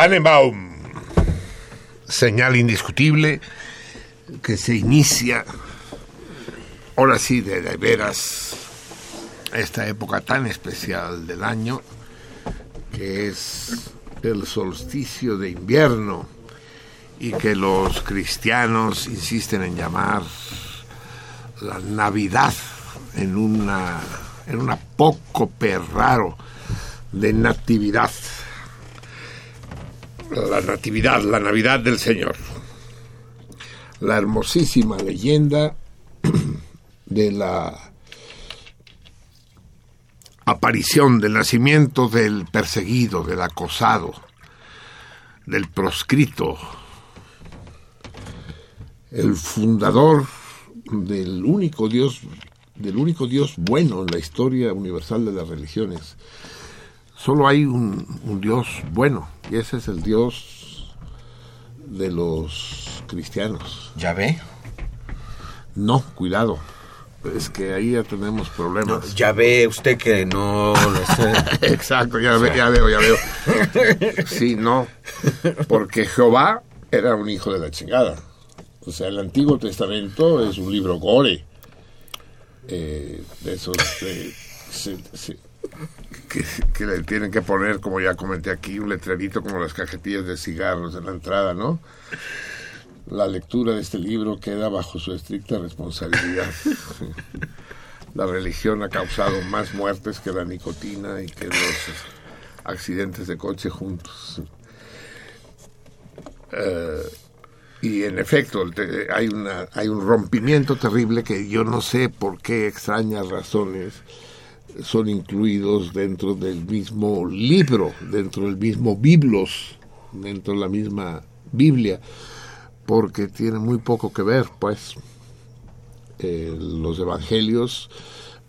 Tannenbaum, señal indiscutible que se inicia, ahora sí, de, de veras, esta época tan especial del año, que es el solsticio de invierno y que los cristianos insisten en llamar la Navidad en una, en un apócope raro de natividad. Natividad, la Navidad del Señor. La hermosísima leyenda de la aparición del nacimiento del perseguido, del acosado, del proscrito, el fundador del único Dios, del único Dios bueno en la historia universal de las religiones. Solo hay un, Dios bueno, y ese es el Dios de los cristianos. ¿Ya ve? No, cuidado. Es que ahí ya tenemos problemas. ya ve usted que no Exacto, ya, ya veo, ya veo. Sí, no. Porque Jehová era un hijo de la chingada. O sea, el Antiguo Testamento es un libro gore. Eh, de esos que, le tienen que poner, como ya comenté aquí, un letrerito como las cajetillas de cigarros en la entrada, ¿no? La lectura de este libro queda bajo su estricta responsabilidad. la religión ha causado más muertes que la nicotina y que los accidentes de coche juntos. Eh, y en efecto, hay, una, hay un rompimiento terrible que yo no sé por qué extrañas razones son incluidos dentro del mismo libro, dentro del mismo Biblos, dentro de la misma Biblia, porque tiene muy poco que ver, pues eh, los evangelios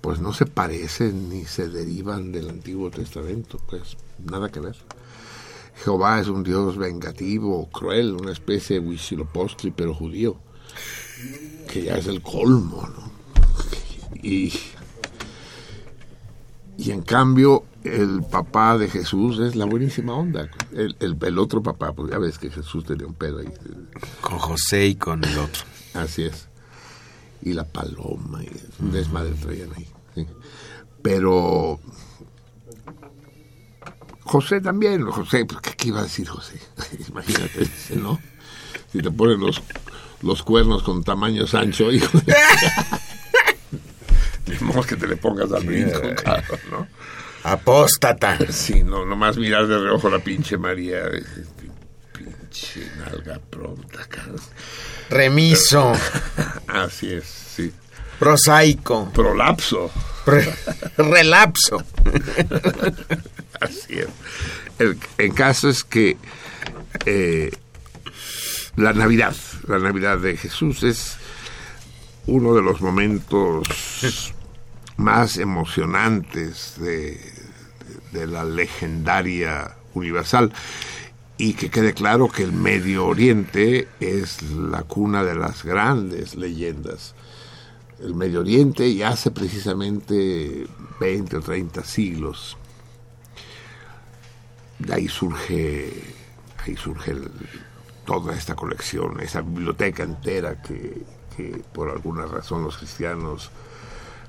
pues no se parecen ni se derivan del Antiguo Testamento, pues nada que ver. Jehová es un Dios vengativo, cruel, una especie de Huitzilopochtli, pero judío, que ya es el colmo, ¿no? Y, y en cambio, el papá de Jesús es la buenísima onda. El, el, otro papá, pues ya ves que Jesús tenía un pedo ahí. Con José y con el otro. Así es. Y la paloma, y un desmadre traían ahí. Pero José también, José, pues, ¿qué, iba a decir José? Imagínate, ¿no? Si te ponen los, los cuernos con tamaño Sancho, hijo de... que te le pongas al brinco, claro, ¿no? Apóstata. Sí, no, nomás mirar de reojo la pinche María. Pinche nalga pronta, Remiso. Así es, sí. Prosaico. Prolapso. relapso. Así es. El, caso es que eh, la Navidad, la Navidad de Jesús es uno de los momentos más emocionantes de, la legendaria universal y que quede claro que el Medio Oriente es la cuna de las grandes leyendas. El Medio Oriente ya hace precisamente 20 o 30 siglos de ahí surge, ahí surge toda esta colección, esa biblioteca entera que, por alguna razón los cristianos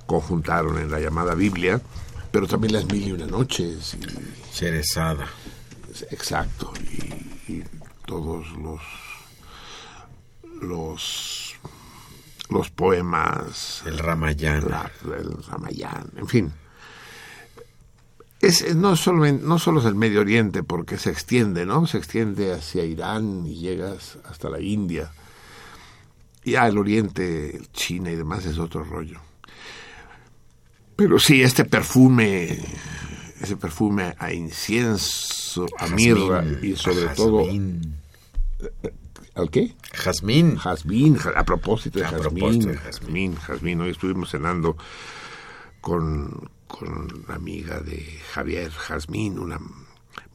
conjuntaron en la llamada Biblia, pero también las mil y una noches. Y, Cerezada. Exacto, y, todos los, los, los poemas. El Ramayán. el Ramayán, en fin es, no, solo, no solo es el Medio Oriente, porque se extiende, ¿no? Se extiende hacia Irán y llegas hasta la India. Ya el Oriente, China y demás es otro rollo. Pero sí, este perfume, ese perfume a incienso, a mirra y sobre todo... ¿Al qué? Jazmín. Jazmín, a propósito de jazmín. Jazmín, jazmín. Hoy estuvimos cenando con, con una amiga de Javier Jazmín, una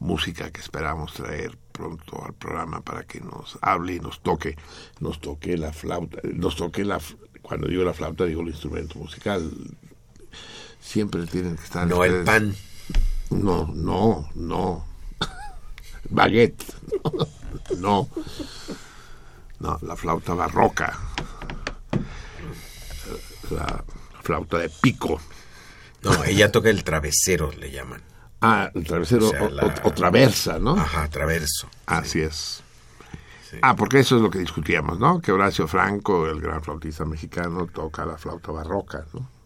música que esperamos traer pronto al programa para que nos hable y nos toque, nos toque la flauta, nos toque la, cuando digo la flauta digo el instrumento musical, siempre tienen que estar... No el pan. No, no, no. Baguette. No. No, la flauta barroca. La flauta de pico. No, ella toca el travesero, le llaman. Ah, el travesero o, traversa, ¿no? Ajá, traverso. Así es. Ah, porque eso es lo que discutíamos, ¿no? Que Horacio Franco, el gran flautista mexicano, toca la flauta barroca, ¿no?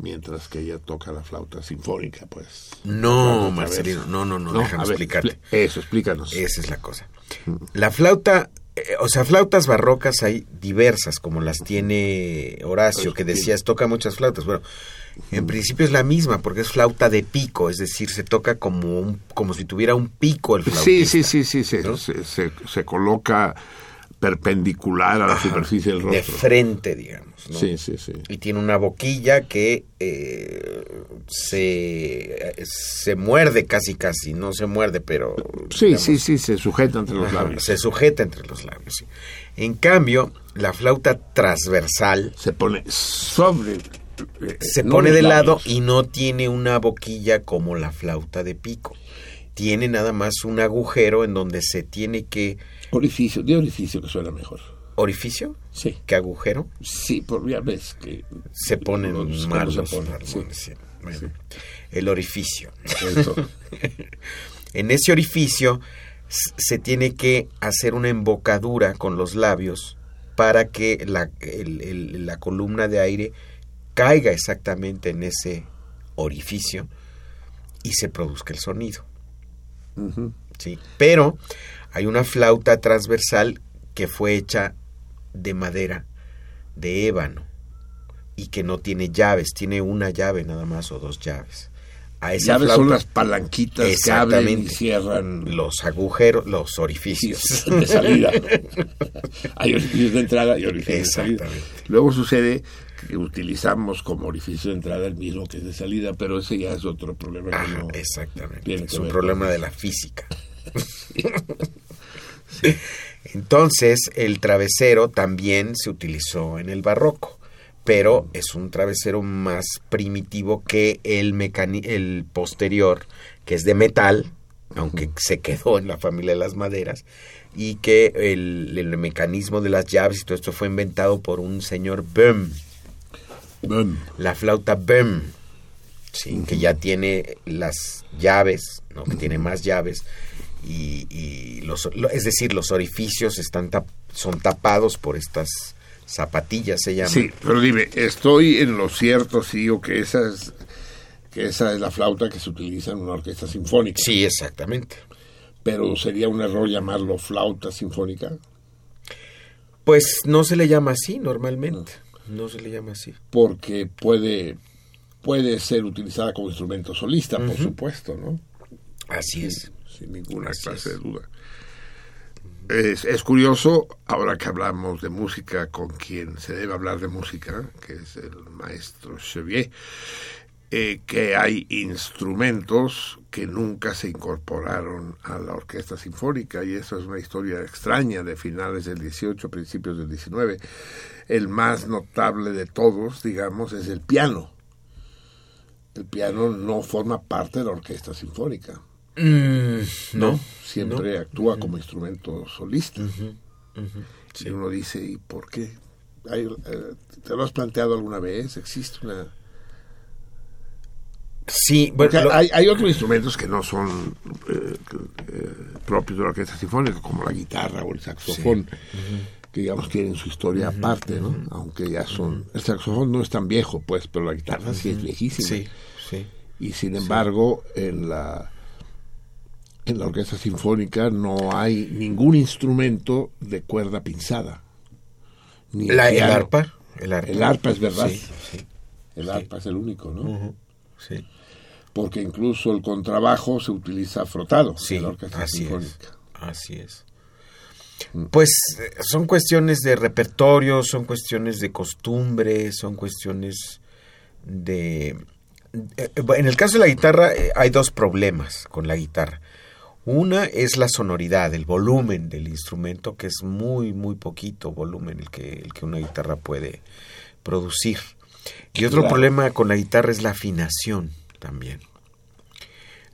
Mientras que ella toca la flauta sinfónica, pues. No, Marcelino, no, no, no, No, déjame ver, explicarte. expli- Eso, explícanos. Esa es la cosa. La flauta, eh, o sea, flautas barrocas hay diversas, como las tiene Horacio, que decías, toca muchas flautas. Bueno, en principio es la misma, porque es flauta de pico, es decir, se toca como, un, como si tuviera un pico el flautista. Sí, sí, sí, sí, ¿no? se, se- se coloca perpendicular a la superficie del De rostro. frente, digamos. ¿no? Sí, sí, sí. Y tiene una boquilla que eh, se, se muerde casi, casi. No se muerde, pero... Sí, digamos, sí, sí, se sujeta entre los labios. Se sujeta entre los labios. sí. En cambio, la flauta transversal Se pone sobre. eh, se pone de lado y no tiene una boquilla como la flauta de pico. Tiene nada más un agujero en donde se tiene que... Orificio, de orificio que suena mejor. ¿Orificio? Sí. ¿Qué agujero? Sí, por ya ves que. Se ponen los- mal cómo se los pone, barbones, sí. sí. Bueno, El orificio. En ese orificio se tiene que hacer una embocadura con los labios para que la, el- el- la columna de aire caiga exactamente en ese orificio y se produzca el sonido. ¿sí? Pero hay una flauta transversal que fue hecha de madera, de ébano, y que no tiene llaves, tiene una llave nada más o dos llaves. A esa Llaves flauta, son las palanquitas que abren y Exactamente. cierran los agujeros, los orificios. de salida. Hay orificios de entrada y orificios de salida. Exactamente. Luego sucede que utilizamos como orificio de entrada el mismo que es de salida, pero ese ya es otro problema. Ajá, no- exactamente. Es un problema de la física. Entonces, el travesero también se utilizó en el barroco, pero es un travesero más primitivo que el, el posterior, que es de metal, aunque se quedó en la familia de las maderas, y que el, el mecanismo de las llaves y todo esto fue inventado por un señor Böhm, la flauta Böhm, sí, que ya tiene las llaves, ¿no? que tiene más llaves, y, y los, lo- es decir, los orificios están tap- son tapados por estas zapatillas, se llaman. Sí, pero dime, ¿estoy en lo cierto, sí, que esa es, que esa es la flauta que se utiliza en una orquesta sinfónica? Sí, exactamente. Pero sería un error llamarlo flauta sinfónica, Pues no se le llama así normalmente, no se le llama así. porque puede, puede ser utilizada como instrumento solista, por supuesto, ¿no? Así es. Sin ninguna Así clase es. de duda. Es, es curioso, ahora que hablamos de música con quien se debe hablar de música, que es el maestro Chevier, eh, que hay instrumentos que nunca se incorporaron a la orquesta sinfónica, y eso es una historia extraña de finales del 18, principios del 19. El más notable de todos, digamos, es el piano. El piano no forma parte de la orquesta sinfónica Mm, no, siempre actúa como instrumento solista. sí. Y uno dice, ¿y por qué? Eh, ¿Te lo has planteado alguna vez? ¿Existe una...? Sí, bueno, lo- hay, hay otros instrumentos que no son eh, eh, propios de la orquesta sinfónica, como la guitarra o el saxofón, que digamos tienen su historia aparte, ¿no? Aunque ya son... El saxofón no es tan viejo, pues, pero la guitarra sí es viejísima. sí, sí. Y sin embargo, en la en la orquesta sinfónica no hay ningún instrumento de cuerda pinzada. Ni La- el arpa, el arpa. El arpa es verdad. Sí, sí, El arpa es el único, ¿no? sí. Porque incluso el contrabajo se utiliza frotado en la orquesta así es. sinfónica. Así es. Pues eh, son cuestiones de repertorio, son cuestiones de costumbre, son cuestiones de... eh, En el caso de la guitarra eh, hay dos problemas con la guitarra. Una es la sonoridad, el volumen del instrumento, que es muy, muy poquito volumen el que, el que una guitarra puede producir. Y otro Claro. problema con la guitarra es la afinación también.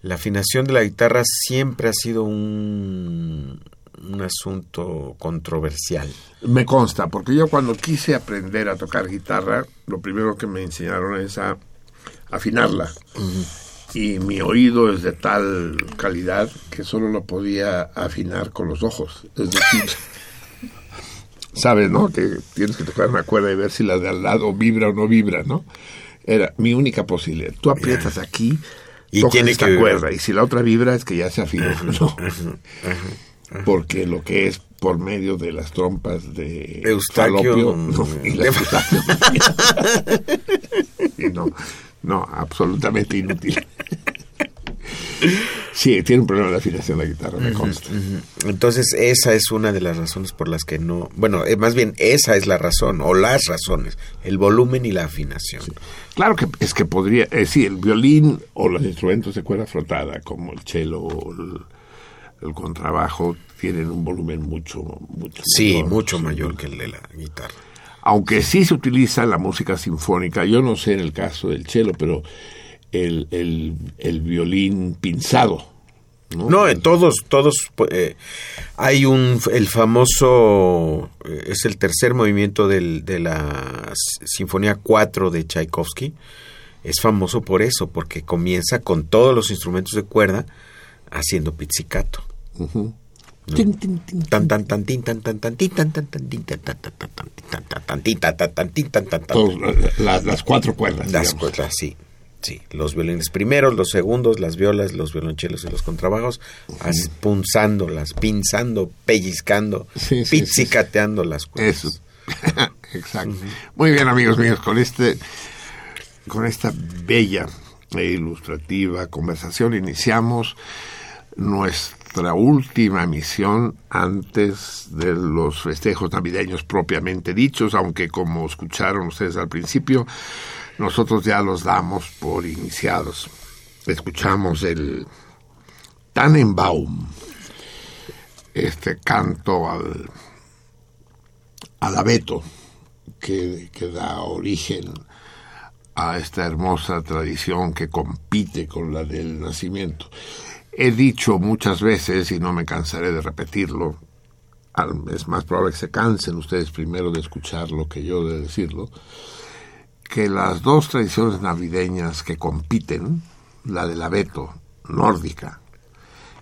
La afinación de la guitarra siempre ha sido un, un asunto controversial. Me consta, porque yo cuando quise aprender a tocar guitarra, lo primero que me enseñaron es a afinarla. Y mi oído es de tal calidad que solo lo podía afinar con los ojos. Es decir, sabes, ¿no? Que tienes que tocar una cuerda y ver si la de al lado vibra o no vibra, ¿no? Era mi única posibilidad. Tú aprietas aquí Y tocas tiene esta que cuerda y si la otra vibra es que ya se afinó, ¿no? Porque lo que es por medio de las trompas de Eustaquio, falopio, mm, no, y la de- Eustaquio. Y no, no, absolutamente inútil. Sí, tiene un problema de afinación la guitarra, me consta. Entonces, esa es una de las razones por las que no. Bueno, eh, más bien, esa es la razón, o las razones: el volumen y la afinación. Claro que es que podría, eh, sí, el violín o los instrumentos de cuerda frotada, como el cello o el, el contrabajo, tienen un volumen mucho, mucho Sí, mayor. mucho mayor que el de la guitarra. Aunque sí se utiliza la música sinfónica, yo no sé en el caso del cello, pero el, el, el violín pinzado. ¿no? No, en todos, todos. eh, hay un. El famoso. eh, es el tercer movimiento del- de la Sinfonía 4 de Tchaikovsky. Es famoso por eso, porque comienza con todos los instrumentos de cuerda haciendo pizzicato. Tan tan tin tan tan tan tin tan tan tan tin tan tan tan tan tan tin, tan tan tan tin, tan tan tan tin, tan tan tan. Todos, la- las cuatro cuerdas. Las digamos. cuerdas, sí. Sí, los violines primeros, los segundos, las violas, los violonchelos y los contrabajos, as- punzándolas, pinzando, pellizcando, Sí, sí, pizzicateando las cuerdas. Eso. Exacto. Muy bien, amigos míos, con este con esta bella e ilustrativa conversación iniciamos última misión antes de los festejos navideños propiamente dichos, aunque como escucharon ustedes al principio, nosotros ya los damos por iniciados. Escuchamos el Tannenbaum, este canto al al abeto que, que da origen a esta hermosa tradición que compite con la del nacimiento. He dicho muchas veces, y no me cansaré de repetirlo, es más probable que se cansen ustedes primero de escucharlo que yo de decirlo, que las dos tradiciones navideñas que compiten, la del abeto nórdica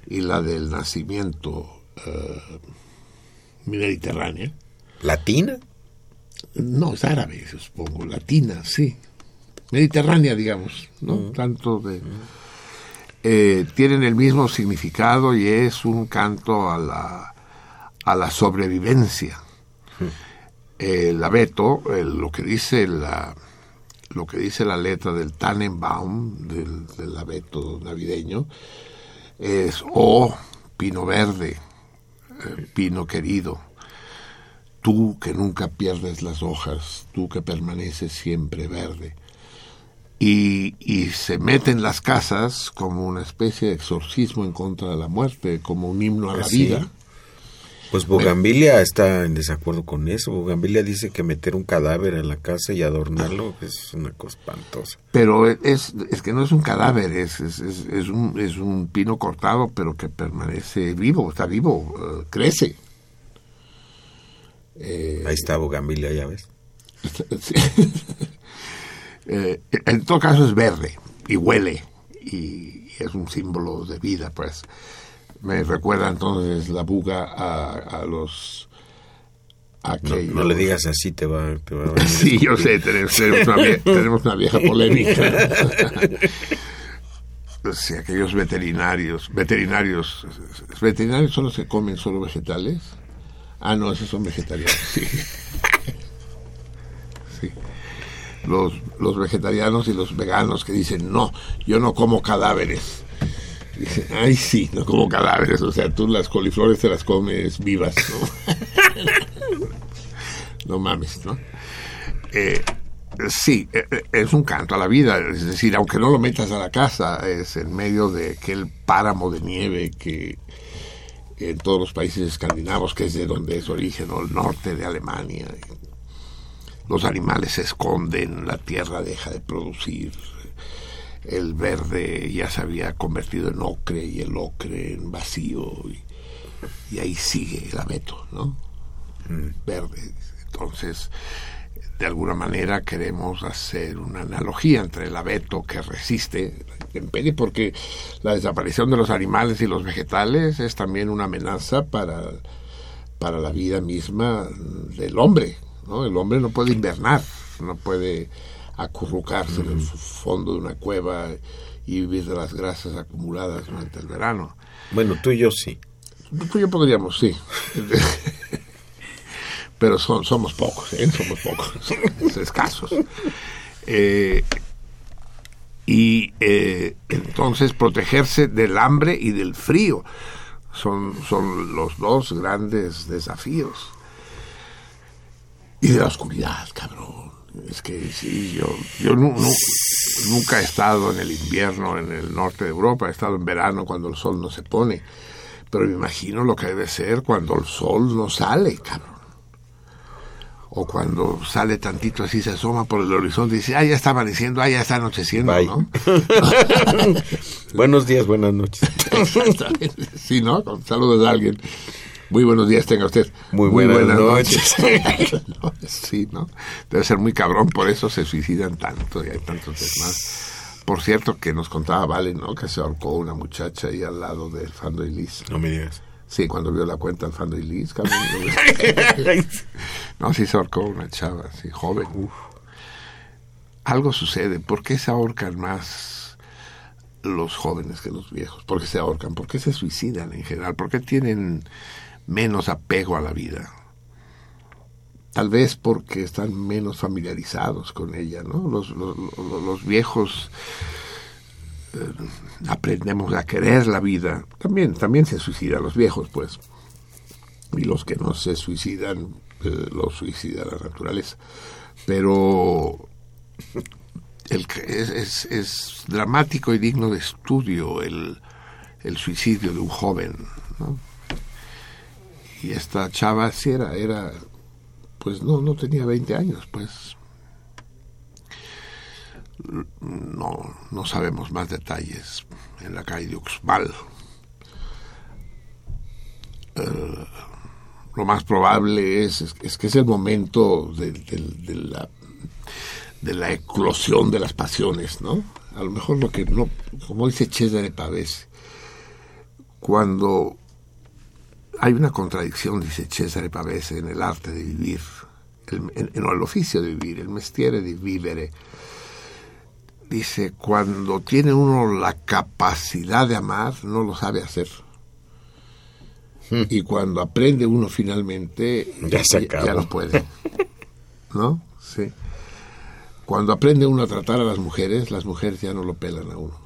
y la del nacimiento eh, mediterránea, ¿Latina? no, es árabe, supongo, latina, sí. Mediterránea, digamos, ¿no? Tanto de... eh, tienen el mismo significado y es un canto a la, a la sobrevivencia. El abeto, el- lo que dice la lo que dice la letra del Tannenbaum, del, del abeto navideño, es, oh, pino verde, eh, pino querido, tú que nunca pierdes las hojas, tú que permaneces siempre verde. Y, y se mete en las casas como una especie de exorcismo en contra de la muerte, como un himno a la Así. vida. Pues Bugambilia está en desacuerdo con eso. Bugambilia dice que meter un cadáver en la casa y adornarlo es una cosa espantosa. Pero es, es que no es un cadáver, es, es, es, un, es un pino cortado, pero que permanece vivo, está vivo, eh, crece. Eh, Ahí está Bugambilia, ya ves. Sí. Eh, en todo caso es verde y huele y, es un símbolo de vida, pues. Me recuerda entonces la buga a, a los... No, aquellos- no le digas así, te va, te va a venir Sí, yo sé, tenemos, tenemos una, vie- tenemos una vieja polémica. Sí, aquellos veterinarios, veterinarios, veterinarios son los que comen solo vegetales. Ah, no, esos son vegetarianos. Sí. Los, los vegetarianos y los veganos que dicen, no, yo no como cadáveres. Dicen, ay, sí, no como cadáveres. O sea, tú las coliflores te las comes vivas, ¿no? mames, ¿no? Eh, sí, eh, eh, es un canto a la vida. Es decir, aunque no lo metas a la casa, es en medio de aquel páramo de nieve que en todos los países escandinavos, que es de donde es origen, o el norte de Alemania. Los animales se esconden, la tierra deja de producir, el verde ya se había convertido en ocre y el ocre en vacío, y, y ahí sigue el abeto, ¿no? Verde. Entonces, de alguna manera queremos hacer una analogía entre el abeto que resiste, intemperie, porque la desaparición de los animales y los vegetales es también una amenaza para, para la vida misma del hombre. ¿No? El hombre no puede invernar, no puede acurrucarse en el fondo de una cueva y vivir de las grasas acumuladas durante el verano. Bueno, tú y yo sí. Tú y yo podríamos, sí. Pero son, somos pocos, ¿eh? Somos pocos, escasos. Eh, y eh, entonces protegerse del hambre y del frío son, son los dos grandes desafíos. Y de la oscuridad, cabrón. Es que sí, yo, yo nunca he estado en el invierno en el norte de Europa, he estado en verano cuando el sol no se pone, pero me imagino lo que debe ser cuando el sol no sale, cabrón o cuando sale tantito así, se asoma por el horizonte y dice, ah, ya está amaneciendo, ah, ya está anocheciendo, ¿no? buenos días, buenas noches. sí, ¿no? Saludos de alguien. Muy buenos días tenga usted. Muy, buenas, noches. sí, ¿no? Debe ser muy cabrón, por eso se suicidan tanto y hay tantos más. Por cierto, que nos contaba Vale, ¿no? Que se ahorcó una muchacha ahí al lado del Fando y Liz. No me digas. Sí, cuando vio la cuenta al Fando y Liz, No, sí se ahorcó una chava, sí, joven. Algo sucede. ¿Por qué se ahorcan más los jóvenes que los viejos? ¿Por qué se ahorcan? ¿Por qué se suicidan en general? ¿Por qué tienen menos apego a la vida? Tal vez porque están menos familiarizados con ella, ¿no? Los, los, viejos eh, aprendemos a querer la vida. También, también se suicidan los viejos, pues. Y los que no se suicidan eh, lo suicida la naturaleza. Pero el, es, es, dramático y digno de estudio el, el suicidio de un joven. Y esta chava sí era, era, pues no, no tenía 20 años, pues no, no sabemos más detalles en la calle de Uxmal. Eh, lo más probable es, es, que es el momento de, la, de la eclosión de las pasiones, ¿no? A lo mejor lo que no, como dice César de Pavés, cuando hay una contradicción, dice César de Pavés, en el arte de vivir, en, en, el oficio de vivir, el mestiere de vivere, dice, cuando tiene uno la capacidad de amar, no lo sabe hacer. Y cuando aprende uno finalmente, ya, se ya, no puede. ¿No? Sí. Cuando aprende uno a tratar a las mujeres, las mujeres ya no lo pelan a uno.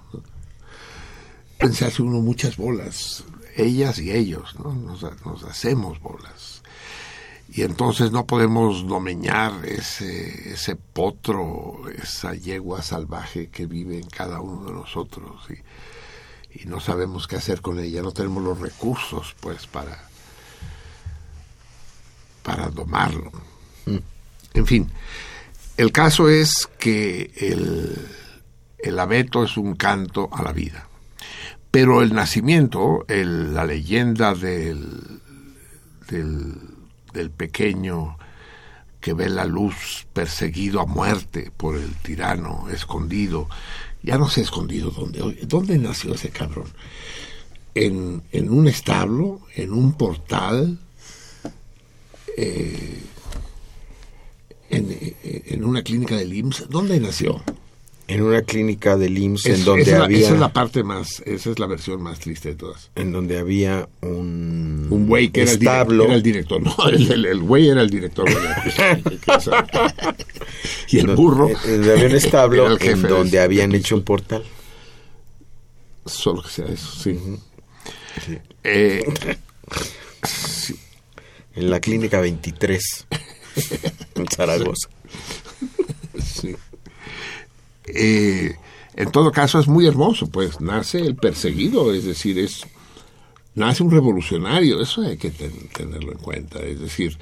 ¿no? Se hace uno muchas bolas, ellas y ellos, ¿no? Nos, hacemos bolas. Y entonces no podemos domeñar ese, ese potro, esa yegua salvaje que vive en cada uno de nosotros. Y, no sabemos qué hacer con ella, no tenemos los recursos pues para para domarlo. En fin, el caso es que el, el abeto es un canto a la vida. Pero el nacimiento, la leyenda del, del, del pequeño que ve la luz perseguido a muerte por el tirano, escondido, ya no sé escondido dónde. ¿Dónde nació ese cabrón? En, en un establo, en un portal, eh, en, en, una clínica del IMSS. ¿Dónde nació? En una clínica del IMSS en donde había... Esa es la parte más, esa es la versión más triste de todas. En donde había un... Un güey que establo. Era, el director, no, el, güey era el director. y el burro... había un establo en donde habían hecho un portal. Solo que sea eso, sí. Eh, en la clínica 23, en Zaragoza. Sí. Eh, en todo caso es muy hermoso, pues nace el perseguido, es decir, es nace un revolucionario, eso hay que tenerlo en cuenta, es decir,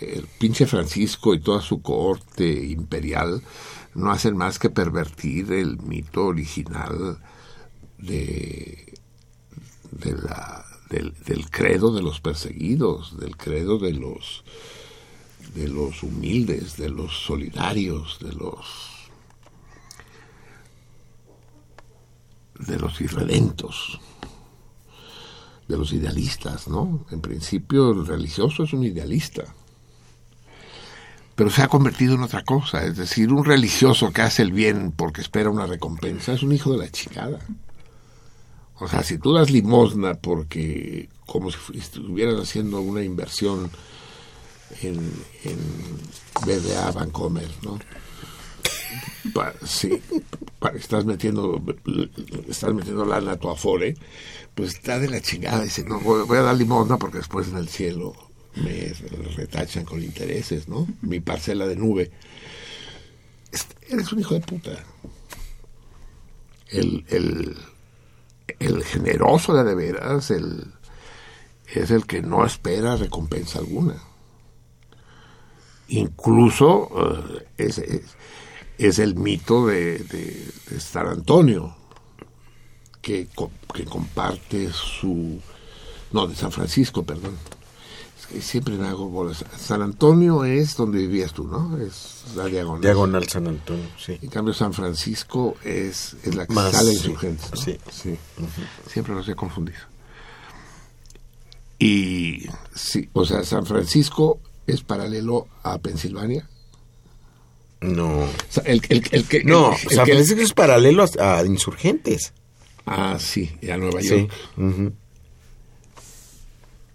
el pinche Francisco y toda su corte imperial no hacen más que pervertir el mito original de, de la, del, del, credo de los perseguidos, del credo de los de los humildes, de los solidarios, de los de los irredentos, de los idealistas, ¿no? En principio el religioso es un idealista, pero se ha convertido en otra cosa, es decir, un religioso que hace el bien porque espera una recompensa es un hijo de la chicada. O sea, si tú das limosna porque como si estuvieras haciendo una inversión en, en BBA Bancomer, ¿no? sí, estás metiendo estás metiendo lana a tu afore, pues está de la chingada. Dice, no, voy, a dar limosna porque después en el cielo me retachan con intereses, ¿no? Mi parcela de nube. Eres un hijo de puta. El, el, el generoso de de veras, el, es el que no espera recompensa alguna. Incluso eh, es, es, el mito de, de, San Antonio, que, que, comparte su... No, de San Francisco, perdón. Es que siempre me hago bolas. San Antonio es donde vivías tú, ¿no? Es la diagonal. Diagonal San Antonio, sí. En cambio, San Francisco es, es la que sale insurgente. Sí. sí. Siempre los he confundido. Y sí, o sea, San Francisco es paralelo a Pensilvania. No. el, que, no, San Francisco es paralelo a, insurgentes. Ah, sí, y a Nueva York.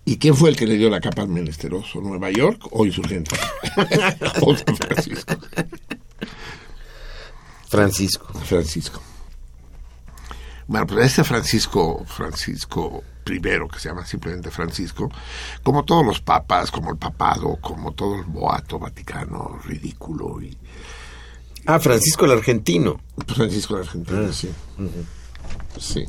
¿Y quién fue el que le dio la capa al menesteroso? ¿Nueva York o insurgentes? o San Francisco. Francisco. Francisco. Bueno, pues este Francisco, Francisco primero, que se llama simplemente Francisco, como todos los papas, como el papado, como todo el boato vaticano ridículo. Y, ah, Francisco el argentino. Francisco el argentino, ah. sí. Sí.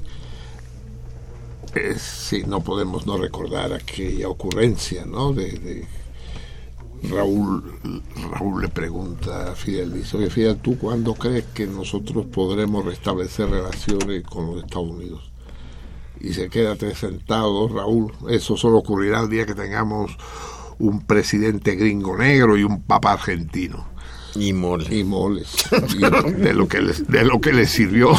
sí, no podemos no recordar aquella ocurrencia, ¿no? De, Raúl, Raúl le pregunta a Fidel, dice, oye Fidel, ¿tú cuándo crees que nosotros podremos restablecer relaciones con los Estados Unidos? y se quédate sentado, Raúl. Eso solo ocurrirá el día que tengamos un presidente gringo negro y un papa argentino. Y moles. Y moles. de, lo que les, de lo que les sirvió.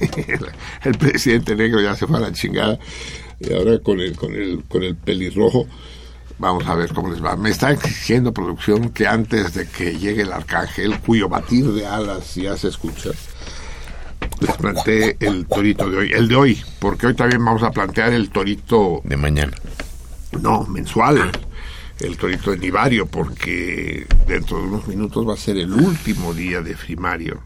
el, presidente negro ya se fue a la chingada. Y ahora con el, con el, con el pelirrojo, vamos a ver cómo les va. Me está exigiendo producción que antes de que llegue el arcángel, cuyo batir de alas ya se escucha, les planteé el torito de hoy, el de hoy, porque hoy también vamos a plantear el torito de mañana. No, mensual. El torito de Nivario, porque dentro de unos minutos va a ser el último día de primario.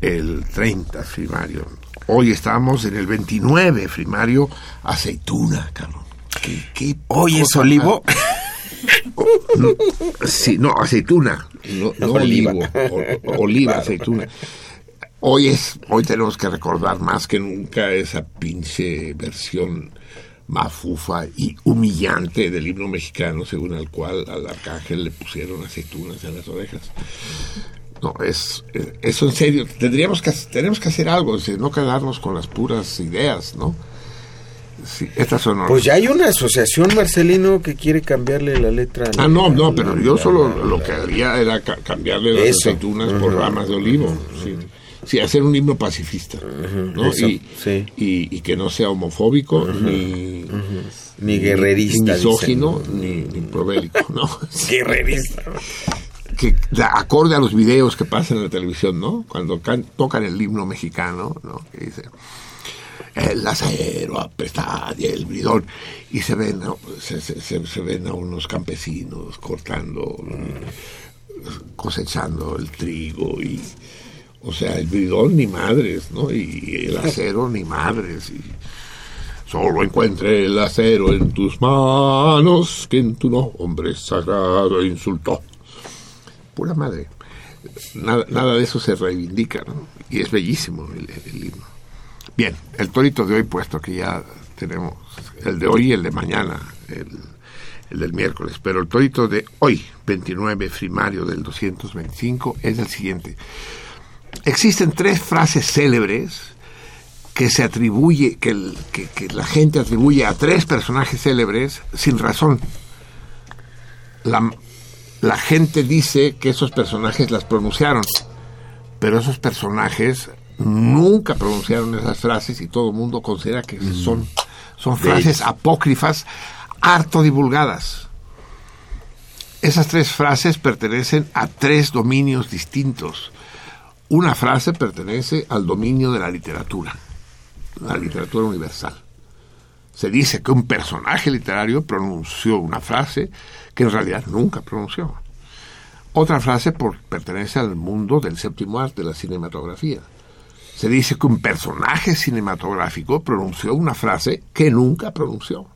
El 30 primario. Hoy estamos en el 29 primario. Aceituna, cabrón. ¿Qué, ¿Hoy es olivo? sí, no, aceituna. No, olivo. oliva, aceituna. Hoy es, hoy tenemos que recordar más que nunca esa pinche versión mafufa y humillante del himno mexicano, según el cual al arcángel le pusieron aceitunas en las orejas. No, es eso en serio. Tendríamos que tenemos que hacer algo, no quedarnos con las puras ideas, ¿no? Estas son pues ya hay una asociación Marcelino que quiere cambiarle la letra. Ah, no, no, pero yo solo lo que haría era cambiarle las aceitunas por ramas de olivo. Sí. Sí, hacer un himno pacifista, ¿no? y, y, que no sea homofóbico, ni, ni guerrerista. Ni misógino, ni, ni ¿no? guerrerista. Que acorde a los videos que pasan en la televisión, ¿no? Cuando tocan el himno mexicano, ¿no? Que dice el acero apestad y el bridón y se ven se, se, se, ven a unos campesinos cortando cosechando el trigo y o sea, el bridón ni madres, ¿no? Y el acero ni madres. Y solo encuentre el acero en tus manos, que en tu nombre sagrado insultó. Pura madre. Nada, de eso se reivindica, ¿no? Y es bellísimo el, el himno. Bien, el torito de hoy, puesto que ya tenemos el de hoy y el de mañana, el, el del miércoles, pero el torito de hoy, 29 primario del 225, es el siguiente existen tres frases célebres que se atribuye, que, la gente atribuye a tres personajes célebres sin razón. La gente dice que esos personajes las pronunciaron, pero esos personajes nunca pronunciaron esas frases y todo el mundo considera que son, son frases apócrifas harto divulgadas. Esas tres frases pertenecen a tres dominios distintos. Una frase pertenece al dominio de la literatura, la literatura universal. Se dice que un personaje literario pronunció una frase que en realidad nunca pronunció. Otra frase pertenece al mundo del séptimo arte, de la cinematografía. Se dice que un personaje cinematográfico pronunció una frase que nunca pronunció.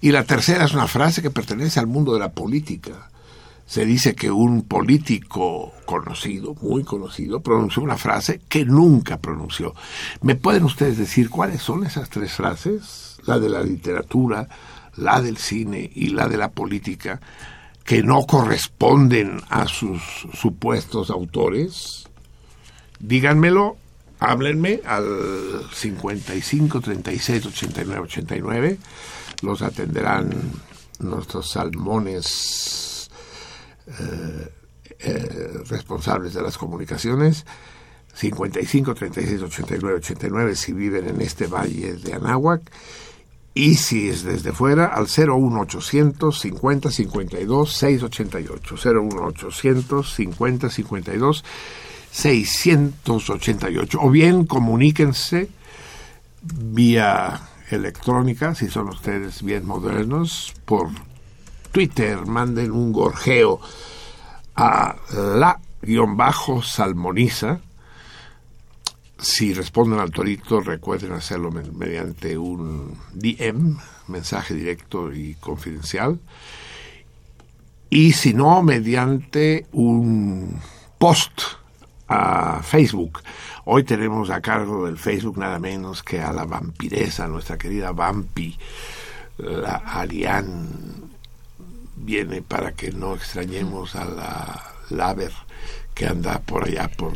Y la tercera es una frase que pertenece al mundo de la política. Se dice que un político conocido, muy conocido, pronunció una frase que nunca pronunció. ¿Me pueden ustedes decir cuáles son esas tres frases? La de la literatura, la del cine y la de la política, que no corresponden a sus supuestos autores. Díganmelo, háblenme al 55 36 89 89 los atenderán nuestros salmones eh, eh, responsables de las comunicaciones. 55 36 89 89 si viven en este valle de Anáhuac. Y si es desde fuera al 01800 50 52 688 01800 50 52 688 o bien comuníquense vía electrónica, si son ustedes bien modernos, por Twitter, manden un gorjeo a la-salmoniza. Si responden al torito, recuerden hacerlo mediante un DM, mensaje directo y confidencial. Y si no, mediante un post a Facebook. Hoy tenemos a cargo del Facebook nada menos que a la vampiresa, nuestra querida Vampi, la Ariane viene para que no extrañemos a la Laver que anda por allá por,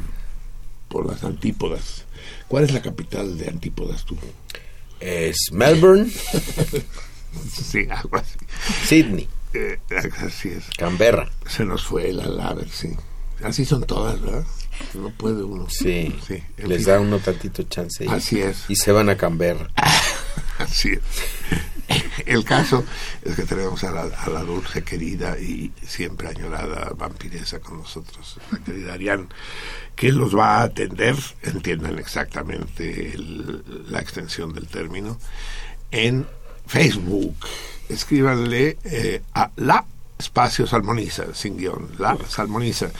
por las antípodas. ¿Cuál es la capital de antípodas tú? Es Melbourne. sí, algo así. Sydney. Eh, así es. Canberra. Se nos fue la Laver, sí. Así son todas, ¿verdad? No puede uno. Sí, les da uno tantito chance. Y, Así es. Y se van a cambiar. Así es. El caso es que tenemos a la, dulce, querida y siempre añorada vampiresa con nosotros, la querida Arián, que los va a atender, entiendan exactamente la extensión del término, en Facebook. Escríbanle eh, a la espacio salmoniza, sin guion, la salmoniza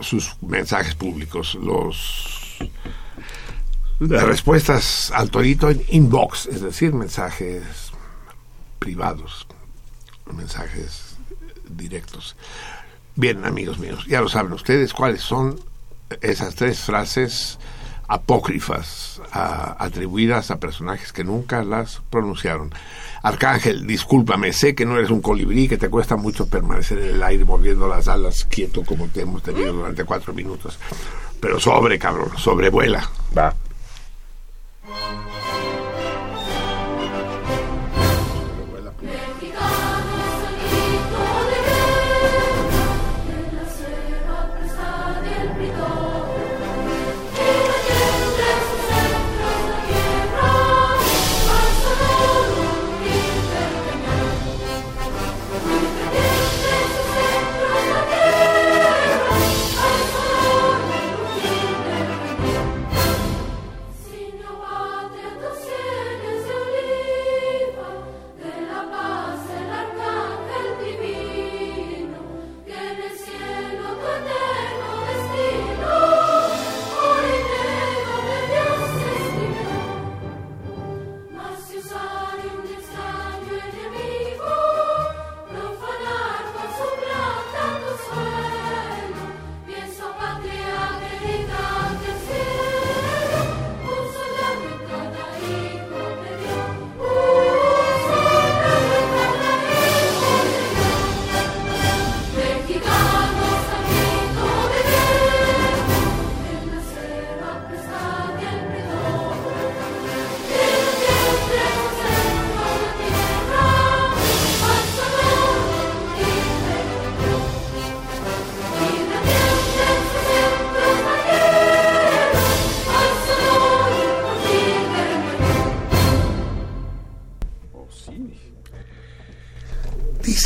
sus mensajes públicos, los las respuestas al torito en inbox, es decir, mensajes privados, mensajes directos. Bien, amigos míos, ya lo saben ustedes cuáles son esas tres frases apócrifas atribuidas a personajes que nunca las pronunciaron. Arcángel, discúlpame, sé que no eres un colibrí, que te cuesta mucho permanecer en el aire moviendo las alas quieto como te hemos tenido durante cuatro minutos. Pero sobre, cabrón, sobrevuela. Va.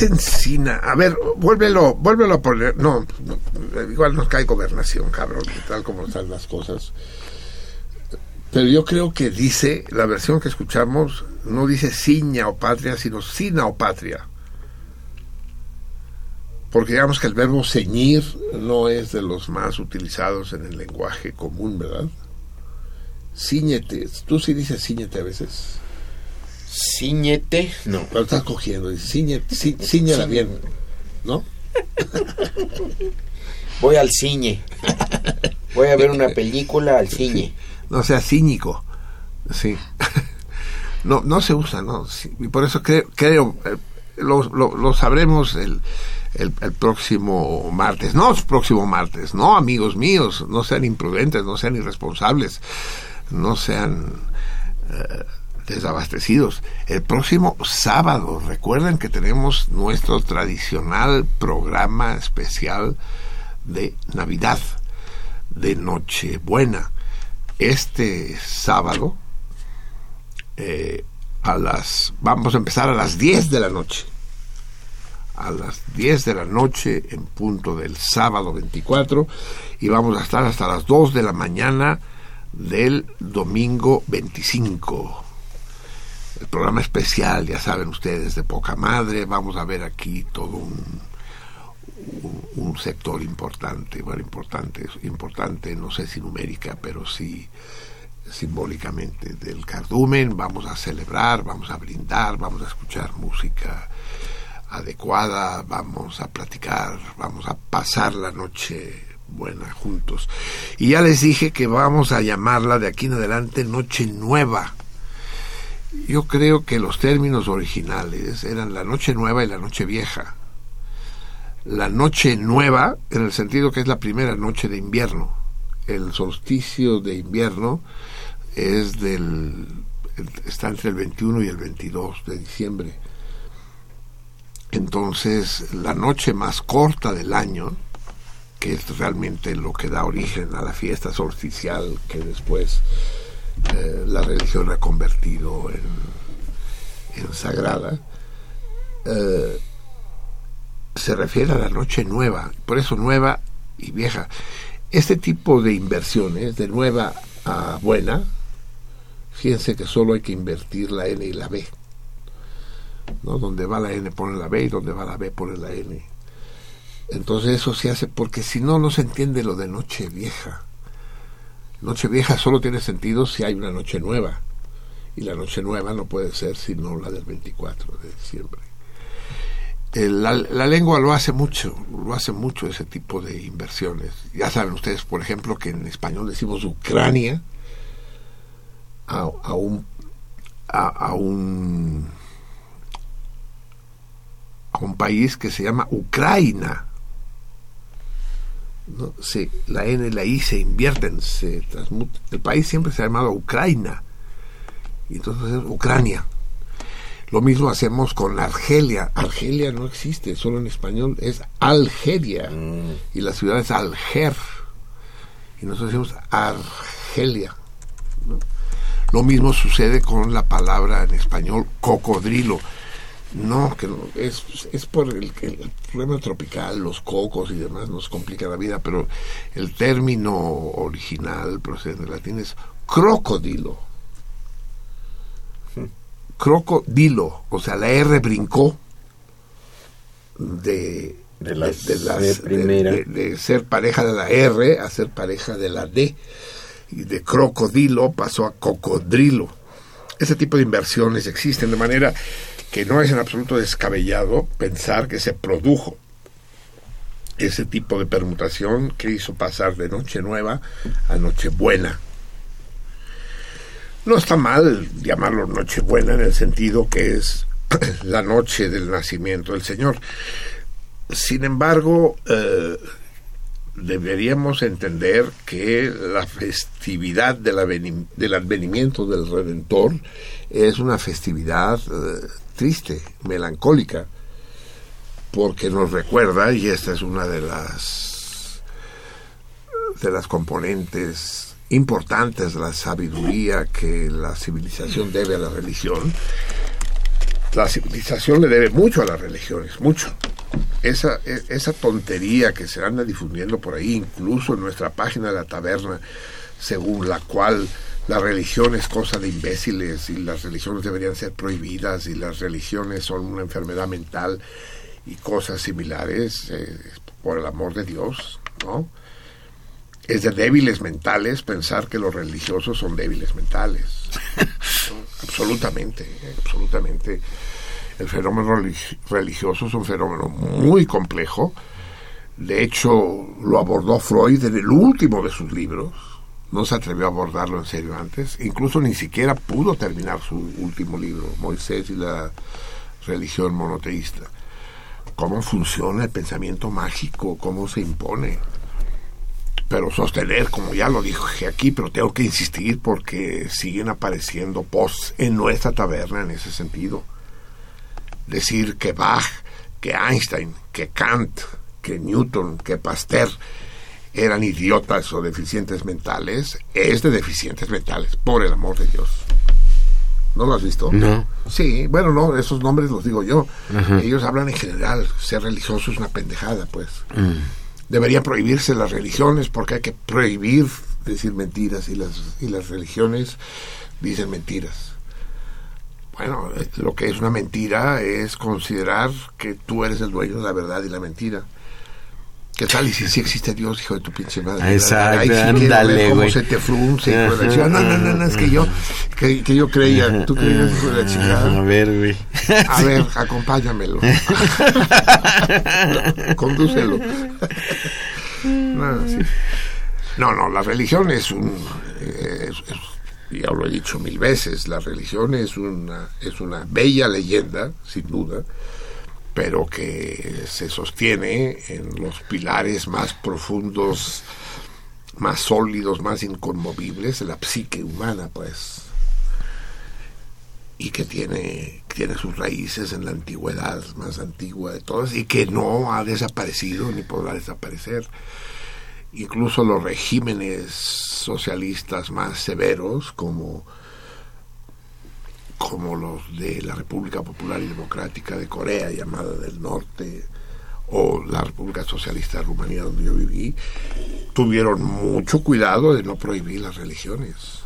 Es encina? A ver, vuélvelo, vuélvelo a poner. No, no, igual nos cae gobernación, cabrón, tal como están las cosas. Pero yo creo que dice, la versión que escuchamos, no dice ciña o patria, sino sina o patria. Porque digamos que el verbo ceñir no es de los más utilizados en el lenguaje común, ¿verdad? Cíñete. Tú sí dices ciñete a veces. Ciñete, no. Lo estás cogiendo. Ciñala bien, ¿no? Voy al cine. Voy a ver una película al cine. No sea cínico. Sí. No, no se usa, ¿no? Sí, y por eso creo, creo eh, lo, lo, lo sabremos el, el, el, próximo martes. No, el próximo martes. No, amigos míos, no sean imprudentes, no sean irresponsables, no sean eh, desabastecidos. El próximo sábado, recuerden que tenemos nuestro tradicional programa especial de Navidad, de Nochebuena. Este sábado, eh, a las, vamos a empezar a las 10 de la noche a las 10 de la noche en punto del sábado 24 y vamos a estar hasta las 2 de la mañana del domingo 25. El programa especial, ya saben ustedes, de poca madre, vamos a ver aquí todo un, sector importante, bueno, importante, importante, no sé si numérica, pero sí simbólicamente del cardumen, vamos a celebrar, vamos a brindar, vamos a escuchar música adecuada, vamos a platicar, vamos a pasar la noche buena juntos. Y ya les dije que vamos a llamarla de aquí en adelante Noche Nueva. Yo creo que los términos originales eran la Noche Nueva y la Noche Vieja. La Noche Nueva, en el sentido que es la primera noche de invierno. El solsticio de invierno es del está entre el 21 y el 22 de diciembre entonces, la noche más corta del año, que es realmente lo que da origen a la fiesta solsticial que después eh, la religión ha convertido en, sagrada, eh, se refiere a la noche nueva, por eso nueva y vieja. Este tipo de inversiones, de nueva a buena, fíjense que solo hay que invertir la N y la B. ¿no? Donde va la N pone la B y donde va la B pone la N. Entonces eso se hace porque si no, no se entiende lo de noche vieja. Noche vieja solo tiene sentido si hay una noche nueva. Y la noche nueva no puede ser sino la del 24 de diciembre. La, la, lengua lo hace mucho, lo hace mucho ese tipo de inversiones. Ya saben ustedes, por ejemplo, que en español decimos Ucrania a, un a, a un a un país que se llama Ucrania. ¿No? Se, la N y la I se invierten, se transmutan. El país siempre se ha llamado Ucrania. Y entonces es Ucrania. Lo mismo hacemos con Argelia. Argelia no existe, solo en español es Algeria. Mm. Y la ciudad es Alger. Y nosotros decimos Argelia. ¿no? Lo mismo sucede con la palabra en español cocodrilo. No, que no, es, es por el, el, problema tropical, los cocos y demás nos complica la vida, pero el término original procedente del latín es crocodilo. Crocodilo, o sea, la R brincó de, de, las, de, de, las, de, de ser pareja de la R a ser pareja de la D. Y de crocodilo pasó a cocodrilo. Ese tipo de inversiones existen de manera que no es en absoluto descabellado pensar que se produjo ese tipo de permutación que hizo pasar de Noche Nueva a Nochebuena. No está mal llamarlo Nochebuena en el sentido que es la noche del nacimiento del Señor. Sin embargo, eh, deberíamos entender que la festividad del advenimiento del Redentor es una festividad eh, triste, melancólica, porque nos recuerda, y esta es una de las de las componentes importantes de la sabiduría que la civilización debe a la religión, la civilización le debe mucho a las religiones, mucho. Esa, e, esa tontería que se anda difundiendo por ahí, incluso en nuestra página de la taberna, según la cual la religión es cosa de imbéciles y las religiones deberían ser prohibidas y las religiones son una enfermedad mental y cosas similares, eh, por el amor de Dios, ¿no? Es de débiles mentales pensar que los religiosos son débiles mentales. absolutamente, absolutamente. El fenómeno religioso es un fenómeno muy complejo. De hecho, lo abordó Freud en el último de sus libros. No se atrevió a abordarlo en serio antes. Incluso ni siquiera pudo terminar su último libro, Moisés y la religión monoteísta. Cómo funciona el pensamiento mágico, cómo se impone. Pero sostener, como ya lo dije aquí, pero tengo que insistir porque siguen apareciendo posts en nuestra taberna en ese sentido decir que Bach, que Einstein, que Kant, que Newton, que Pasteur eran idiotas o deficientes mentales, es de deficientes mentales, por el amor de Dios. ¿No lo has visto? No. Sí, bueno, no, esos nombres los digo yo. Ellos hablan en general, ser religioso es una pendejada, pues. Mm. Deberían prohibirse las religiones porque hay que prohibir decir mentiras y las, y las religiones dicen mentiras. Bueno, eh, lo que es una mentira es considerar que tú eres el dueño de la verdad y la mentira. ¿Qué tal? Y si sí existe Dios, hijo de tu pinche madre. Exacto, Ay, si ándale, güey. se te frunce. hijo de la Ajá, chingada. No, no, no, no, es que yo, que, que yo creía, tú creías, hijo de la A chingada. ver, güey. A ver, acompáñamelo. Condúcelo. No, sí. no, no, la religión es un... eh, es- es- ya lo he dicho mil veces, la religión es una, es una bella leyenda, sin duda, pero que se sostiene en los pilares más profundos, más sólidos, más inconmovibles la psique humana, pues y que tiene, tiene sus raíces en la antigüedad más antigua de todas y que no ha desaparecido ni podrá desaparecer. Incluso los regímenes socialistas más severos, como, como los de la República Popular y Democrática de Corea, llamada del Norte, o la República Socialista de Rumanía, donde yo viví, tuvieron mucho cuidado de no prohibir las religiones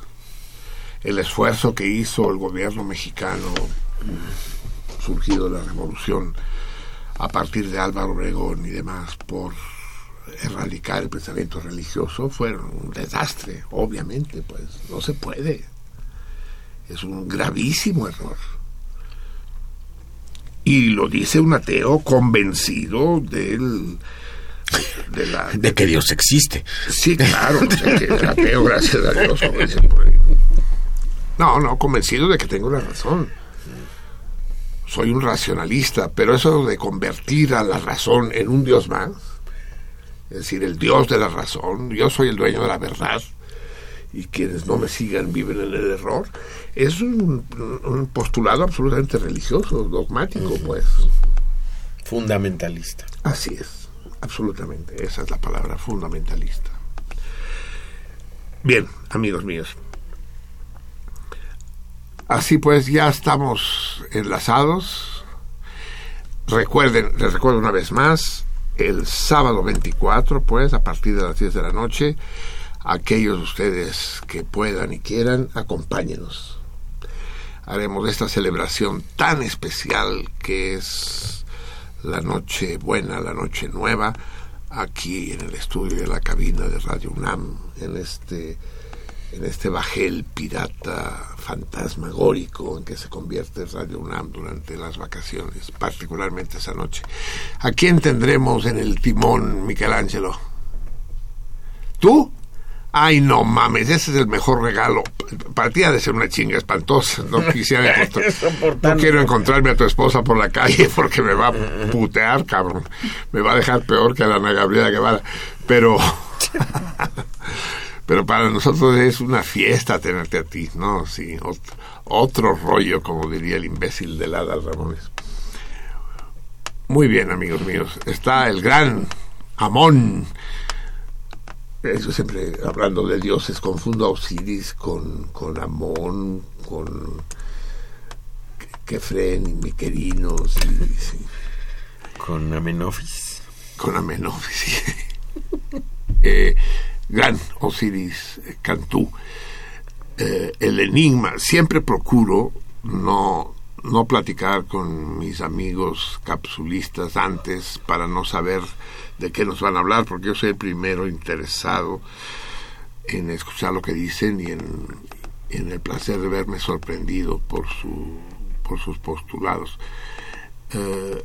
el esfuerzo que hizo el gobierno mexicano surgido de la revolución a partir de Álvaro Obregón y demás por erradicar el pensamiento religioso fueron un desastre, obviamente, pues no se puede. Es un gravísimo error. Y lo dice un ateo convencido del de la De que Dios existe. Sí, claro, o sea, que era ateo, gracias a Dios. No, no, convencido de que tengo la razón. Soy un racionalista, pero eso de convertir a la razón en un Dios más, es decir, el Dios de la razón, yo soy el dueño de la verdad, y quienes no me sigan viven en el error, es un, un postulado absolutamente religioso, dogmático, pues. Fundamentalista. Así es, absolutamente, esa es la palabra, fundamentalista. Bien, amigos míos. Así pues, ya estamos enlazados. Recuerden, les recuerdo una vez más, el sábado 24, pues, a partir de las 10 de la noche, aquellos de ustedes que puedan y quieran, acompáñenos. Haremos esta celebración tan especial que es la noche buena, la noche nueva, aquí en el estudio de la cabina de Radio UNAM, en este, en este bajel pirata fantasmagórico en que se convierte Radio UNAM durante las vacaciones, particularmente esa noche. ¿A quién tendremos en el timón, Michelangelo? ¿Tú? Ay, no mames, ese es el mejor regalo. Para ti ha de ser una chinga espantosa. No quisiera encontrar- no quiero encontrarme a tu esposa por la calle porque me va a putear, cabrón. Me va a dejar peor que a la Ana Gabriela Guevara. Pero, pero para nosotros es una fiesta tenerte a ti, ¿no? Sí, otro, otro rollo, como diría el imbécil de Adal Ramones. Muy bien, amigos míos. Está el gran Amón. Eh, Yo siempre, hablando de dioses, confundo a Osiris con, con Amón, con... Kefren y Miquerinos. Y, Con Amenofis. Con Amenofis, sí. eh, gran Osiris Cantú. Eh, el enigma, siempre procuro no, no platicar con mis amigos capsulistas antes para no saber de qué nos van a hablar, porque yo soy el primero interesado en escuchar lo que dicen y en, en el placer de verme sorprendido por, su, por sus postulados. Eh,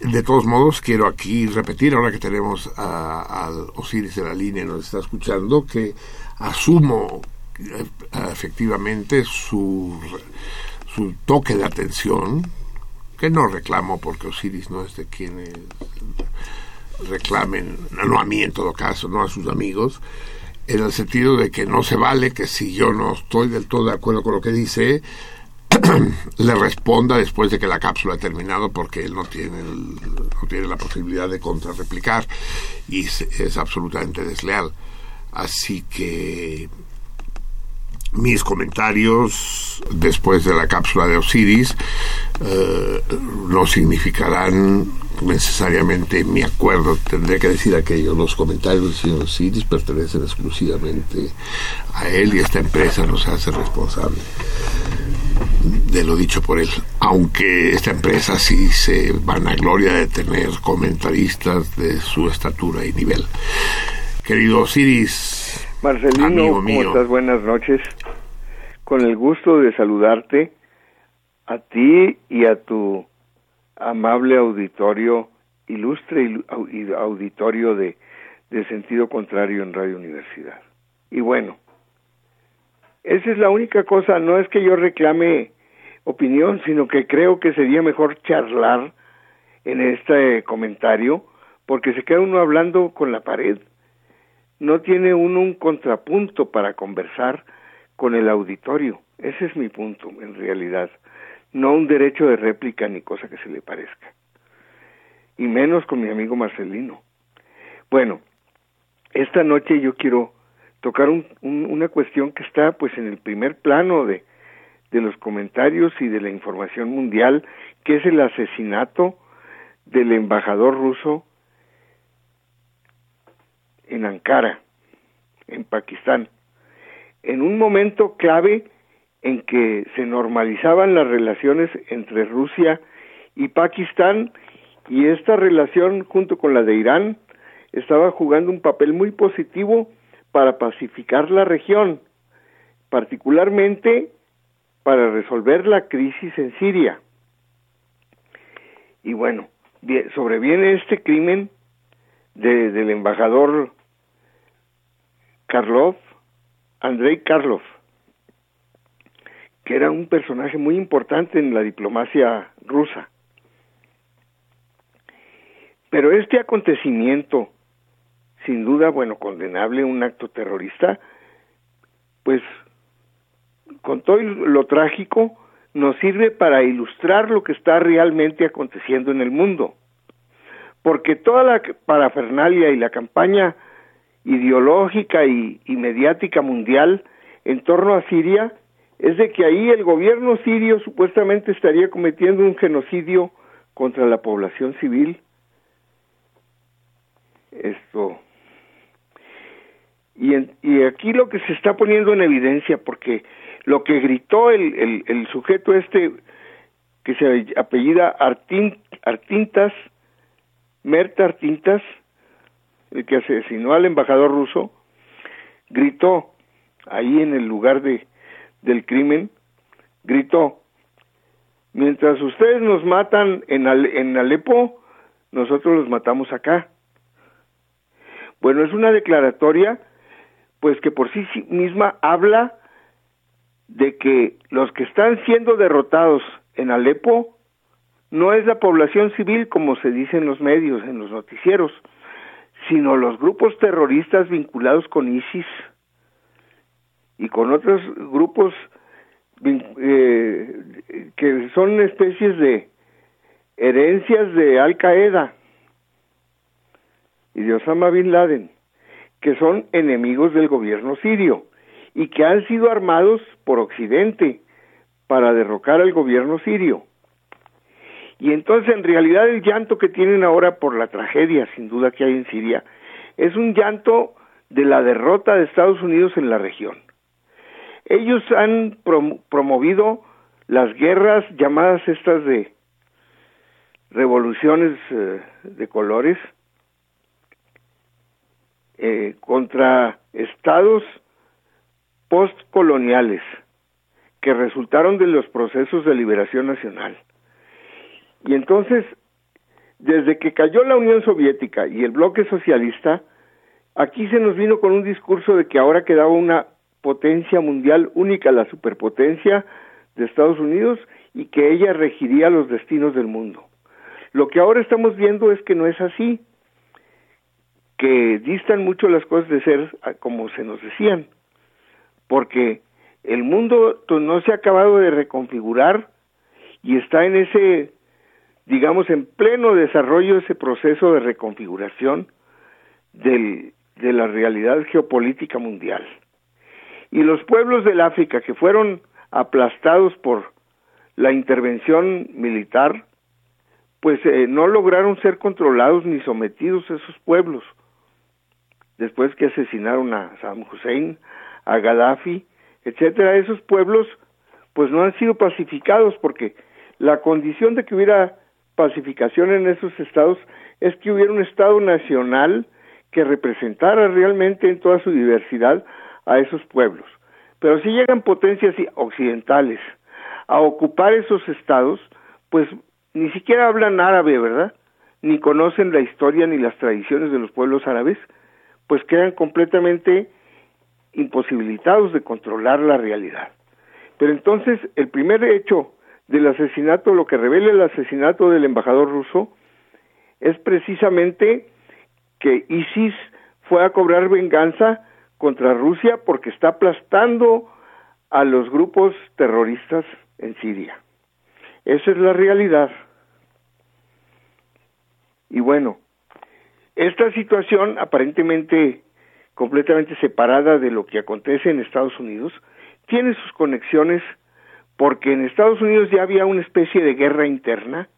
de todos modos, quiero aquí repetir, ahora que tenemos al Osiris de la línea, nos está escuchando, que asumo eh, efectivamente su, su toque de atención, que no reclamo porque Osiris no es de quienes reclamen, no a mí en todo caso, no a sus amigos, en el sentido de que no se vale que si yo no estoy del todo de acuerdo con lo que dice, le responda después de que la cápsula ha terminado porque él no tiene, no tiene la posibilidad de contrarreplicar y es, absolutamente desleal. Así que mis comentarios después de la cápsula de Osiris eh, no significarán necesariamente mi acuerdo. Tendré que decir aquello. Los comentarios del señor Osiris pertenecen exclusivamente a él y esta empresa no se hace responsable de lo dicho por él, aunque esta empresa sí se vanagloria de tener comentaristas de su estatura y nivel. Querido Osiris, Marcelino, ¿cómo estás? Buenas noches. Con el gusto de saludarte a ti y a tu amable auditorio, ilustre auditorio de, de sentido contrario en Radio Universidad. Y bueno, esa es la única cosa, no es que yo reclame opinión, sino que creo que sería mejor charlar en este comentario, porque se queda uno hablando con la pared. No tiene uno un contrapunto para conversar con el auditorio. Ese es mi punto, en realidad. No un derecho de réplica ni cosa que se le parezca. Y menos con mi amigo Marcelino. Bueno, esta noche yo quiero tocar un, una cuestión que está pues en el primer plano de, de los comentarios y de la información mundial, que es el asesinato del embajador ruso en Ankara, en Pakistán, en un momento clave en que se normalizaban las relaciones entre Rusia y Pakistán y esta relación junto con la de Irán estaba jugando un papel muy positivo para pacificar la región, particularmente para resolver la crisis en Siria. Y bueno, sobreviene este crimen del embajador Karlov, Andrei Karlov, que era un personaje muy importante en la diplomacia rusa. Pero este acontecimiento sin duda, bueno, condenable un acto terrorista, pues con todo lo trágico nos sirve para ilustrar lo que está realmente aconteciendo en el mundo. Porque toda la parafernalia y la campaña ideológica y, mediática mundial en torno a Siria es de que ahí el gobierno sirio supuestamente estaría cometiendo un genocidio contra la población civil. Esto y, y aquí lo que se está poniendo en evidencia, porque lo que gritó el, el, sujeto este, que se apellida Artintas, Merta Artintas, el que asesinó al embajador ruso, gritó ahí en el lugar de, del crimen, gritó, mientras ustedes nos matan en, en Alepo, nosotros los matamos acá. Bueno, es una declaratoria pues que por sí misma habla de que los que están siendo derrotados en Alepo no es la población civil como se dice en los medios, en los noticieros, sino los grupos terroristas vinculados con ISIS y con otros grupos eh, que son especies de herencias de Al Qaeda y de Osama Bin Laden que son enemigos del gobierno sirio y que han sido armados por Occidente para derrocar al gobierno sirio. Y entonces en realidad el llanto que tienen ahora por la tragedia, sin duda que hay en Siria, es un llanto de la derrota de Estados Unidos en la región. Ellos han promovido las guerras llamadas estas de revoluciones eh, de colores eh, contra estados postcoloniales que resultaron de los procesos de liberación nacional. Y entonces, desde que cayó la Unión Soviética y el bloque socialista, aquí se nos vino con un discurso de que ahora quedaba una potencia mundial única, la superpotencia de Estados Unidos, y que ella regiría los destinos del mundo. Lo que ahora estamos viendo es que no es así, que distan mucho las cosas de ser como se nos decían, porque el mundo no se ha acabado de reconfigurar y está en ese, digamos, en pleno desarrollo ese proceso de reconfiguración del, de la realidad geopolítica mundial. Y los pueblos del África que fueron aplastados por la intervención militar, pues eh, no lograron ser controlados ni sometidos esos pueblos. Después que asesinaron a Saddam Hussein, a Gaddafi, etcétera, esos pueblos pues no han sido pacificados porque la condición de que hubiera pacificación en esos estados es que hubiera un estado nacional que representara realmente en toda su diversidad a esos pueblos. Pero si llegan potencias occidentales a ocupar esos estados, pues ni siquiera hablan árabe, ¿verdad? Ni conocen la historia ni las tradiciones de los pueblos árabes, pues quedan completamente imposibilitados de controlar la realidad. Pero entonces el primer hecho del asesinato, lo que revela el asesinato del embajador ruso, es precisamente que ISIS fue a cobrar venganza contra Rusia porque está aplastando a los grupos terroristas en Siria. Esa es la realidad. Y bueno, esta situación aparentemente completamente separada de lo que acontece en Estados Unidos, tiene sus conexiones porque en Estados Unidos ya había una especie de guerra interna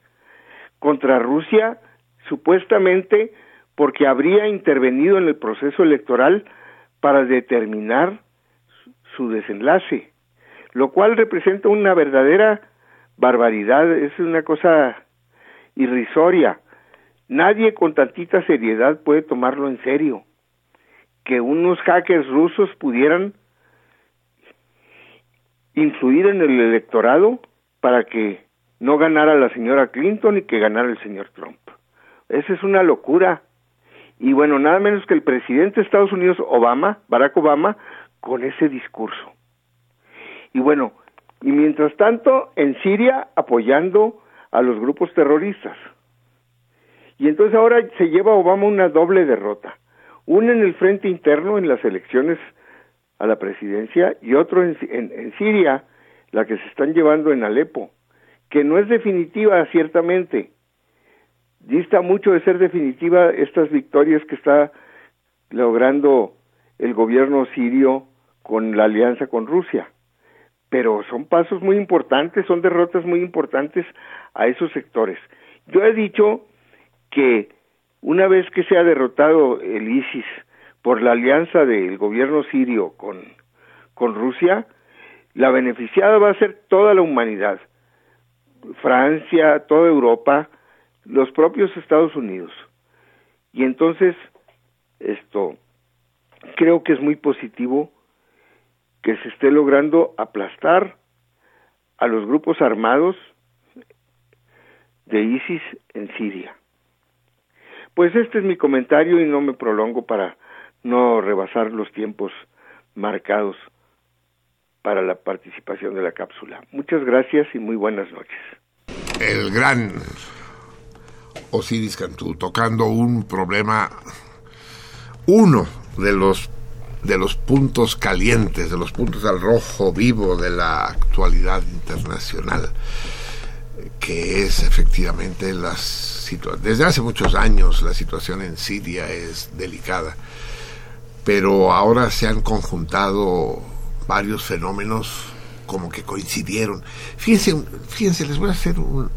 contra Rusia, supuestamente porque habría intervenido en el proceso electoral para determinar su desenlace, lo cual representa una verdadera barbaridad, es una cosa irrisoria. Nadie con tantita seriedad puede tomarlo en serio que unos hackers rusos pudieran influir en el electorado para que no ganara la señora Clinton y que ganara el señor Trump. Esa es una locura. Y bueno, nada menos que el presidente de Estados Unidos, Obama, Barack Obama, con ese discurso. Y bueno, y mientras tanto, en Siria apoyando a los grupos terroristas. Y entonces ahora se lleva Obama una doble derrota uno en el frente interno en las elecciones a la presidencia y otro en, en, Siria, la que se están llevando en Alepo, que no es definitiva ciertamente. Dista mucho de ser definitiva estas victorias que está logrando el gobierno sirio con la alianza con Rusia. Pero son pasos muy importantes, son derrotas muy importantes a esos sectores. Yo he dicho que una vez que se ha derrotado el ISIS por la alianza del gobierno sirio con, con Rusia, la beneficiada va a ser toda la humanidad, Francia, toda Europa, los propios Estados Unidos. Y entonces, esto, creo que es muy positivo que se esté logrando aplastar a los grupos armados de ISIS en Siria. Pues este es mi comentario y no me prolongo para no rebasar los tiempos marcados para la participación de la cápsula. Muchas gracias y muy buenas noches. El gran Osiris Cantú tocando un problema, uno de los de los puntos calientes, de los puntos al rojo vivo de la actualidad internacional, que es efectivamente las desde hace muchos años la situación en Siria es delicada, pero ahora se han conjuntado varios fenómenos como que coincidieron. Fíjense, fíjense, les voy a hacer un...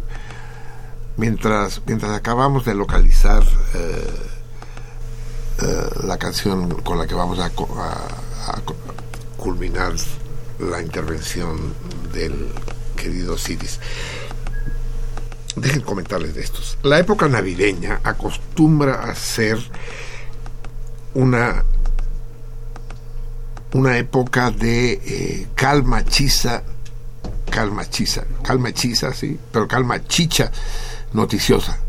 Mientras, mientras acabamos de localizar eh, eh, la canción con la que vamos a, culminar la intervención del querido Ciris. Dejen comentarles de estos. La época navideña acostumbra a ser una una época de eh, calma chisa, calma chisa, calma chisa, sí, pero calma chicha noticiosa.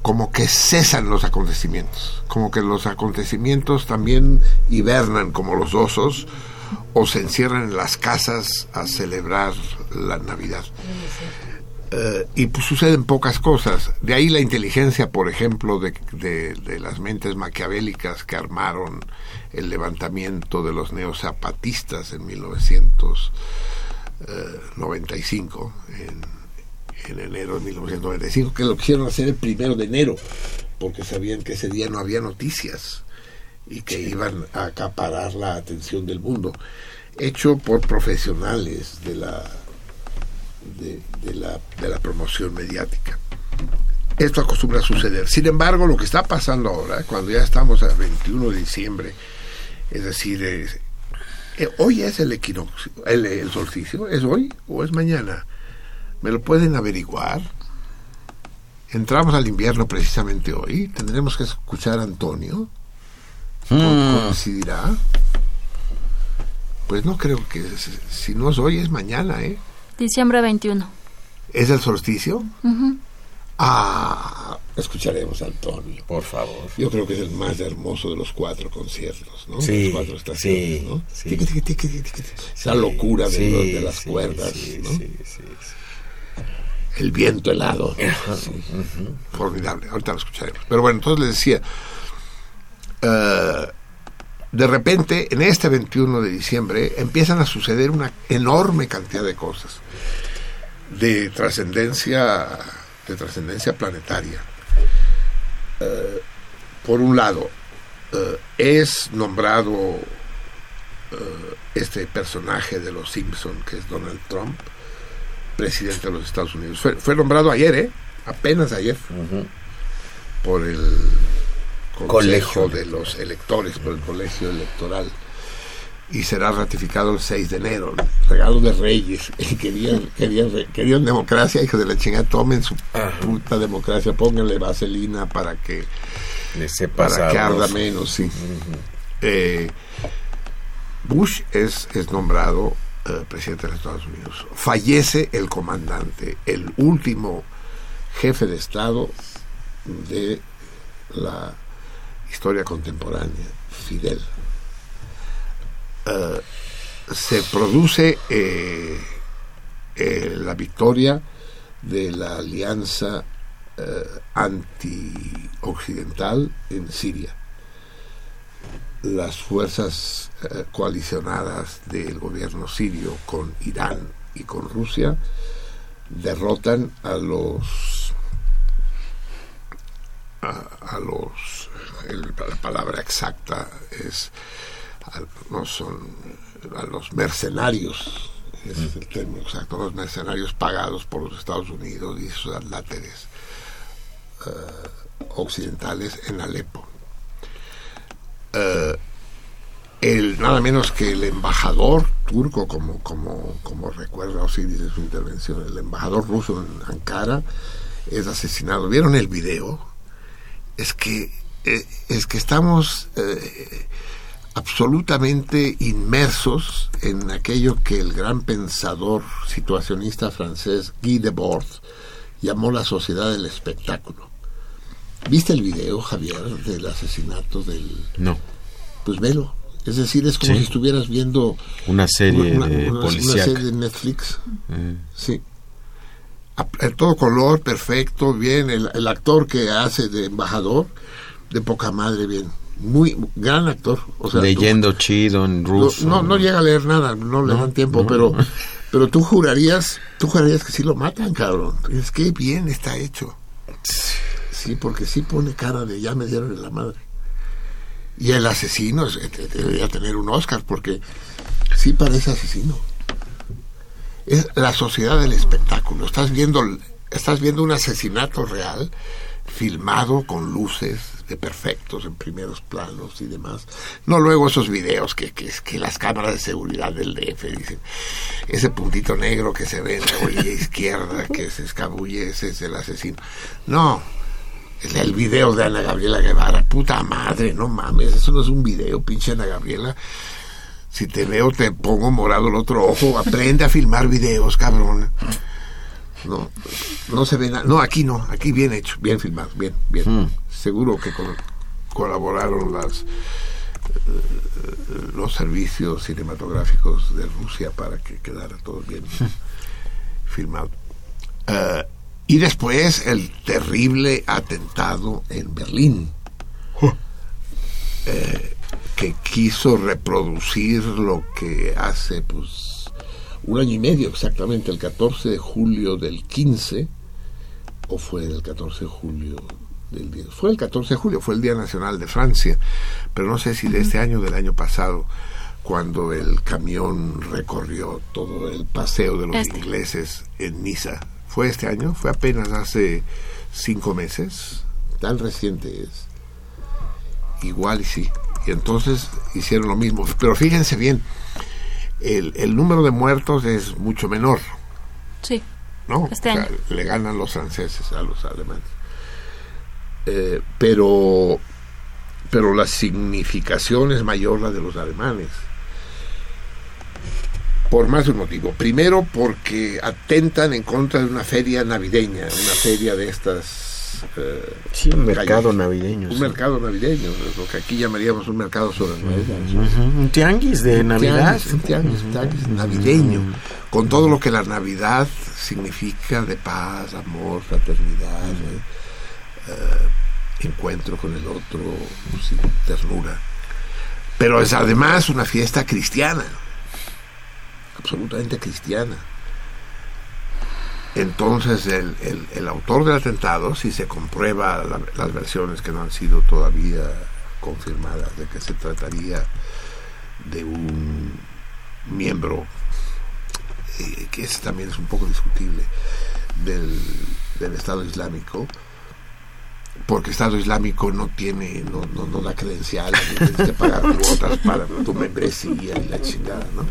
Como que cesan los acontecimientos, como que los acontecimientos también hibernan como los osos o se encierran en las casas a celebrar la Navidad. Eh, y pues suceden pocas cosas. De ahí la inteligencia, por ejemplo, de, de, las mentes maquiavélicas que armaron el levantamiento de los neozapatistas en 1995, en, en enero de 1995, que lo quisieron hacer el primero de enero, porque sabían que ese día no había noticias y que iban a acaparar la atención del mundo. Hecho por profesionales de la de, la, de la promoción mediática. Esto acostumbra a suceder. Sin embargo, lo que está pasando ahora, cuando ya estamos al 21 de diciembre, es decir, eh, hoy es el equinoccio, el, solsticio, ¿es hoy o es mañana? ¿Me lo pueden averiguar? Entramos al invierno precisamente hoy, tendremos que escuchar a Antonio. Hmm. ¿Coincidirá? Pues no creo que, si no es hoy, es mañana, ¿eh? Diciembre 21. ¿Es el solsticio? Ah, escucharemos a Antonio. Por favor. Yo creo que es el más hermoso de los cuatro conciertos, ¿no? Sí, los cuatro estaciones, sí, ¿no? Sí. Esa locura de, las cuerdas, ¿no? El viento helado. Formidable. Ahorita lo escucharemos. Pero bueno, entonces les decía. Uh, de repente, en este 21 de diciembre, empiezan a suceder una enorme cantidad de cosas de trascendencia de trascendencia planetaria. Eh, por un lado, eh, es nombrado eh, este personaje de los Simpson, que es Donald Trump, presidente de los Estados Unidos. Fue, nombrado ayer, ¿eh? Apenas ayer, por el colegio de los electores, por el colegio electoral. Y será ratificado el 6 de enero. Regalo de Reyes. querían, querían, querían democracia, hijos de la chingada. Tomen su puta democracia, pónganle vaselina para que, para que arda menos. Sí. Eh, Bush es, es nombrado eh, presidente de los Estados Unidos. Fallece el comandante, el último jefe de Estado de la historia contemporánea, Fidel. Eh, se produce eh, eh, la victoria de la alianza anti-occidental en Siria. Las fuerzas coalicionadas del gobierno sirio con Irán y con Rusia derrotan a los a los la palabra exacta es, no son a los mercenarios, es el término exacto, los mercenarios pagados por los Estados Unidos y sus atláteres eh, occidentales en Alepo. Eh, el, nada menos que el embajador turco, como, como, como recuerda Osiris de su intervención, el embajador ruso en Ankara es asesinado. ¿Vieron el video? Es que eh, es que estamos eh, absolutamente inmersos en aquello que el gran pensador situacionista francés Guy Debord llamó la sociedad del espectáculo. ¿Viste el video, Javier, del asesinato del... No. Pues velo. Es decir, es como si estuvieras viendo... Una serie de una, serie de Netflix. Mm. Sí. todo color, perfecto, bien. El, el actor que hace de embajador de poca madre, bien. Muy gran actor. O sea, Leyendo chido en ruso. No, no, llega a leer nada, no le dan tiempo, pero pero tú jurarías, tú jurarías que sí lo matan, cabrón. Es que bien está hecho. Sí, porque sí pone cara de ya me dieron en la madre. Y el asesino debería tener un Oscar porque sí parece asesino. es la sociedad del espectáculo. Estás viendo, estás viendo un asesinato real filmado con luces de perfectos en primeros planos y demás. No luego esos videos que, que, que las cámaras de seguridad del DF dicen, ese puntito negro que se ve en la orilla izquierda que se escabulle, ese es el asesino. No, el video de Ana Gabriela Guevara, puta madre, no mames, eso no es un video, pinche Ana Gabriela. Si te veo te pongo morado el otro ojo, aprende a filmar videos, cabrón. No, no se ve nada. No, aquí no, aquí bien hecho, bien filmado, bien, bien. Hmm. Seguro que colaboraron las eh, los servicios cinematográficos de Rusia para que quedara todo bien filmado. Uh, y después el terrible atentado en Berlín, eh, que quiso reproducir lo que hace pues un año y medio exactamente, el 14 de julio del 15, o fue el 14 de julio del día, fue el 14 de julio, fue el Día Nacional de Francia, pero no sé si de este año o del año pasado, cuando el camión recorrió todo el paseo de los este. ingleses en Niza, fue este año, fue apenas hace cinco meses, tan reciente es. Igual y sí. Y entonces hicieron lo mismo. Pero fíjense bien, el, el número de muertos es mucho menor. Sí. ¿No? Este le ganan los franceses a los alemanes. Eh, pero, pero la significación es mayor la de los alemanes por más de un motivo. Primero, porque atentan en contra de una feria navideña, una feria de estas. Eh, sí, un mercado navideño. Un mercado navideño, lo que aquí llamaríamos un mercado sobre Un tianguis de Navidad. un tianguis, navideño, con todo lo que la Navidad significa de paz, amor, fraternidad, eh, encuentro con el otro, ternura. Pero es además una fiesta cristiana absolutamente cristiana. Entonces el, autor del atentado, si se comprueba las versiones que no han sido todavía confirmadas de que se trataría de un miembro, eh, que ese también es un poco discutible, del, Estado Islámico, porque Estado Islámico no tiene, no, no, no da credenciales, tienes que pagar cuotas para tu membresía y la chingada, ¿no?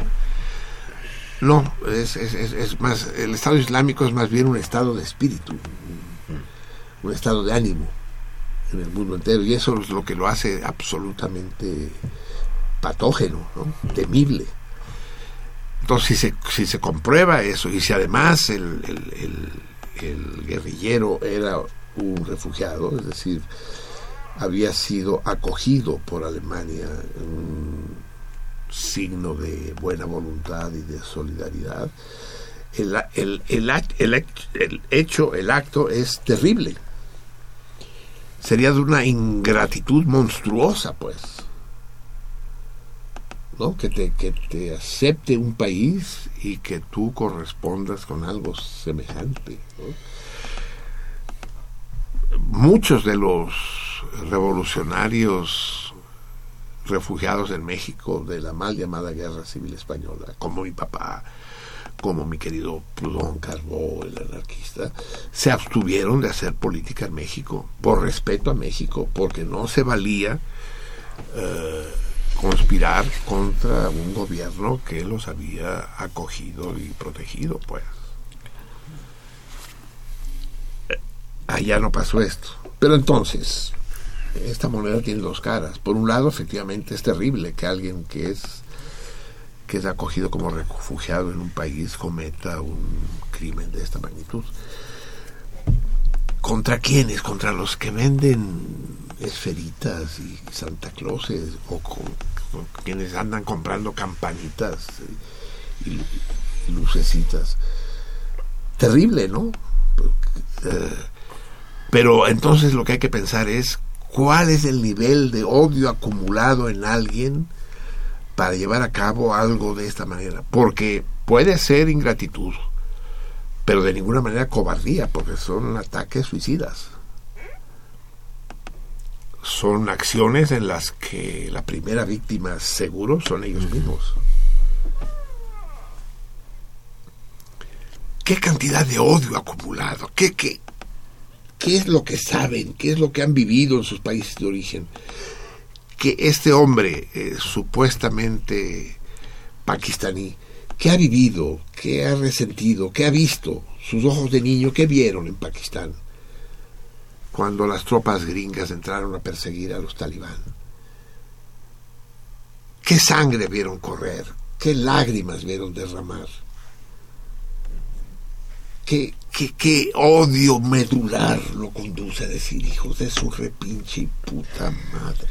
No, es, es, es, más, el Estado Islámico es más bien un estado de espíritu, un estado de ánimo en el mundo entero, y eso es lo que lo hace absolutamente patógeno, temible. Entonces, si se, si se comprueba eso, y si además el, el guerrillero era un refugiado, es decir, había sido acogido por Alemania, signo de buena voluntad y de solidaridad, el, el, el, el, hecho, el acto es terrible. Sería de una ingratitud monstruosa, pues. ¿no? Que, te, que te acepte un país y que tú correspondas con algo semejante. Muchos de los revolucionarios refugiados en México de la mal llamada Guerra Civil Española, como mi papá, como mi querido Proudhon Carbó, el anarquista, se abstuvieron de hacer política en México, por respeto a México, porque no se valía eh, conspirar contra un gobierno que los había acogido y protegido, pues. Eh, allá no pasó esto. Pero entonces, esta moneda tiene dos caras. Por un lado, efectivamente, es terrible que alguien que es que es acogido como refugiado en un país cometa un crimen de esta magnitud. ¿Contra quiénes? Contra los que venden esferitas y Santa Clauses o con, quienes andan comprando campanitas y, lucecitas. Terrible, ¿no? Eh, pero entonces lo que hay que pensar es cuál es el nivel de odio acumulado en alguien para llevar a cabo algo de esta manera. Porque puede ser ingratitud, pero de ninguna manera cobardía, porque son ataques suicidas. Son acciones en las que la primera víctima seguro son ellos mismos. qué cantidad de odio acumulado, qué, qué, qué es lo que saben, qué es lo que han vivido en sus países de origen. Que este hombre, eh, supuestamente pakistaní, ¿qué ha vivido? ¿Qué ha resentido? ¿Qué ha visto? Sus ojos de niño, ¿qué vieron en Pakistán? Cuando las tropas gringas entraron a perseguir a los talibán. ¿Qué sangre vieron correr? ¿Qué lágrimas vieron derramar? ¿Qué, qué, odio medular lo conduce a decir, hijos de su repinche puta madre?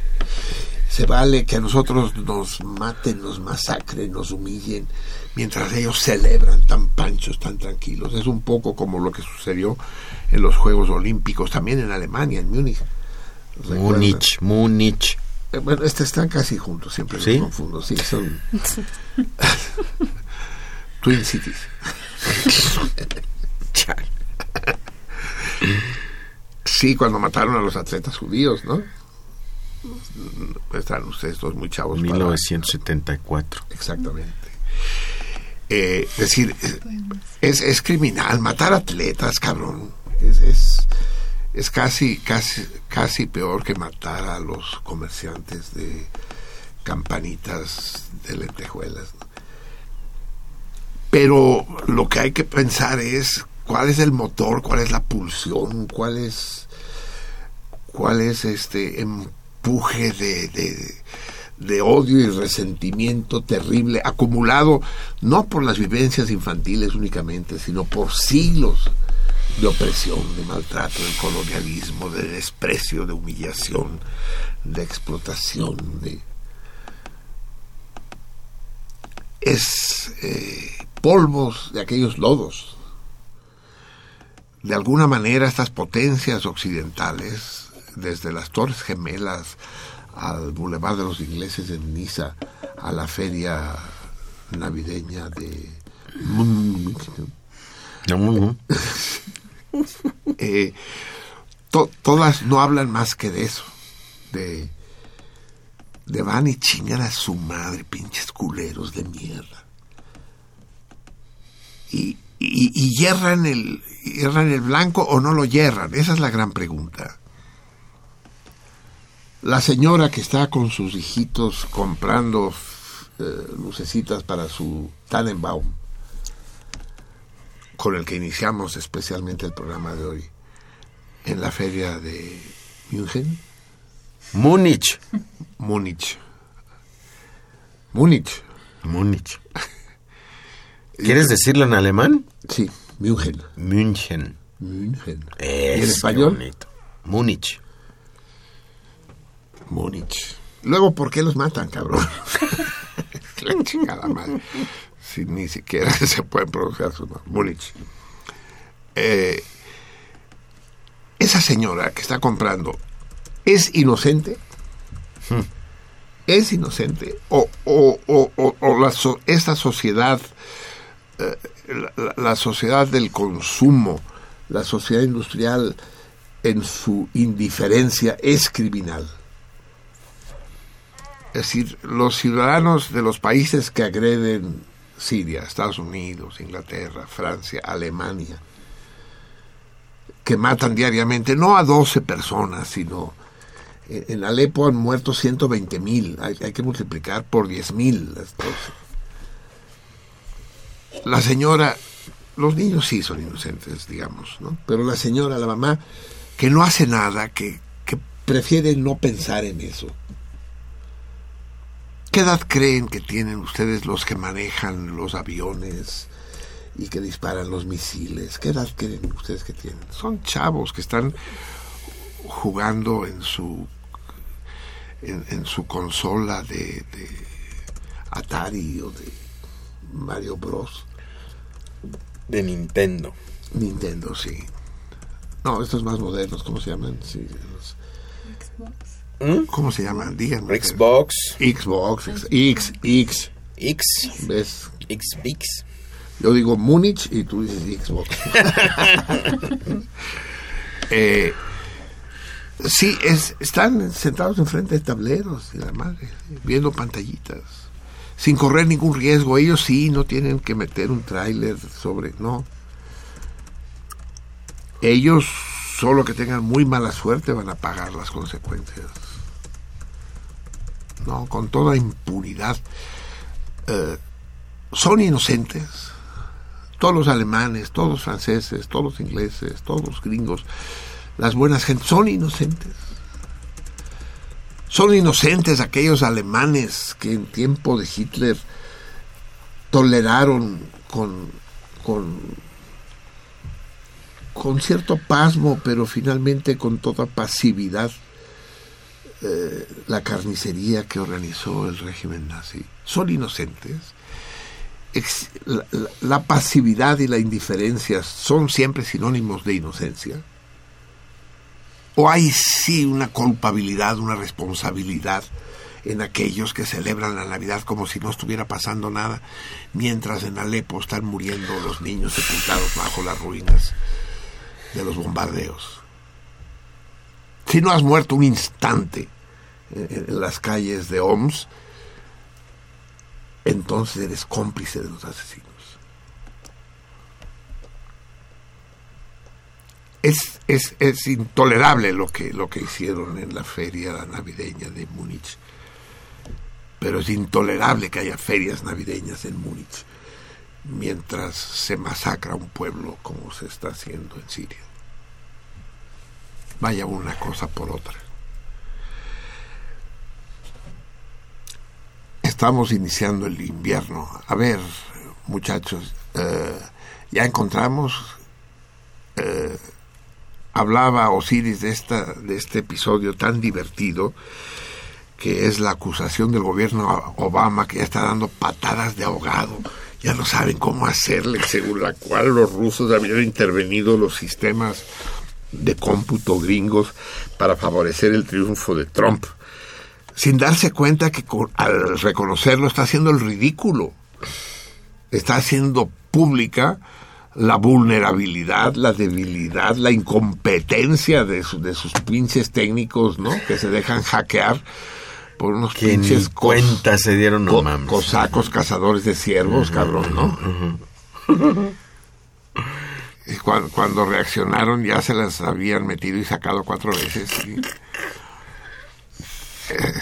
Se vale que a nosotros nos maten, nos masacren, nos humillen, mientras ellos celebran tan panchos, tan tranquilos. Es un poco como lo que sucedió en los Juegos Olímpicos, también en Alemania, en Múnich. Múnich, Múnich. Eh, bueno, este están casi juntos, siempre los confundo. Sí, son Twin Cities. sí, cuando mataron a los atletas judíos, ¿no? Están ustedes dos muy chavos. 1974. Exactamente. Eh, es decir, es, es, criminal matar atletas, cabrón. Es, es, es casi, casi, casi peor que matar a los comerciantes de campanitas de lentejuelas. Pero lo que hay que pensar es cuál es el motor, cuál es la pulsión, cuál es, cuál es este empuje de, odio y resentimiento terrible acumulado no por las vivencias infantiles únicamente, sino por siglos de opresión, de maltrato, de colonialismo, de desprecio, de humillación, de explotación, de... es eh, polvos de aquellos lodos. De alguna manera estas potencias occidentales, desde las Torres Gemelas al Boulevard de los Ingleses en Niza, a la feria navideña de... Eh, todas no hablan más que de eso, de, de van y chingan a su madre, pinches culeros de mierda. Y, y, yerran, el, yerran el blanco o no lo yerran, esa es la gran pregunta. La señora que está con sus hijitos comprando eh, lucecitas para su Tannenbaum, con el que iniciamos especialmente el programa de hoy, en la feria de München. Múnich. Múnich. Múnich. Múnich. ¿Quieres decirlo en alemán? Sí, München. München. München. en español? Múnich. Múnich. Luego, ¿por qué los matan, cabrón? La chingada madre si ni siquiera se pueden pronunciar su nombre, Múnich. Eh, esa señora que está comprando, ¿es inocente? Hmm. ¿Es inocente? ¿O, o, o, o la esta sociedad, eh, la, la sociedad del consumo, la sociedad industrial en su indiferencia es criminal? Es decir, los ciudadanos de los países que agreden Siria, Estados Unidos, Inglaterra, Francia, Alemania, que matan diariamente, no a 12 personas, sino en Alepo han muerto 120 mil, hay, que multiplicar por 10 mil. La señora, los niños sí son inocentes, digamos, ¿no? Pero la señora, la mamá, que no hace nada, que, que prefiere no pensar en eso, ¿Qué edad creen que tienen ustedes los que manejan los aviones y que disparan los misiles? ¿Qué edad creen ustedes que tienen? Son chavos que están jugando en su en, su consola de, Atari o de Mario Bros. De Nintendo. Nintendo, sí. No, estos más modernos, ¿cómo se llaman? Sí, ¿Mm? ¿Cómo se llama? Díganme. Xbox. Xbox, X, X. X. ¿Ves? Xbox. Yo digo Múnich y tú dices Xbox. eh, sí, es, están sentados enfrente de tableros y la madre, viendo pantallitas, sin correr ningún riesgo. Ellos sí no tienen que meter un tráiler sobre, no. ellos, solo que tengan muy mala suerte, van a pagar las consecuencias. ¿No? Con toda impunidad. Eh, son inocentes. Todos los alemanes, todos los franceses, todos los ingleses, todos los gringos, las buenas gentes, son inocentes. Son inocentes aquellos alemanes que en tiempo de Hitler toleraron con, con, con cierto pasmo, pero finalmente con toda pasividad, eh, la carnicería que organizó el régimen nazi. Son inocentes. la, pasividad y la indiferencia son siempre sinónimos de inocencia. ¿O hay sí una culpabilidad, una responsabilidad en aquellos que celebran la Navidad como si no estuviera pasando nada, mientras en Alepo están muriendo los niños sepultados bajo las ruinas de los bombardeos? Si no has muerto un instante en las calles de Oms, entonces eres cómplice de los asesinos. Es, es, es, intolerable lo que, lo que hicieron en la feria navideña de Múnich. Pero es intolerable que haya ferias navideñas en Múnich mientras se masacra un pueblo como se está haciendo en Siria. Vaya una cosa por otra. Estamos iniciando el invierno. A ver, muchachos, eh, ya encontramos eh, hablaba Osiris de, esta, de este episodio tan divertido que es la acusación del gobierno Obama que ya está dando patadas de ahogado. Ya no saben cómo hacerle, según la cual los rusos habían intervenido los sistemas de cómputo gringos para favorecer el triunfo de Trump, sin darse cuenta que al reconocerlo está haciendo el ridículo, está haciendo pública la vulnerabilidad, la debilidad, la incompetencia de, de sus pinches técnicos, ¿no? Que se dejan hackear por unos pinches cuentas se dieron no mames. cosacos cazadores de ciervos, cabrón, ¿no? y cuando, reaccionaron ya se las habían metido y sacado cuatro veces. Eh,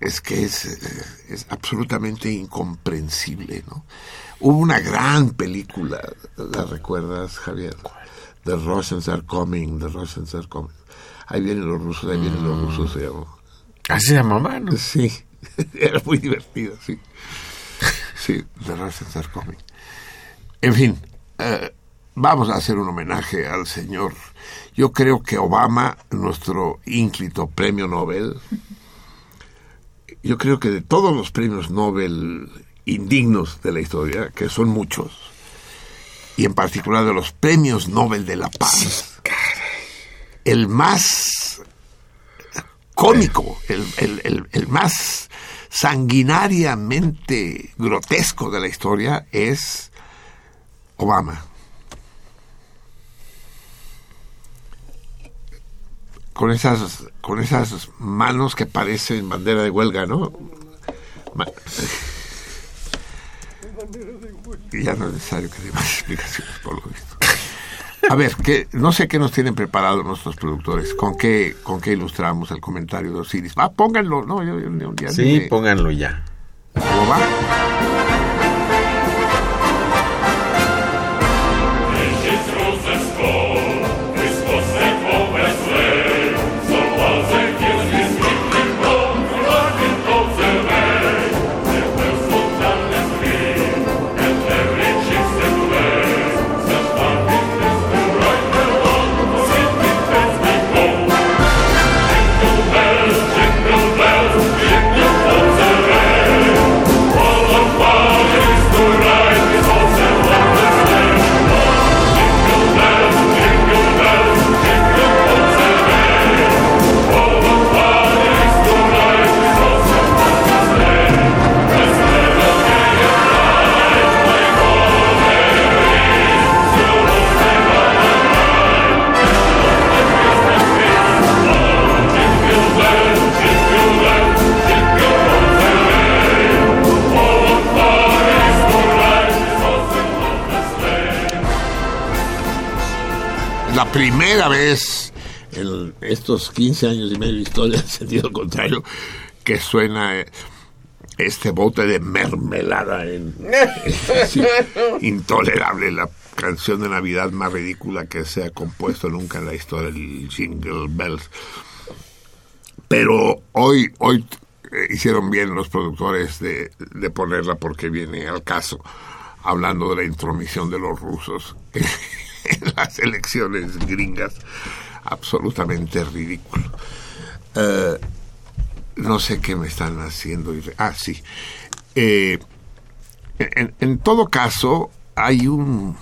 es que es, eh, es absolutamente incomprensible, ¿no? Hubo una gran película, ¿la recuerdas, Javier? The Russians are coming, The Russians are coming. Ahí vienen los rusos, ahí vienen los mm. rusos, se llamó. ¿Así se llamaba, no? Sí, era muy divertido, sí. Sí, The Russians are coming. En fin, eh, vamos a hacer un homenaje al señor. Yo creo que Obama, nuestro ínclito premio Nobel, yo creo que de todos los premios Nobel indignos de la historia, que son muchos, y en particular de los premios Nobel de la Paz, el más cómico, el, el, más sanguinariamente grotesco de la historia es Obama. Con esas, con esas manos que parecen bandera de huelga, ¿no? Ya no es necesario que dé más explicaciones por lo visto. A ver, que, no sé qué nos tienen preparado nuestros productores, con qué, con qué ilustramos el comentario de Osiris. Va, pónganlo, no, yo, Sí, pónganlo ya. ¿Cómo va? La primera vez en estos 15 años y medio de historia, en sentido contrario, que suena eh, este bote de mermelada en, intolerable la canción de Navidad más ridícula que se ha compuesto nunca en la historia del Jingle Bells. Pero hoy, hoy eh, hicieron bien los productores de, de, ponerla porque viene al caso, hablando de la intromisión de los rusos las elecciones gringas. Absolutamente ridículo. Eh, no sé qué me están haciendo. Ah, sí. Eh, en, todo caso, hay un,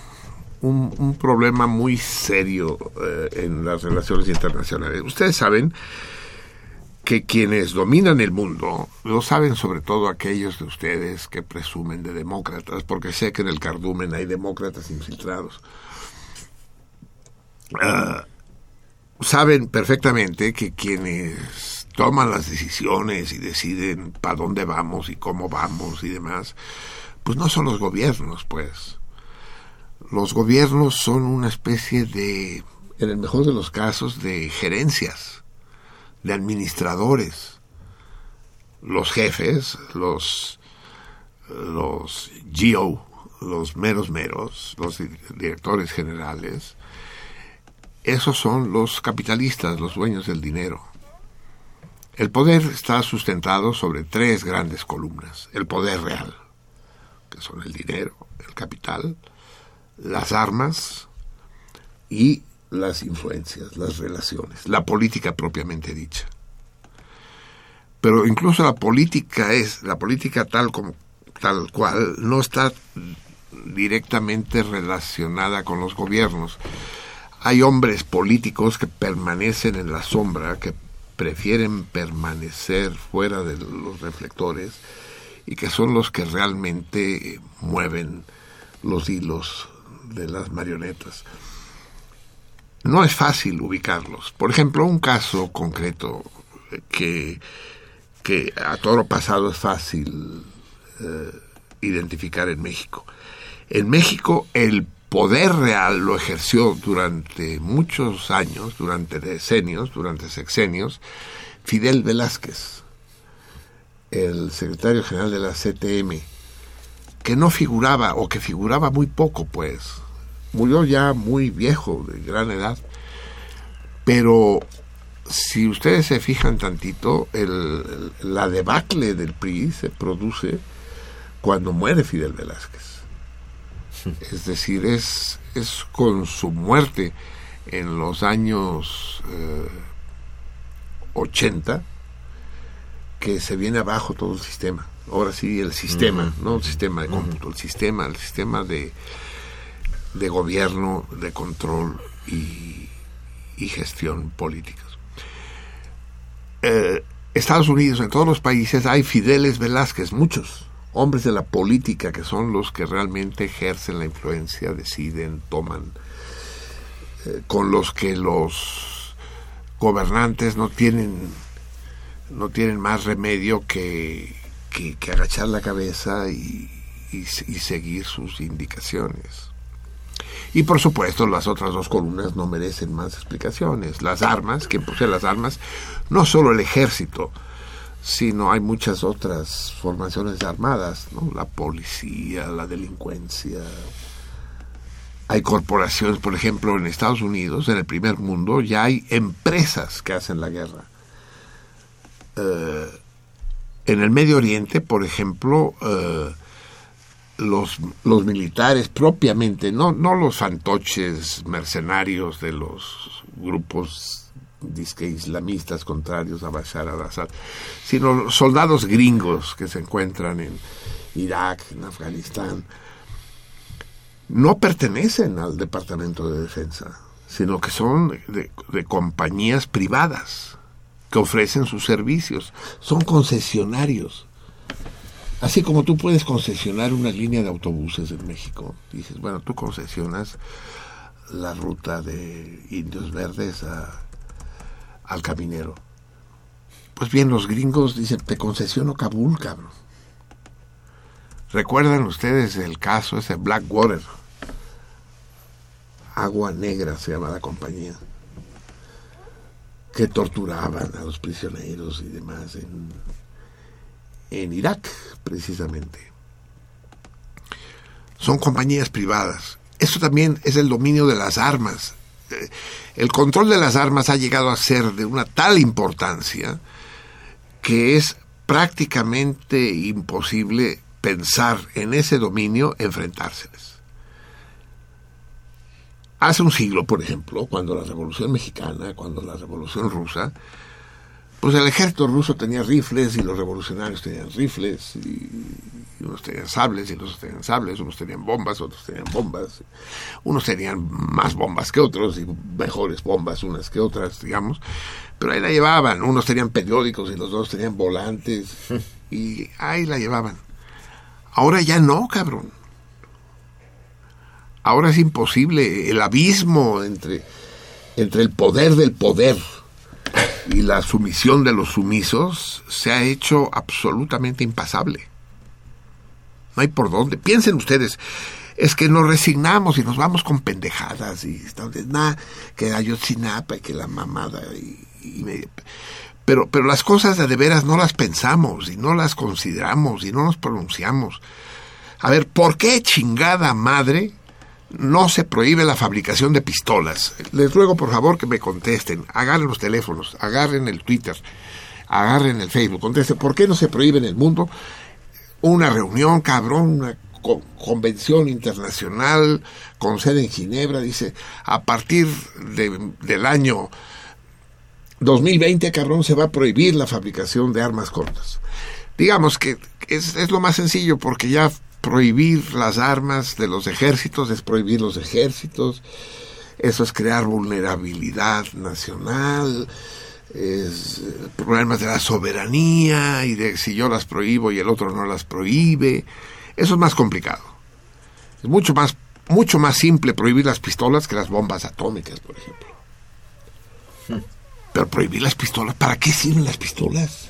un, problema muy serio eh, en las relaciones internacionales. Ustedes saben que quienes dominan el mundo, lo saben sobre todo aquellos de ustedes que presumen de demócratas, porque sé que en el cardumen hay demócratas infiltrados. Ah, saben perfectamente que quienes toman las decisiones y deciden para dónde vamos y cómo vamos y demás, pues no son los gobiernos, pues. Los gobiernos son una especie de, en el mejor de los casos, de gerencias, de administradores. Los jefes, los, los GO, los meros meros, los directores generales, esos son los capitalistas, los dueños del dinero. El poder está sustentado sobre tres grandes columnas. El poder real, que son el dinero, el capital, las armas y las influencias, las relaciones, la política propiamente dicha. Pero incluso la política es, la política tal como tal cual no está directamente relacionada con los gobiernos. Hay hombres políticos que permanecen en la sombra, que prefieren permanecer fuera de los reflectores y que son los que realmente mueven los hilos de las marionetas. No es fácil ubicarlos. Por ejemplo, un caso concreto que, que a todo pasado es fácil eh, identificar en México. En México el poder real lo ejerció durante muchos años, durante decenios, durante sexenios, Fidel Velázquez, el secretario general de la CTM, que no figuraba o que figuraba muy poco, pues. Murió ya muy viejo, de gran edad. Pero si ustedes se fijan tantito, el, la debacle del PRI se produce cuando muere Fidel Velázquez. Es decir, es, es con su muerte en los años 80 eh, que se viene abajo todo el sistema. Ahora sí, el sistema, no el sistema de cómputo, el sistema, el sistema de, de gobierno, de control y, gestión políticas. Eh, Estados Unidos, en todos los países hay Fideles Velázquez, muchos hombres de la política que son los que realmente ejercen la influencia, deciden, toman, eh, con los que los gobernantes no tienen no tienen más remedio que, que, agachar la cabeza y, y, seguir sus indicaciones. Y por supuesto las otras dos columnas no merecen más explicaciones. Las armas, quien posee las armas, no solo el ejército, sino hay muchas otras formaciones armadas, la policía, la delincuencia. Hay corporaciones, por ejemplo, en Estados Unidos, en el primer mundo, ya hay empresas que hacen la guerra. Eh, en el Medio Oriente, por ejemplo, eh, los, los militares propiamente, no, no los fantoches mercenarios de los grupos disque islamistas contrarios a Bashar al-Assad, sino soldados gringos que se encuentran en Irak, en Afganistán, no pertenecen al Departamento de Defensa, sino que son de, de compañías privadas que ofrecen sus servicios, son concesionarios. Así como tú puedes concesionar una línea de autobuses en México, dices, bueno, tú concesionas la ruta de Indios Verdes a al caminero. Pues bien, los gringos dicen, te concesiono Kabul, cabrón. ¿Recuerdan ustedes el caso ese Blackwater? Agua Negra, se llama la compañía, que torturaban a los prisioneros y demás en, en Irak, precisamente. Son compañías privadas. Eso también es el dominio de las armas. Eh, el control de las armas ha llegado a ser de una tal importancia que es prácticamente imposible pensar en ese dominio enfrentárseles. Hace un siglo, por ejemplo, cuando la Revolución Mexicana, cuando la Revolución Rusa, pues el ejército ruso tenía rifles y los revolucionarios tenían rifles y, unos tenían sables y los otros tenían sables, unos tenían bombas, otros tenían bombas, unos tenían más bombas que otros y mejores bombas unas que otras, digamos, pero ahí la llevaban, unos tenían periódicos y los dos tenían volantes y ahí la llevaban. Ahora ya no, cabrón. Ahora es imposible el abismo entre, entre el poder del poder y la sumisión de los sumisos se ha hecho absolutamente impasable. No hay por dónde. Piensen ustedes, es que nos resignamos y nos vamos con pendejadas y nada, que Ayotzinapa y que la mamada y, pero, pero las cosas de, de veras no las pensamos y no las consideramos y no nos pronunciamos. A ver, ¿por qué chingada madre no se prohíbe la fabricación de pistolas. Les ruego por favor que me contesten, agarren los teléfonos, agarren el Twitter, agarren el Facebook, contesten, ¿por qué no se prohíbe en el mundo una reunión, cabrón, una convención internacional con sede en Ginebra? Dice, a partir del año 2020, cabrón, se va a prohibir la fabricación de armas cortas. Digamos que es, es lo más sencillo porque ya prohibir las armas de los ejércitos es prohibir los ejércitos, eso es crear vulnerabilidad nacional, es problemas de la soberanía y de si yo las prohíbo y el otro no las prohíbe, eso es más complicado. Es mucho más mucho más simple prohibir las pistolas que las bombas atómicas, por ejemplo. Pero prohibir las pistolas, ¿para qué sirven las pistolas?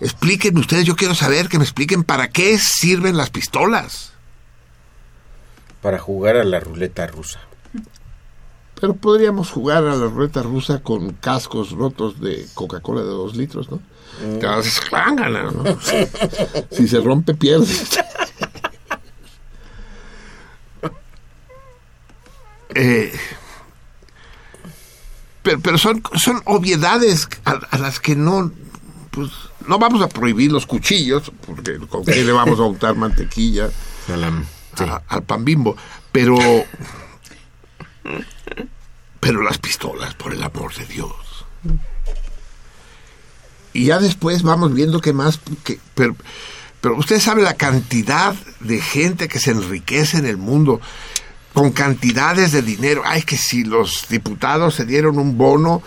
Explíquenme ustedes, yo quiero saber que me expliquen para qué sirven las pistolas. Para jugar a la ruleta rusa. Pero podríamos jugar a la ruleta rusa con cascos rotos de Coca-Cola de dos litros, ¿no? Mm. ¿no? si, se rompe, pierdes. Eh, pero, son, son obviedades a las que no, pues no vamos a prohibir los cuchillos, porque con qué le vamos a untar mantequilla al pan bimbo, pero pero las pistolas, por el amor de Dios. Y ya después vamos viendo que más, que, pero, pero usted sabe la cantidad de gente que se enriquece en el mundo con cantidades de dinero. Ay, que si los diputados se dieron un bono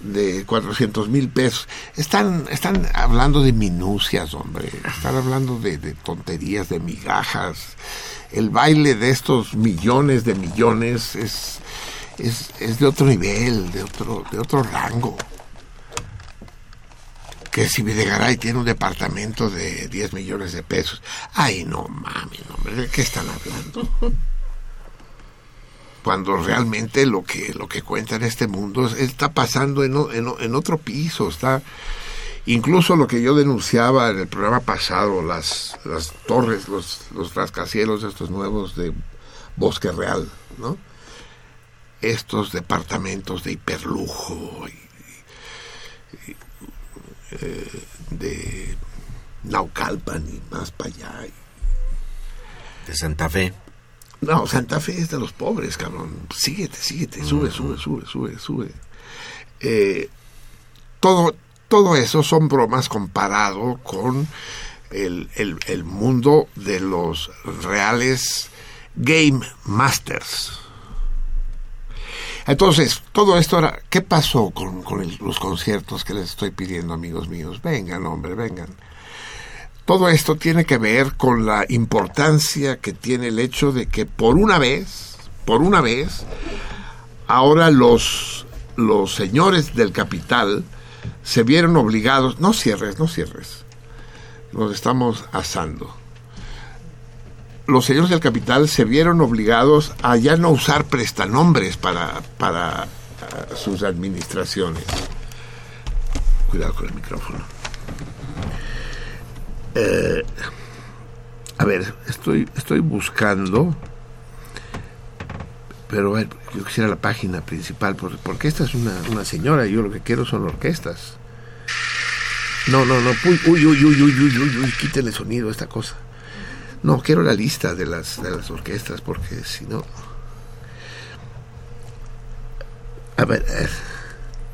de 400 mil pesos. Están, están hablando de minucias, hombre. Están hablando de, tonterías, de migajas. El baile de estos millones de millones es, es, es de otro nivel, de otro, de otro rango. Que si Videgaray tiene un departamento de 10 millones de pesos. Ay, no mames, hombre, ¿de qué están hablando? cuando realmente lo que lo que cuenta en este mundo está pasando en, en, otro piso está incluso lo que yo denunciaba en el programa pasado las las torres los los rascacielos estos nuevos de Bosque Real no estos departamentos de hiperlujo y, eh, de Naucalpan y más para allá de Santa Fe no, Santa Fe es de los pobres, cabrón. Síguete, síguete, sube, sube, sube, sube, sube. Eh, todo, todo eso son bromas comparado con el, el, mundo de los reales game masters. Entonces, todo esto era, ¿qué pasó con, con los conciertos que les estoy pidiendo, amigos míos? Vengan, hombre, vengan. Todo esto tiene que ver con la importancia que tiene el hecho de que por una vez, por una vez, ahora los, los señores del capital se vieron obligados, no cierres, no cierres, nos estamos asando. los señores del capital se vieron obligados a ya no usar prestanombres para, para uh, sus administraciones. Cuidado con el micrófono. Eh, a ver, estoy, estoy buscando, pero yo quisiera la página principal, porque, esta es una, señora yo lo que quiero son orquestas. No, no, no, uy, uy, uy, uy, uy, uy, uy, uy, sonido a esta cosa. No, quiero la lista de las, de las orquestas, porque si no... A ver,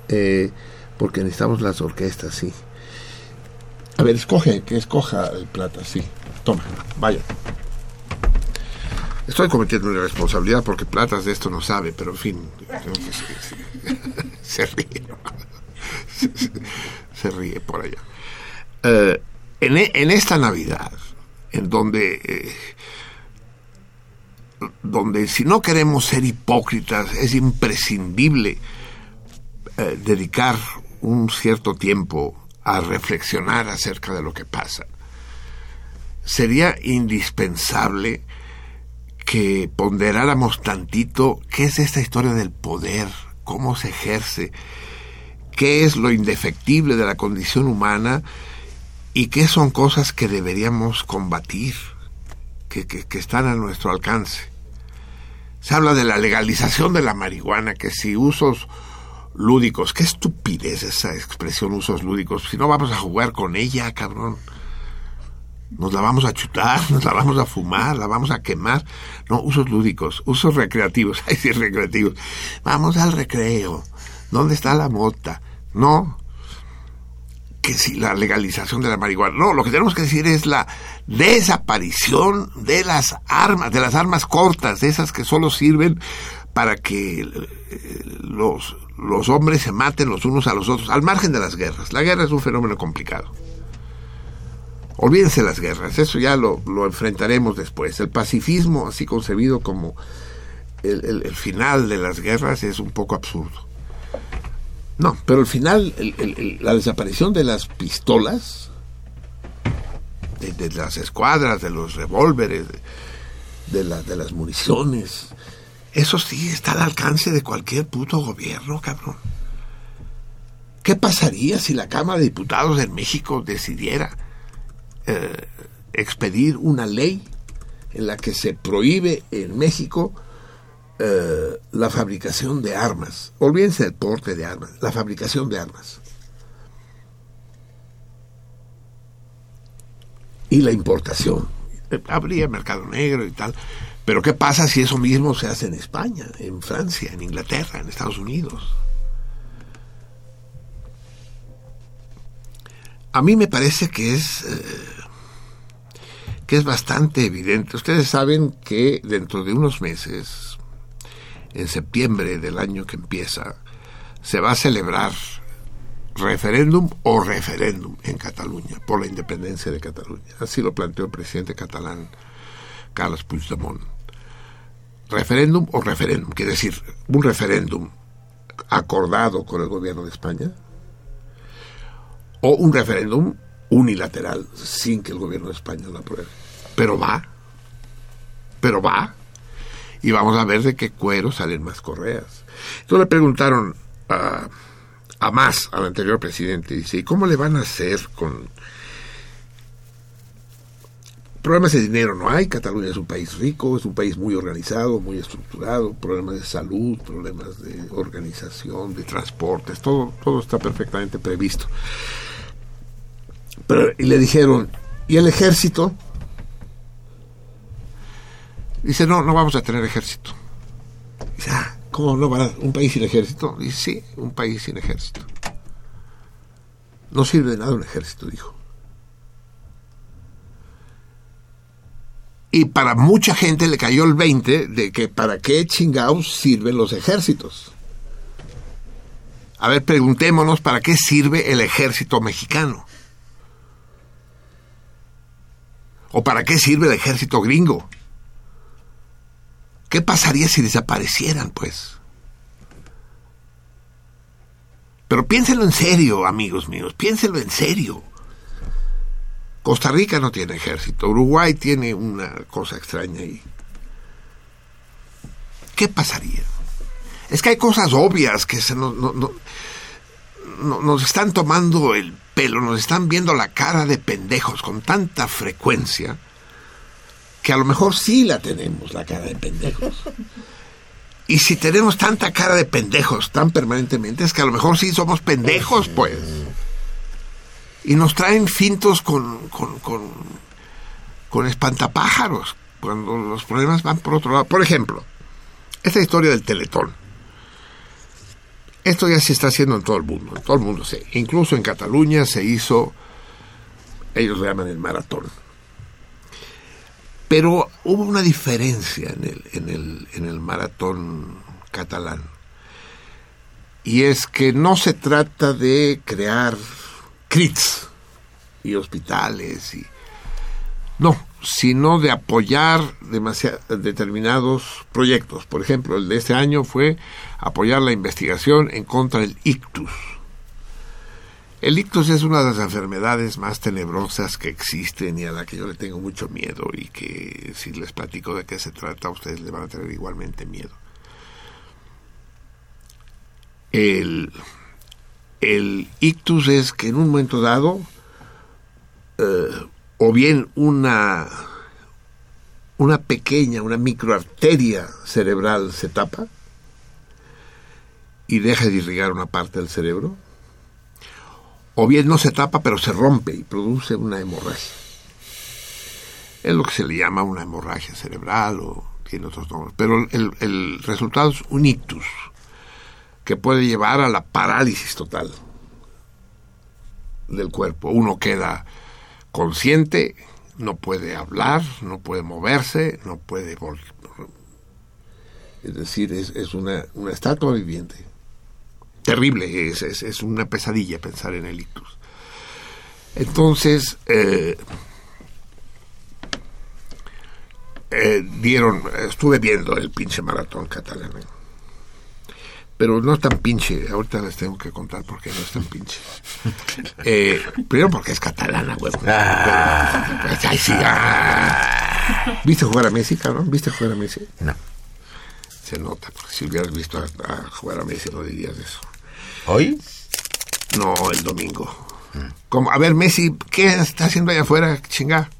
eh, porque necesitamos las orquestas, sí. A ver, escoge, que escoja el plata, sí. Toma, vaya. Estoy cometiendo una irresponsabilidad porque Platas de esto no sabe, pero en fin, se, ríe. Se, ríe por allá. Eh, en, en, esta Navidad, en donde, eh, donde si no queremos ser hipócritas, es imprescindible eh, dedicar un cierto tiempo a reflexionar acerca de lo que pasa. Sería indispensable que ponderáramos tantito qué es esta historia del poder, cómo se ejerce, qué es lo indefectible de la condición humana y qué son cosas que deberíamos combatir, que, que, están a nuestro alcance. Se habla de la legalización de la marihuana, que si usos lúdicos, qué estupidez esa expresión usos lúdicos, si no vamos a jugar con ella, cabrón. Nos la vamos a chutar, nos la vamos a fumar, la vamos a quemar. No, usos lúdicos, usos recreativos, ay sí, recreativos. Vamos al recreo. ¿Dónde está la mota? No, que si la legalización de la marihuana. No, lo que tenemos que decir es la desaparición de las armas, de las armas cortas, de esas que solo sirven para que eh, los, los hombres se maten los unos a los otros, al margen de las guerras. La guerra es un fenómeno complicado. Olvídense las guerras, eso ya lo, lo enfrentaremos después. El pacifismo, así concebido como el, el, final de las guerras, es un poco absurdo. No, pero al final, la desaparición de las pistolas, de, las escuadras, de los revólveres, de, de las municiones, eso sí está al alcance de cualquier puto gobierno, cabrón. ¿Qué pasaría si la Cámara de Diputados en México decidiera eh, expedir una ley en la que se prohíbe en México eh, la fabricación de armas? Olvídense del porte de armas, la fabricación de armas. Y la importación. Habría mercado negro y tal. Pero ¿qué pasa si eso mismo se hace en España, en Francia, en Inglaterra, en Estados Unidos? A mí me parece que es eh, que es bastante evidente. Ustedes saben que dentro de unos meses, en septiembre del año que empieza, se va a celebrar referéndum o referéndum en Cataluña por la independencia de Cataluña. Así lo planteó el presidente catalán Carlos Puigdemont referéndum o referéndum, quiere decir un referéndum acordado con el gobierno de España o un referéndum unilateral sin que el gobierno de España lo apruebe. Pero va, pero va, y vamos a ver de qué cuero salen más correas. Entonces le preguntaron a, a más, al anterior presidente, dice, ¿y cómo le van a hacer con Problemas de dinero no hay, Cataluña es un país rico, es un país muy organizado, muy estructurado, problemas de salud, problemas de organización, de transportes, todo, todo está perfectamente previsto. Pero, y le dijeron, ¿y el ejército? Dice, no, no vamos a tener ejército. Dice, ah, ¿cómo no va un país sin ejército? Dice, sí, un país sin ejército. No sirve de nada un ejército, dijo. Y para mucha gente le cayó el 20 de que para qué chingados sirven los ejércitos. A ver, preguntémonos para qué sirve el ejército mexicano. ¿O para qué sirve el ejército gringo? ¿Qué pasaría si desaparecieran, pues? Pero piénsenlo en serio, amigos míos, piénsenlo en serio. Costa Rica no tiene ejército, Uruguay tiene una cosa extraña ahí. ¿Qué pasaría? Es que hay cosas obvias que se nos, nos están tomando el pelo, nos están viendo la cara de pendejos con tanta frecuencia que a lo mejor sí la tenemos, la cara de pendejos. Y si tenemos tanta cara de pendejos tan permanentemente, es que a lo mejor sí somos pendejos, pues. Y nos traen fintos con, con, con, con espantapájaros, cuando los problemas van por otro lado. Por ejemplo, esta historia del teletón. Esto ya se está haciendo en todo el mundo, en todo el mundo. Sí. Incluso en Cataluña se hizo, ellos le llaman el maratón. Pero hubo una diferencia en el, en el, en el maratón catalán. Y es que no se trata de crear CRITs y hospitales y no, sino de apoyar determinados proyectos. Por ejemplo, el de este año fue apoyar la investigación en contra del ictus. El ictus es una de las enfermedades más tenebrosas que existen y a la que yo le tengo mucho miedo y que si les platico de qué se trata, ustedes le van a tener igualmente miedo. El, el ictus es que en un momento dado eh, o bien una, una pequeña, una microarteria cerebral se tapa y deja de irrigar una parte del cerebro, o bien no se tapa pero se rompe y produce una hemorragia. Es lo que se le llama una hemorragia cerebral o tiene otros nombres, pero el, el resultado es un ictus que puede llevar a la parálisis total del cuerpo. Uno queda consciente, no puede hablar, no puede moverse, no puede... Es decir, es, una, una, estatua viviente. Terrible, es, es, una pesadilla pensar en el ictus. Entonces, eh, eh, dieron, estuve viendo el pinche maratón catalán pero no es tan pinche. Ahorita les tengo que contar por qué no es tan pinche. Eh, primero porque es catalana, güey. Ah. Pues, ay, sí, ah. ¿Viste jugar a Messi, cabrón? ¿Viste jugar a Messi? No. Se nota, porque si hubieras visto a, jugar a Messi no dirías eso. ¿Hoy? No, el domingo. Mm. Como, a ver, Messi, ¿qué está haciendo allá afuera? Chinga.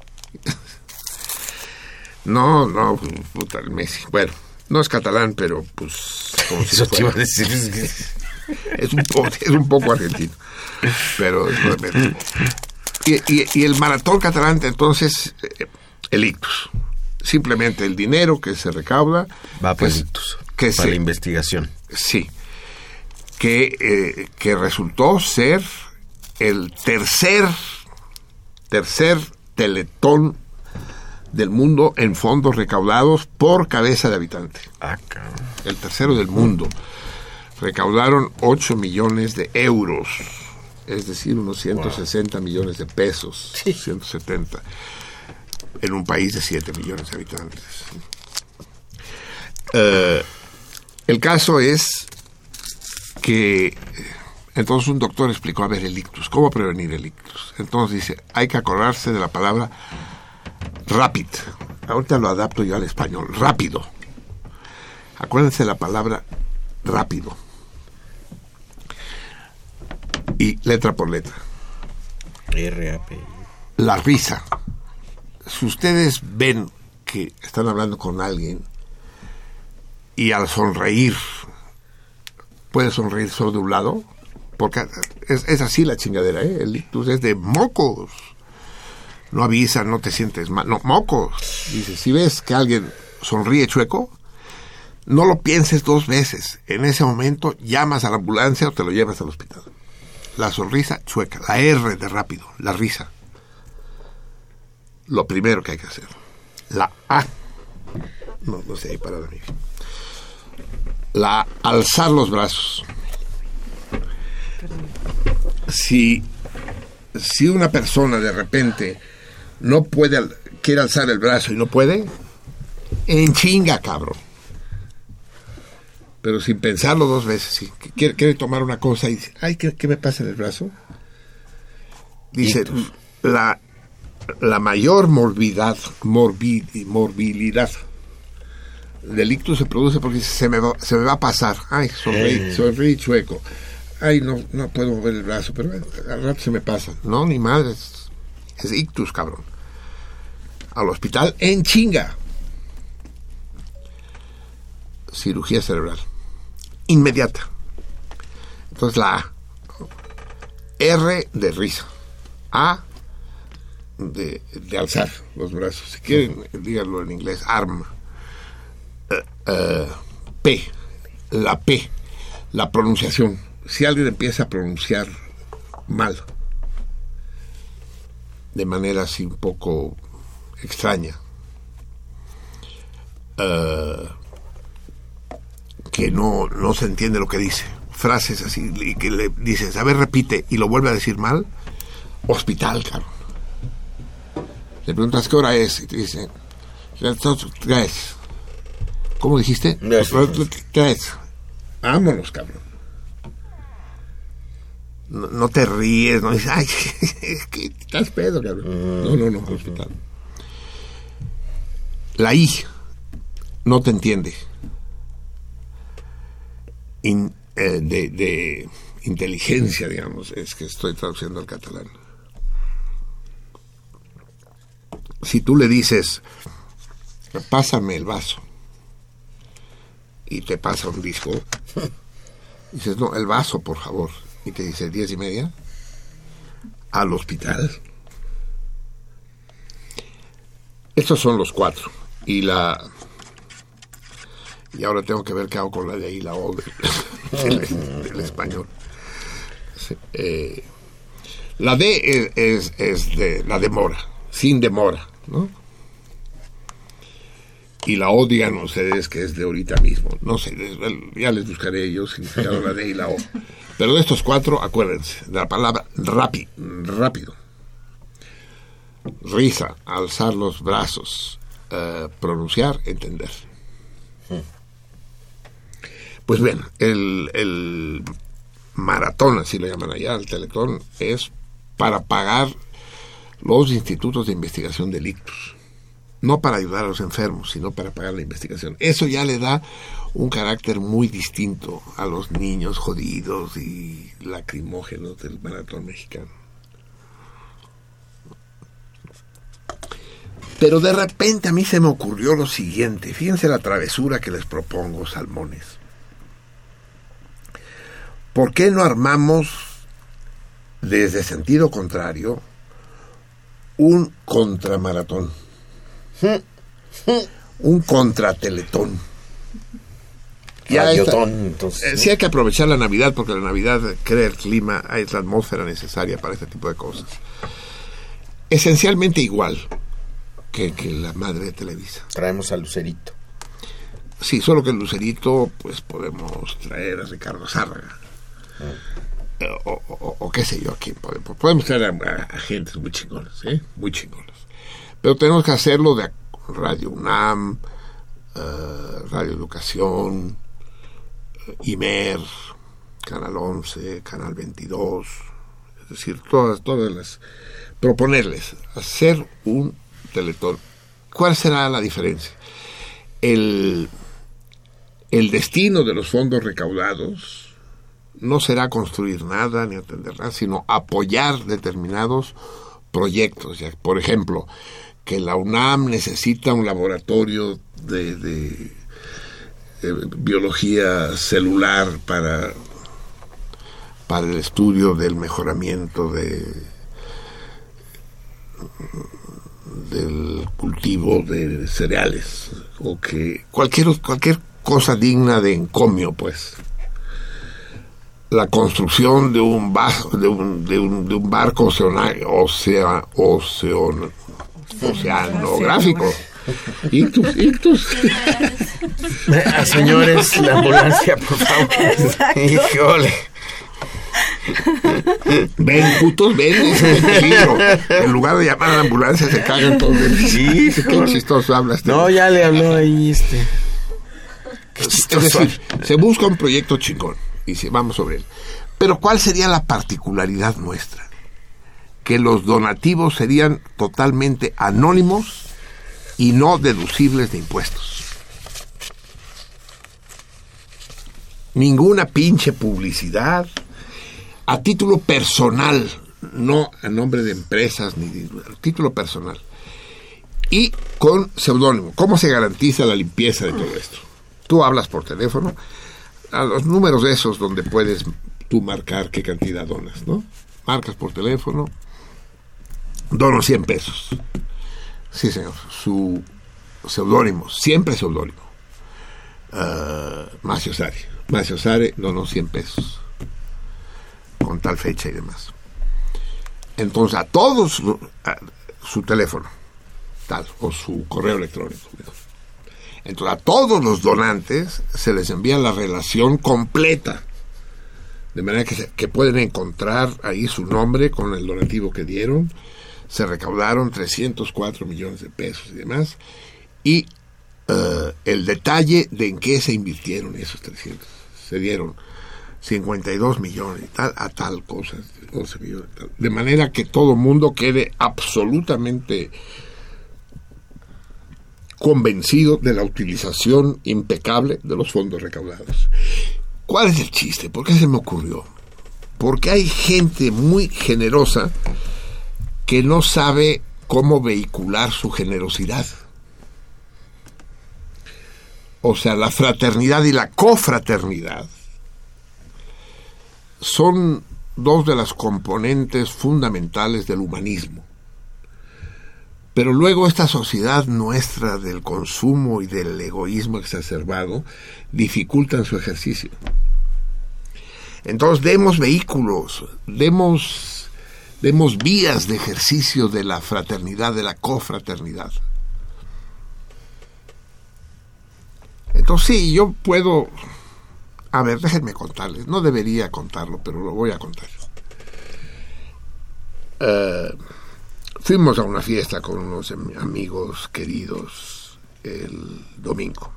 no, no, puta, el Messi. Bueno no es catalán, pero pues... Eso te iba a decir. Es un, poco, es un poco argentino. Pero... Y, y, y, el maratón catalán, entonces, eh, el ictus. Simplemente el dinero que se recauda... Va ictus, que para la investigación. Sí. Que, eh, que resultó ser el tercer, tercer teletón del mundo en fondos recaudados por cabeza de habitante. Ah, El tercero del mundo. Recaudaron 8 millones de euros, es decir, unos 160 millones de pesos, 170, en un país de 7 millones de habitantes. Eh, el caso es que entonces un doctor explicó, a ver, el ictus, ¿cómo prevenir el ictus? Entonces dice, hay que acordarse de la palabra Rapid. Ahorita lo adapto yo al español. Rápido. Acuérdense la palabra rápido. Y letra por letra. R-A-P. La risa. Si ustedes ven que están hablando con alguien y al sonreír puede sonreír solo de un lado, porque es, así la chingadera, ¿eh? El ictus es de mocos no avisas, no te sientes mal, no, mocos. Dice, si ves que alguien sonríe chueco, no lo pienses dos veces. En ese momento llamas a la ambulancia o te lo llevas al hospital. La sonrisa chueca, la R de rápido, la risa. Lo primero que hay que hacer. La A. No, no sé, ahí para mí. La alzar los brazos. Si, si una persona de repente no puede, quiere alzar el brazo y no puede, en chinga, cabrón. Pero sin pensarlo dos veces, si quiere, tomar una cosa y dice, ay, ¿qué, me pasa en el brazo? Dice, la, la mayor morbidad, morbilidad del ictus se produce porque se me va, se me va a pasar. Ay, sonreí, sonreí chueco. Ay, no, no puedo mover el brazo, pero al rato se me pasa. No, ni madre, es, ictus, cabrón. Al hospital en chinga. Cirugía cerebral. Inmediata. Entonces la A. R de risa. A de, de alzar los brazos. Si quieren, díganlo en inglés, arm. Eh, eh, P, la P, la pronunciación. Si alguien empieza a pronunciar mal, de manera así un poco extraña, eh, que no, no se entiende lo que dice, frases así, y que le dices, a ver, repite, y lo vuelve a decir mal, hospital, cabrón. Le preguntas qué hora es y te dice, tres. ¿Cómo dijiste? Tres. Vámonos, cabrón. No, te ríes, no dices, ay, que estás pedo, cabrón. No, no, no, hospital. La I no te entiende. Eh, de, de inteligencia, digamos, es que estoy traduciendo al catalán. si tú le dices, pásame el vaso, y te pasa un disco, dices, no, el vaso, por favor, y te dice diez y media, al hospital. Estos son los cuatro. Y la. Y ahora tengo que ver qué hago con la de ahí, la O del, español. Eh, la D es, de la demora sin demora, ¿no? Y la O, díganos ustedes que es de ahorita mismo. No sé, ya les buscaré yo significado la D y la O. Pero de estos cuatro, acuérdense, de la palabra rápido, rápido. Risa, alzar los brazos, eh, pronunciar, entender. Pues bien, el, el maratón, así lo llaman allá, el teletón, es para pagar los institutos de investigación de ictus. No para ayudar a los enfermos, sino para pagar la investigación. Eso ya le da un carácter muy distinto a los niños jodidos y lacrimógenos del maratón mexicano. Pero de repente a mí se me ocurrió lo siguiente. Fíjense la travesura que les propongo, salmones. ¿Por qué no armamos desde sentido contrario un contramaratón, un contrateletón. Ya entonces, eh, sí hay que aprovechar la Navidad porque la Navidad crea el clima, hay la atmósfera necesaria para este tipo de cosas. Esencialmente igual que, que la madre de Televisa. Traemos al Lucerito. Sí, solo que el Lucerito, pues podemos traer a Ricardo Zárraga. Ah. Eh, o, qué sé yo, aquí podemos, podemos traer a, agentes muy chingones, ¿eh? muy chingones. Pero tenemos que hacerlo de Radio UNAM, eh, Radio Educación, IMER, Canal 11, Canal 22, es decir, todas, todas las... proponerles hacer un teletón. ¿Cuál será la diferencia? El, el destino de los fondos recaudados no será construir nada ni atender nada, sino apoyar determinados proyectos. Por ejemplo, que la UNAM necesita un laboratorio de, biología celular para, para el estudio del mejoramiento de del cultivo de cereales o que cualquier cualquier cosa digna de encomio pues. La construcción de un, de un, de un, de un barco ocea, oceanográfico. Ictus, ictus. Ah, señores, la ambulancia, por favor. Híjole. Ven, putos, ven, En lugar de llamar a la ambulancia, se cagan todos. Sí, qué chistoso hablas. No, ya le habló ahí este. Es decir, se busca un proyecto chingón y si vamos sobre él. Pero ¿cuál sería la particularidad nuestra? Que los donativos serían totalmente anónimos y no deducibles de impuestos. Ninguna pinche publicidad a título personal, no a nombre de empresas ni a título personal. Y con seudónimo. ¿Cómo se garantiza la limpieza de todo esto? Tú hablas por teléfono a los números esos donde puedes tú marcar qué cantidad donas, ¿no? Marcas por teléfono, dono 100 pesos. Sí, señor. Su seudónimo, siempre seudónimo. Uh, Macio Sare. Macio Sare donó 100 pesos. Con tal fecha y demás. Entonces, a todos su teléfono, tal, o su correo electrónico. Entonces, a todos los donantes se les envía la relación completa. De manera que, que pueden encontrar ahí su nombre con el donativo que dieron. Se recaudaron 304 millones de pesos y demás. Y uh, el detalle de en qué se invirtieron esos 300. Se dieron 52 millones y tal, a tal cosa. 11 millones. De manera que todo mundo quede absolutamente convencido de la utilización impecable de los fondos recaudados. ¿Cuál es el chiste? ¿Por qué se me ocurrió? Porque hay gente muy generosa que no sabe cómo vehicular su generosidad. O sea, la fraternidad y la cofraternidad son dos de las componentes fundamentales del humanismo. Pero luego esta sociedad nuestra del consumo y del egoísmo exacerbado dificultan su ejercicio. Entonces demos vehículos, demos, demos vías de ejercicio de la fraternidad, de la cofraternidad. Entonces sí, yo puedo... A ver, déjenme contarles. No debería contarlo, pero lo voy a contar. Uh, Fuimos a una fiesta con unos amigos queridos el domingo.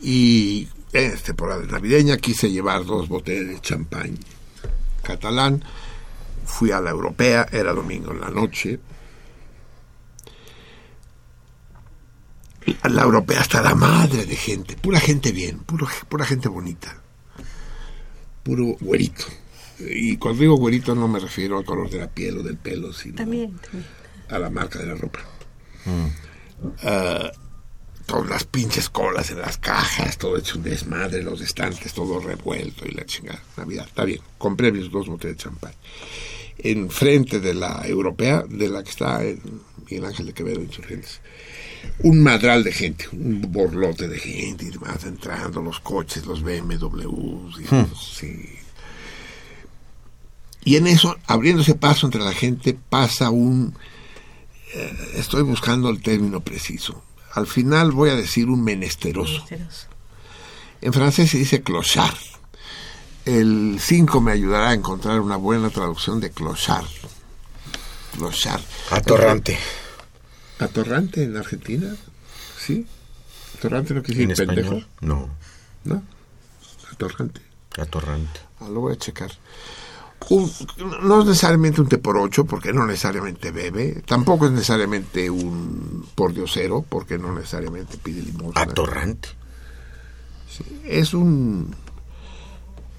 Y en temporada navideña quise llevar dos botellas de champán catalán. Fui a la europea, era domingo en la noche. La europea está la madre de gente, pura gente bien, puro, pura gente bonita, puro güerito y cuando digo güerito no me refiero al color de la piel o del pelo, sino también, también. a la marca de la ropa. Mm. Uh, todas las pinches colas en las cajas, todo hecho un desmadre, los estantes, todo revuelto y la chingada. Navidad, está bien. Compré mis dos botellas de champán. Enfrente de la europea, de la que está en Miguel Ángel de Quevedo, Insurgentes. Un madral de gente, un borlote de gente y demás entrando, los coches, los BMWs, y, hmm. sí, y en eso, abriéndose paso entre la gente, pasa un... Eh, estoy buscando el término preciso. Al final voy a decir un menesteroso. menesteroso. En francés se dice clochard. El 5 me ayudará a encontrar una buena traducción de clochard. Clochard. Atorrante. ¿Atorrante en Argentina? ¿Sí? ¿Atorrante no quiere decir pendejo? No. ¿No? Atorrante. Atorrante. Ah, lo voy a checar un, no es necesariamente un té por ocho, porque no necesariamente bebe, tampoco es necesariamente un pordiosero, porque no necesariamente pide limosna. Atorrante. Sí, es un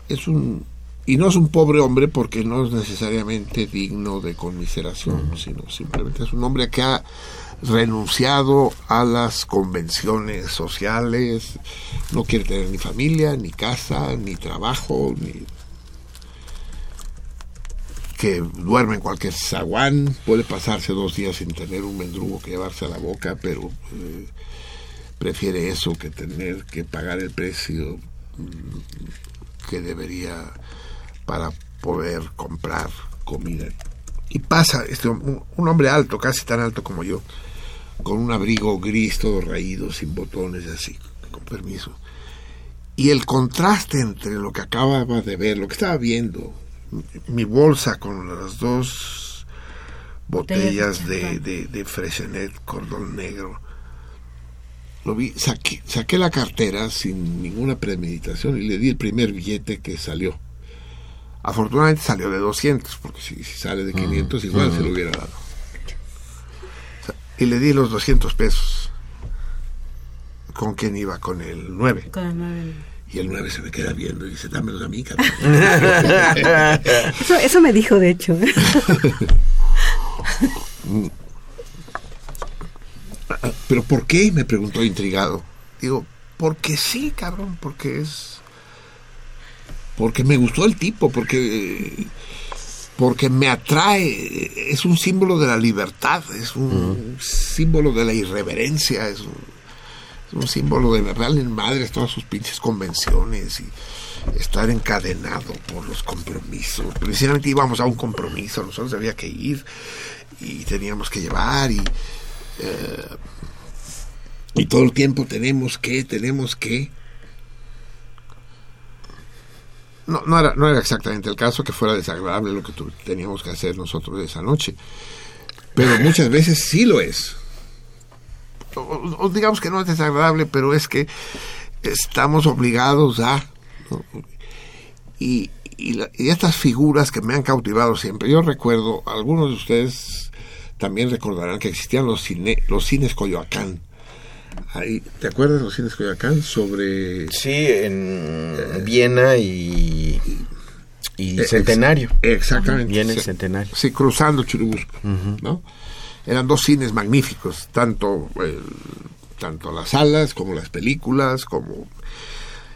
es un y no es un pobre hombre porque no es necesariamente digno de conmiseración, sino simplemente es un hombre que ha renunciado a las convenciones sociales, no quiere tener ni familia, ni casa, ni trabajo, ni que duerme en cualquier zaguán, puede pasarse dos días sin tener un mendrugo que llevarse a la boca, pero eh, prefiere eso que tener que pagar el precio mm, que debería para poder comprar comida. Y pasa este, un, un hombre alto, casi tan alto como yo, con un abrigo gris todo raído, sin botones, así, con permiso. Y el contraste entre lo que acababa de ver, lo que estaba viendo, mi bolsa con las dos botellas de, de, de Fresenet cordón negro. Lo vi, saqué, saqué la cartera sin ninguna premeditación y le di el primer billete que salió. Afortunadamente salió de 200, porque si, sale de 500 igual se lo hubiera dado. y le di los 200 pesos. ¿Con quién iba? Con el 9. Con el 9. Y el 9 se me queda viendo y dice, dámelos a mí, eso, eso me dijo, de hecho. ¿Pero por qué? Me preguntó intrigado. Digo, porque sí, cabrón, porque es... Porque me gustó el tipo, porque... Porque me atrae, es un símbolo de la libertad, es un símbolo de la irreverencia, es un, símbolo de verdad en madres todas sus pinches convenciones y estar encadenado por los compromisos. Precisamente íbamos a un compromiso, nosotros había que ir y teníamos que llevar y eh, y todo el tiempo tenemos que, tenemos que. No, no, era, no era exactamente el caso que fuera desagradable lo que teníamos que hacer nosotros esa noche. Pero muchas veces sí lo es. O, digamos que no es desagradable, pero es que estamos obligados a... Y, y, y, estas figuras que me han cautivado siempre. Yo recuerdo, algunos de ustedes también recordarán que existían los, cine, los cines Coyoacán Ahí, ¿Te acuerdas de los cines Coyoacán? Sobre. Sí, en Viena y. y eh, Centenario. exactamente. Viena y Centenario. Sí, cruzando Churubusco. ¿no? Eran dos cines magníficos, tanto, tanto las salas como las películas, como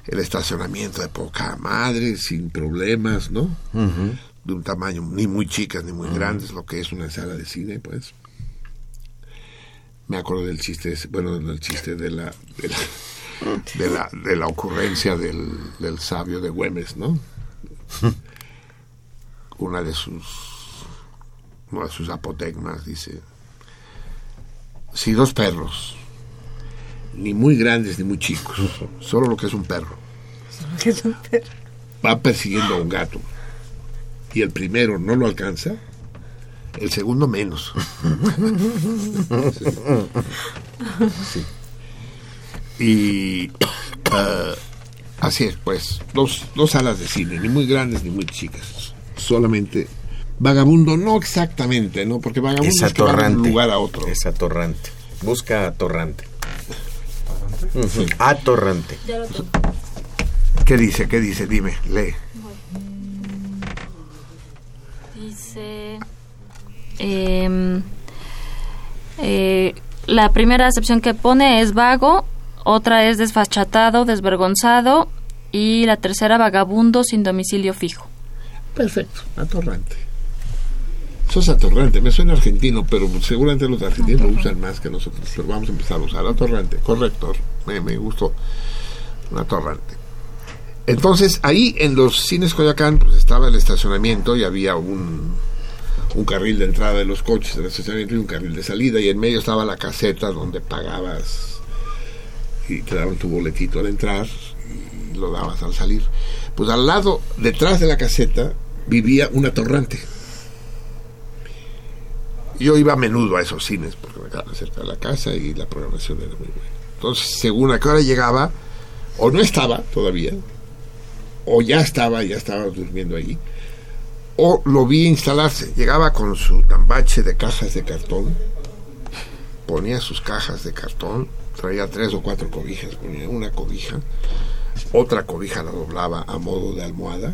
el estacionamiento de poca madre, sin problemas, ¿no? De un tamaño ni muy chicas ni muy grandes, lo que es una sala de cine, pues me acuerdo del chiste, bueno, del chiste de la, de la, de la, ocurrencia del, del, sabio de Güemes, ¿no? Una de sus, una de sus apotegmas dice, si dos perros, ni muy grandes ni muy chicos, solo lo que es un perro, va persiguiendo a un gato. Y el primero no lo alcanza, el segundo menos. Y ah, así es, pues, dos, dos salas de cine, ni muy grandes ni muy chicas. Solamente vagabundo, no exactamente, ¿no? Porque vagabundo es, que va de un lugar a otro. Es atorrante. Busca atorrante. Atorrante. ¿Qué dice? ¿Qué dice? Dime, lee. Dice Em, eh, la primera acepción que pone es vago, otra es desfachatado, desvergonzado y la tercera vagabundo sin domicilio fijo. Perfecto, atorrante. Eso es atorrante, me suena argentino, pero seguramente los argentinos lo usan más que nosotros, pero vamos a empezar a usar atorrante, correcto, me, me gustó, un atorrante. Entonces, ahí en los cines Coyacán, pues estaba el estacionamiento y había un, un carril de entrada de los coches del estacionamiento y un carril de salida y en medio estaba la caseta donde pagabas y te daban tu boletito al entrar y lo dabas al salir. Pues al lado, detrás de la caseta, vivía un atorrante. Yo iba a menudo a esos cines porque me quedaba cerca de la casa y la programación era muy buena. Entonces, según a qué hora llegaba, o no estaba todavía, o ya estaba, ya estaba durmiendo allí o lo vi instalarse. Llegaba con su tambache de cajas de cartón, ponía sus cajas de cartón, traía tres o cuatro cobijas, ponía una cobija, otra cobija la doblaba a modo de almohada,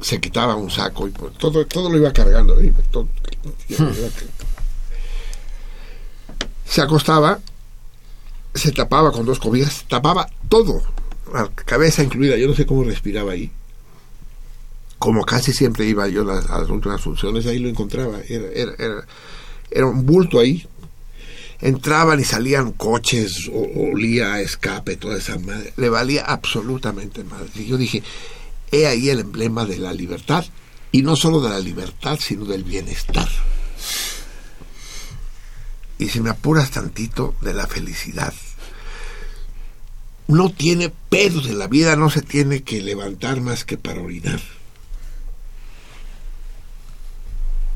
se quitaba un saco y pues, todo, todo lo iba cargando. se acostaba, se tapaba con dos cobijas, tapaba todo, la cabeza incluida, yo no sé cómo respiraba ahí como casi siempre iba yo a las, últimas funciones, ahí lo encontraba. Era, era, era, un bulto ahí. Entraban y salían coches, o, olía a escape, toda esa madre. Le valía absolutamente madre. Y yo dije, he ahí el emblema de la libertad. Y no solo de la libertad, sino del bienestar. Y si me apuras tantito, de la felicidad. No tiene pedos en la vida, no se tiene que levantar más que para orinar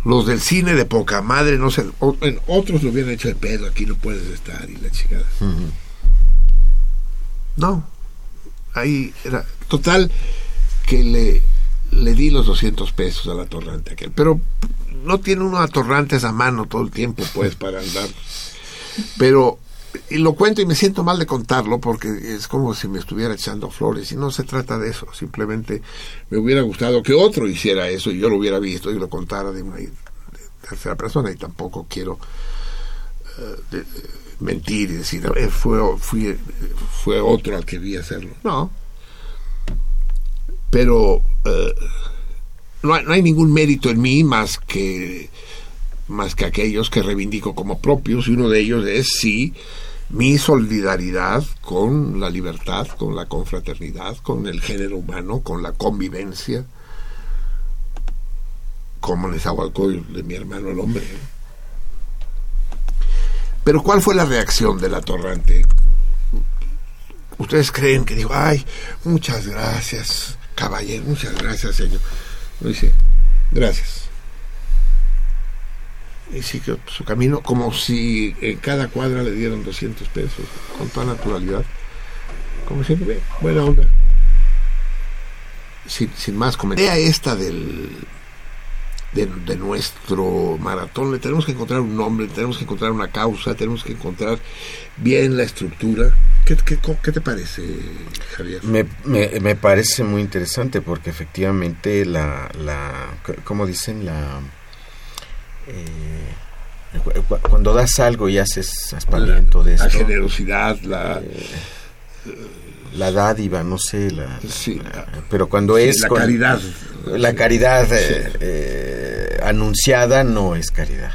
los del cine de poca madre, no sé, en otros lo hubieran hecho de pedo, aquí no puedes estar y la chingada. No, ahí era total que le, le di los 200 pesos al atorrante aquel. Pero no tiene uno atorrantes a mano todo el tiempo, pues, para andar. Pero y lo cuento y me siento mal de contarlo porque es como si me estuviera echando flores y no se trata de eso, simplemente me hubiera gustado que otro hiciera eso y yo lo hubiera visto y lo contara de una tercera persona y tampoco quiero eh, mentir y decir eh, fue, fue otro al que vi hacerlo, no, pero eh, no, hay, no hay ningún mérito en mí más que más que aquellos que reivindico como propios y uno de ellos es sí mi solidaridad con la libertad, con la confraternidad, con el género humano, con la convivencia, como les hago al de mi hermano el hombre. Pero ¿cuál fue la reacción del atorrante? ¿Ustedes creen que digo, ay, muchas gracias, caballero, muchas gracias, señor? dice, gracias y siguió su camino como si en cada cuadra le dieran 200 pesos, con toda naturalidad. Como siempre, buena onda. Sin, más comentarios. esta del, de, nuestro maratón, le tenemos que encontrar un nombre, tenemos que encontrar una causa, tenemos que encontrar bien la estructura. ¿Qué, qué, te parece, Javier? Me, me, me, parece muy interesante porque efectivamente la, la como dicen, la eh, cuando das algo y haces aspaviento de esto. La generosidad, la... Eh, la dádiva, no sé, la, pero cuando es la caridad, la caridad eh, anunciada no es caridad.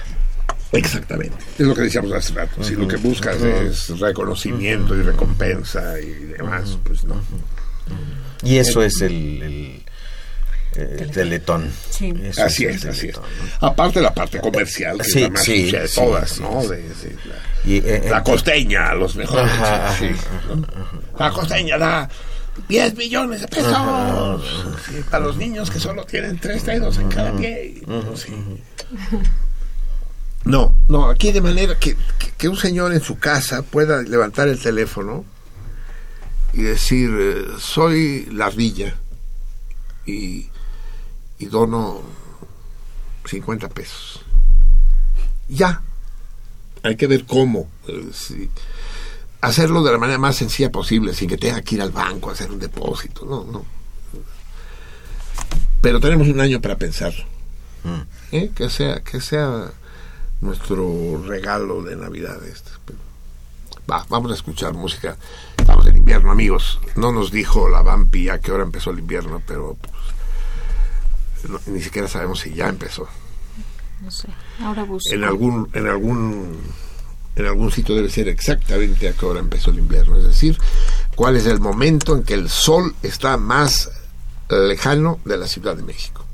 Exactamente, es lo que decíamos hace rato. Si lo que buscas es reconocimiento y recompensa y demás, pues no. Y eso es el, el Teletón. Sí. así es, así es. Aparte la parte comercial, que es la más de todas, ¿no? De, la, la costeña, los mejores. La costeña da 10 millones de pesos para los niños que solo tienen tres dedos en cada pie. No, no, aquí de manera que, que, un señor en su casa pueda levantar el teléfono y decir, eh, soy la ardilla y y dono 50 pesos. Ya. Hay que ver cómo. Eh, hacerlo de la manera más sencilla posible, sin que tenga que ir al banco a hacer un depósito. No, no. Pero tenemos un año para pensarlo. Mm. ¿Eh? Que sea, que sea nuestro regalo de Navidad este. Va, vamos a escuchar música. Estamos en invierno, amigos. No nos dijo la Vampi a qué hora empezó el invierno, pero pues, ni siquiera sabemos si ya empezó. No sé, ahora busco. En algún, en algún, en algún sitio debe ser exactamente a qué hora empezó el invierno, es decir, cuál es el momento en que el sol está más lejano de la Ciudad de México.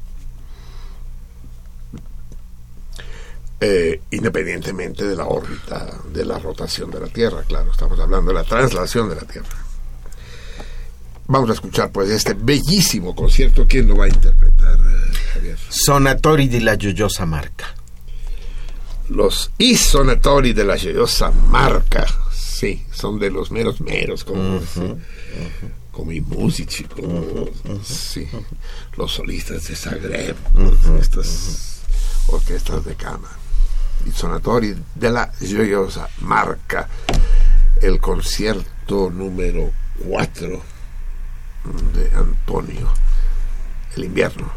Eh, independientemente de la órbita, de la rotación de la Tierra, claro, estamos hablando de la traslación de la Tierra. Vamos a escuchar pues este bellísimo concierto. ¿Quién lo va a interpretar, eh, Javier? Sonatori de la Yoyosa Marca. Los I Sonatori de la Yoyosa Marca. Sí, son de los meros meros, como, como i músici, sí, los solistas de Zagreb, estas orquestas de cama. I Sonatori de la Yoyosa Marca. El concierto número 4 de Antonio, el invierno.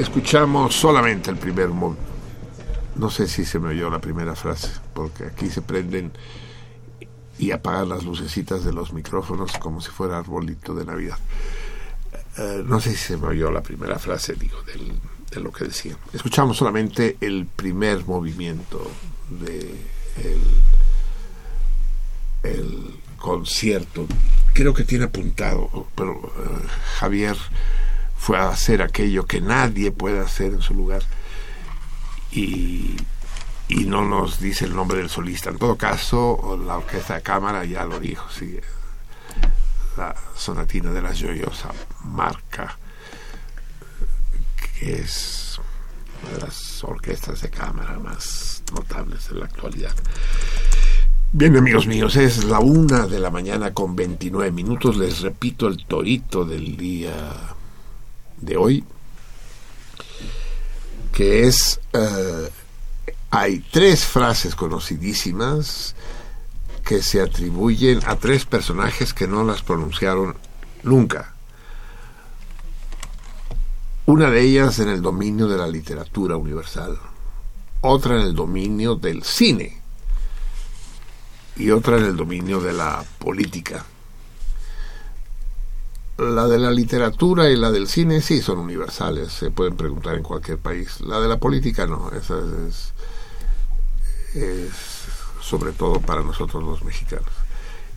Escuchamos solamente el primer momento. No sé si se me oyó la primera frase, porque aquí se prenden y apagan las lucecitas de los micrófonos como si fuera arbolito de Navidad. Eh, no sé si se me oyó la primera frase, digo, de lo que decía. Escuchamos solamente el primer movimiento de el, concierto. Creo que tiene apuntado, pero eh, Javier fue a hacer aquello que nadie puede hacer en su lugar y, y no nos dice el nombre del solista. En todo caso, la orquesta de cámara ya lo dijo, sí, la sonatina de la joyosa marca, que es una de las orquestas de cámara más notables de la actualidad. Bien, amigos míos, es la una de la mañana con 29 minutos. Les repito el torito del día de hoy, que es, eh, hay tres frases conocidísimas que se atribuyen a tres personajes que no las pronunciaron nunca. Una de ellas en el dominio de la literatura universal, otra en el dominio del cine y otra en el dominio de la política. La de la literatura y la del cine sí son universales, se pueden preguntar en cualquier país. La de la política no, esa es, sobre todo para nosotros los mexicanos.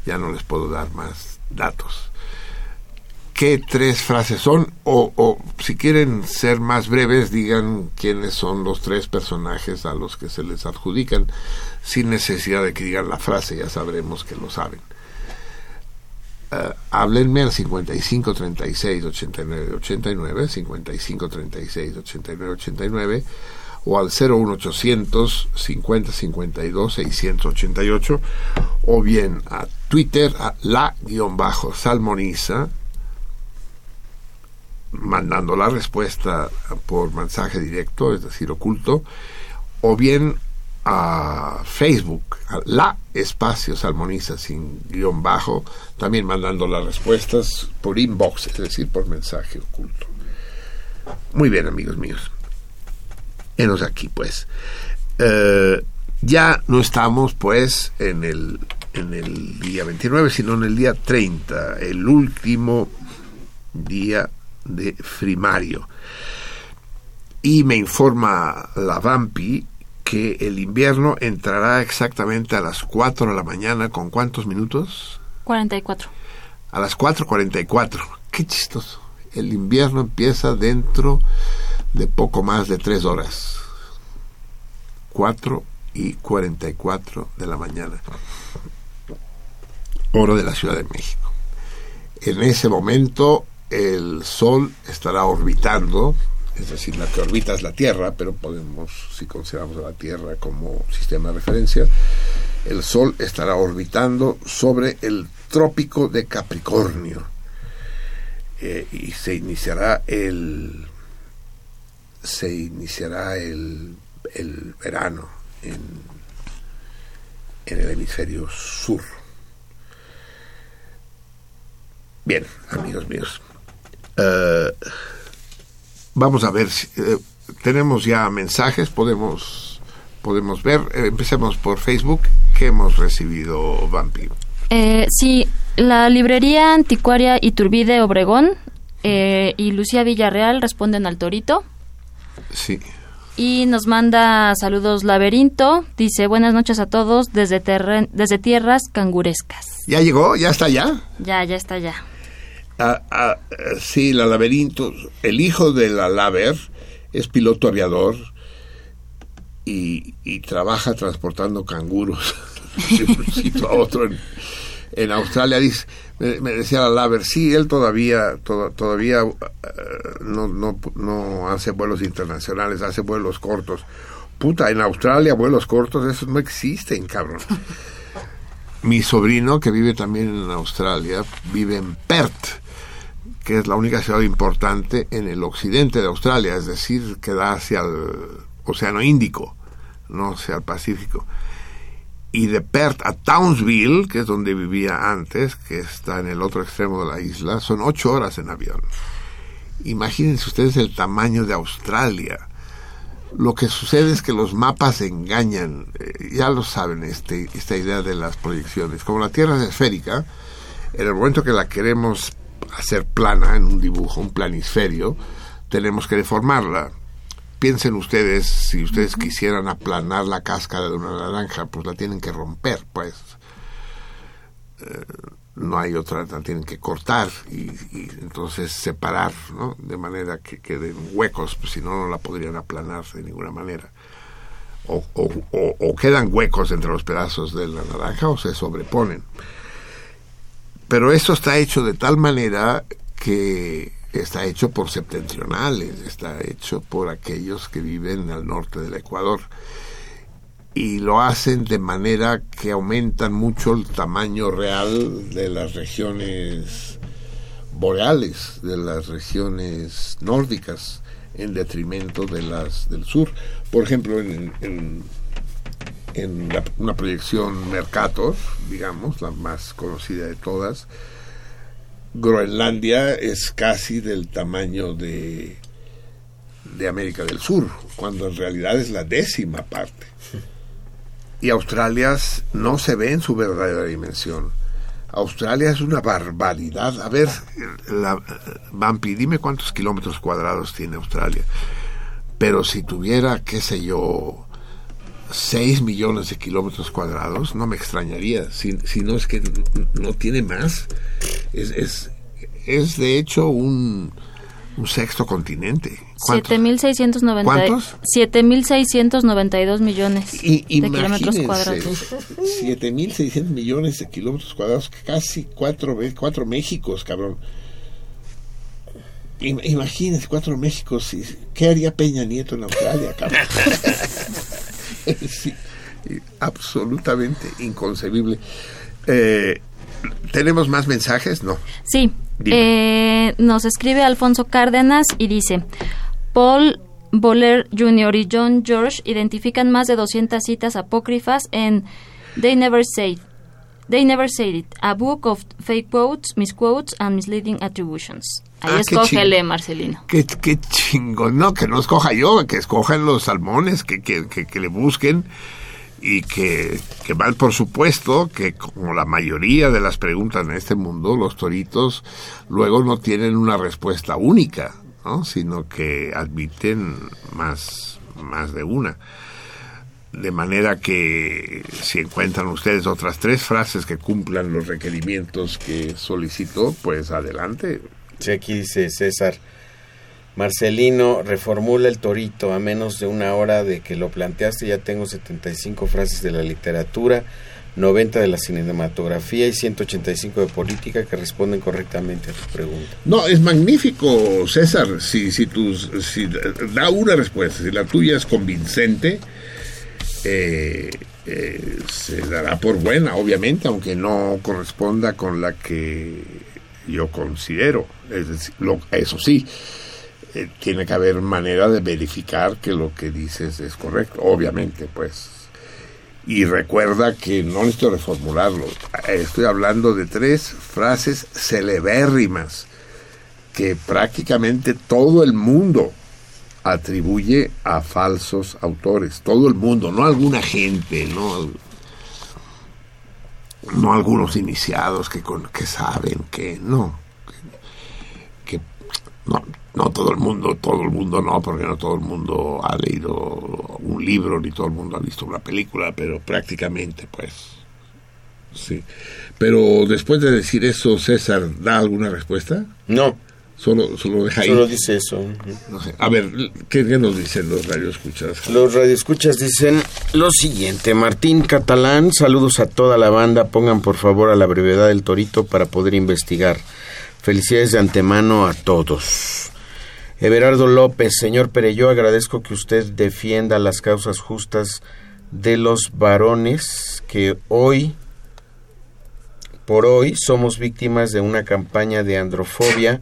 Ya no les puedo dar más datos. ¿Qué tres frases son? O, o, si quieren ser más breves, digan quiénes son los tres personajes a los que se les adjudican, sin necesidad de que digan la frase, ya sabremos que lo saben. Uh, háblenme al 55 36 89 89, 55 36 89 89 o al 01800 50 52 688 o bien a Twitter a la-salmoniza mandando la respuesta por mensaje directo, es decir, oculto, o bien a Facebook, a la espacio salmoniza sin guion bajo, también mandando las respuestas por inbox, es decir, por mensaje oculto. Muy bien, amigos míos. Enos aquí, pues. Eh, ya no estamos, pues, en el, en el día 29, sino en el día 30, el último día de Frimario. Y me informa la Vampi que el invierno entrará exactamente a las 4 de la mañana. ¿Con cuántos minutos? 44. A las 4.44. Qué chistoso. El invierno empieza dentro de poco más de 3 horas. 4 y 44 de la mañana. Hora de la Ciudad de México. En ese momento el Sol estará orbitando, es decir, la que orbita es la Tierra, pero podemos, si consideramos a la Tierra como sistema de referencia, el Sol estará orbitando sobre el trópico de Capricornio eh, y se iniciará el se iniciará el, el verano en, en el hemisferio sur. Bien, amigos míos, eh, vamos a ver, si, eh, tenemos ya mensajes, podemos, podemos ver. Eh, empecemos por Facebook. ¿Qué hemos recibido, Vampi? sí, la librería anticuaria Iturbide Obregón y Lucía Villarreal responden al torito. Sí. Y nos manda saludos Laberinto. Dice buenas noches a todos desde, desde tierras cangurescas. ¿Ya llegó? ¿Ya está ya? Ya, ya está ya sí, la laberinto. El hijo de la Laver es piloto aviador y, trabaja transportando canguros de un sitio a otro en, Australia. Dice, me, decía la Laver, sí, él todavía, todavía eh, no, no, no hace vuelos internacionales, hace vuelos cortos. Puta, en Australia vuelos cortos, esos no existen, cabrón. Mi sobrino, que vive también en Australia, vive en Perth que es la única ciudad importante en el occidente de Australia, es decir, que da hacia el Océano Índico, no hacia el Pacífico. Y de Perth a Townsville, que es donde vivía antes, que está en el otro extremo de la isla, son ocho horas en avión. Imagínense ustedes el tamaño de Australia. Lo que sucede es que los mapas engañan, eh, ya lo saben, este, esta idea de las proyecciones. Como la Tierra es esférica, en el momento que la queremos hacer plana en un dibujo, un planisferio, tenemos que deformarla. Piensen ustedes, si ustedes quisieran aplanar la cáscara de una naranja, pues la tienen que romper, pues. Eh, no hay otra, la tienen que cortar y, entonces separar, ¿no? De manera que queden huecos, pues si no, no la podrían aplanar de ninguna manera. O, o, quedan huecos entre los pedazos de la naranja o se sobreponen. Pero esto está hecho de tal manera que está hecho por septentrionales, está hecho por aquellos que viven al norte del Ecuador y lo hacen de manera que aumentan mucho el tamaño real de las regiones boreales, de las regiones nórdicas, en detrimento de las del sur. Por ejemplo, en, en, una proyección Mercator, digamos, la más conocida de todas, Groenlandia es casi del tamaño de, de América del Sur, cuando en realidad es la décima parte y Australia no se ve en su verdadera dimensión. Australia es una barbaridad. A ver, la, Vampi, dime cuántos kilómetros cuadrados tiene Australia. Pero si tuviera, qué sé yo, 6 millones de kilómetros cuadrados, no me extrañaría. Si, si no es que no tiene más. Es, es, es de hecho un, un sexto continente. 7.692 millones de kilómetros cuadrados. 7.600 millones de kilómetros cuadrados, casi cuatro, cuatro Méxicos, cabrón. Imagínense, cuatro Méxicos. ¿Qué haría Peña Nieto en Australia, cabrón? absolutamente inconcebible. Eh, ¿Tenemos más mensajes? No. Sí. Eh, nos escribe Alfonso Cárdenas y dice, Paul Boller Jr. y John George identifican más de 200 citas apócrifas en They Never Said They Never Said It, a book of fake quotes, misquotes and misleading attributions. Ahí ah, escógele, Marcelino. Qué, qué chingón. No, que no escoja yo, que escojan los salmones, que, que, que le busquen y que, que mal por supuesto que como la mayoría de las preguntas en este mundo, los toritos luego no tienen una respuesta única, ¿no? sino que admiten más, más de una. De manera que si encuentran ustedes otras tres frases que cumplan los requerimientos que solicitó, pues adelante. Sí, aquí dice César, Marcelino, reformula el torito a menos de una hora de que lo planteaste. Ya tengo 75 frases de la literatura, 90 de la cinematografía y 185 de política que responden correctamente a tu pregunta. No, es magnífico, César. Si, si, tus, si da una respuesta, si la tuya es convincente, eh, eh, se dará por buena, obviamente, aunque no corresponda con la que yo considero. Es decir, lo, eso sí eh, tiene que haber manera de verificar que lo que dices es correcto, obviamente, pues. Y recuerda que no necesito reformularlo. Estoy hablando de tres frases celebérrimas que prácticamente todo el mundo atribuye a falsos autores. Todo el mundo, no alguna gente, no, no algunos iniciados que, que saben que no. Que, no no todo el mundo, todo el mundo no, porque no todo el mundo ha leído un libro ni todo el mundo ha visto una película, pero prácticamente pues sí. Pero después de decir eso, César, ¿da alguna respuesta? No. Solo, solo deja ahí. Solo dice eso. A ver, ¿qué, nos dicen los radioescuchas? Los radioescuchas dicen lo siguiente. Martín Catalán, saludos a toda la banda. Pongan por favor a la brevedad del torito para poder investigar. Felicidades de antemano a todos. Everardo López, señor Pereyó, agradezco que usted defienda las causas justas de los varones que hoy, por hoy, somos víctimas de una campaña de androfobia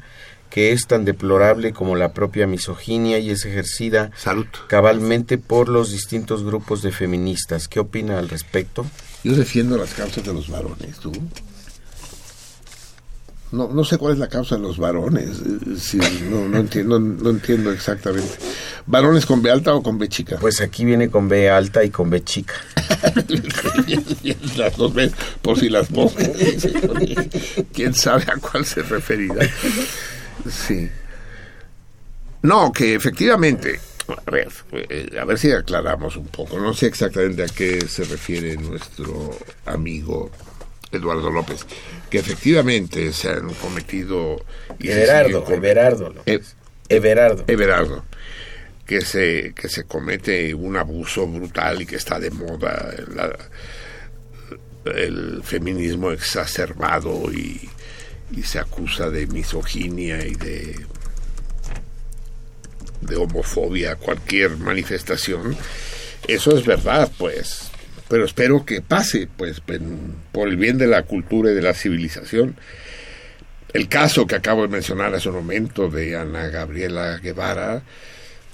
que es tan deplorable como la propia misoginia y es ejercida cabalmente por los distintos grupos de feministas. ¿Qué opina al respecto? Yo defiendo las causas de los varones, ¿tú? no, no sé cuál es la causa de los varones. Sí, no, no, entiendo, no entiendo exactamente. ¿Varones con B alta o con B chica? Pues aquí viene con B alta y con B chica. las dos veces, por si las dos. ¿Quién sabe a cuál se referirá? Sí. No, que efectivamente, a ver, eh, a ver si aclaramos un poco. No sé exactamente a qué se refiere nuestro amigo Eduardo López, que efectivamente se han cometido... Everardo, Everardo. Everardo. Everardo. Que se, que se comete un abuso brutal y que está de moda el feminismo exacerbado y, y se acusa de misoginia y de de homofobia, cualquier manifestación, eso es verdad, pues pero espero que pase, pues, por el bien de la cultura y de la civilización. El caso que acabo de mencionar hace un momento de Ana Gabriela Guevara,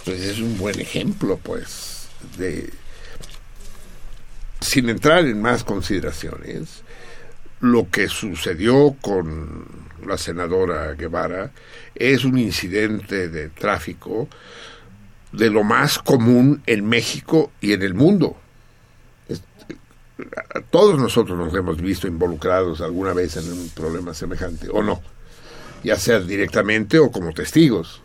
pues es un buen ejemplo, pues, de, sin entrar en más consideraciones, lo que sucedió con la senadora Guevara es un incidente de tráfico de lo más común en México y en el mundo todos nosotros nos hemos visto involucrados alguna vez en un problema semejante, o no, ya sea directamente o como testigos.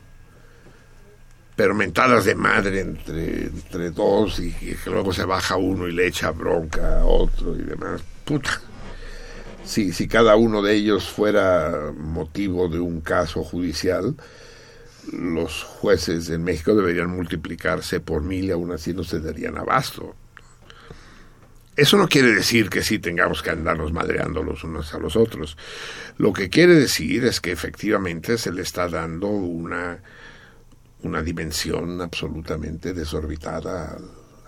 Pero mentadas de madre entre, entre dos y, que luego se baja uno y le echa bronca a otro y demás. Puta. Si, si cada uno de ellos fuera motivo de un caso judicial, los jueces en México deberían multiplicarse por mil y aún así no se darían abasto. Eso no quiere decir que sí tengamos que andarnos madreando los unos a los otros. Lo que quiere decir es que efectivamente se le está dando una, una dimensión absolutamente desorbitada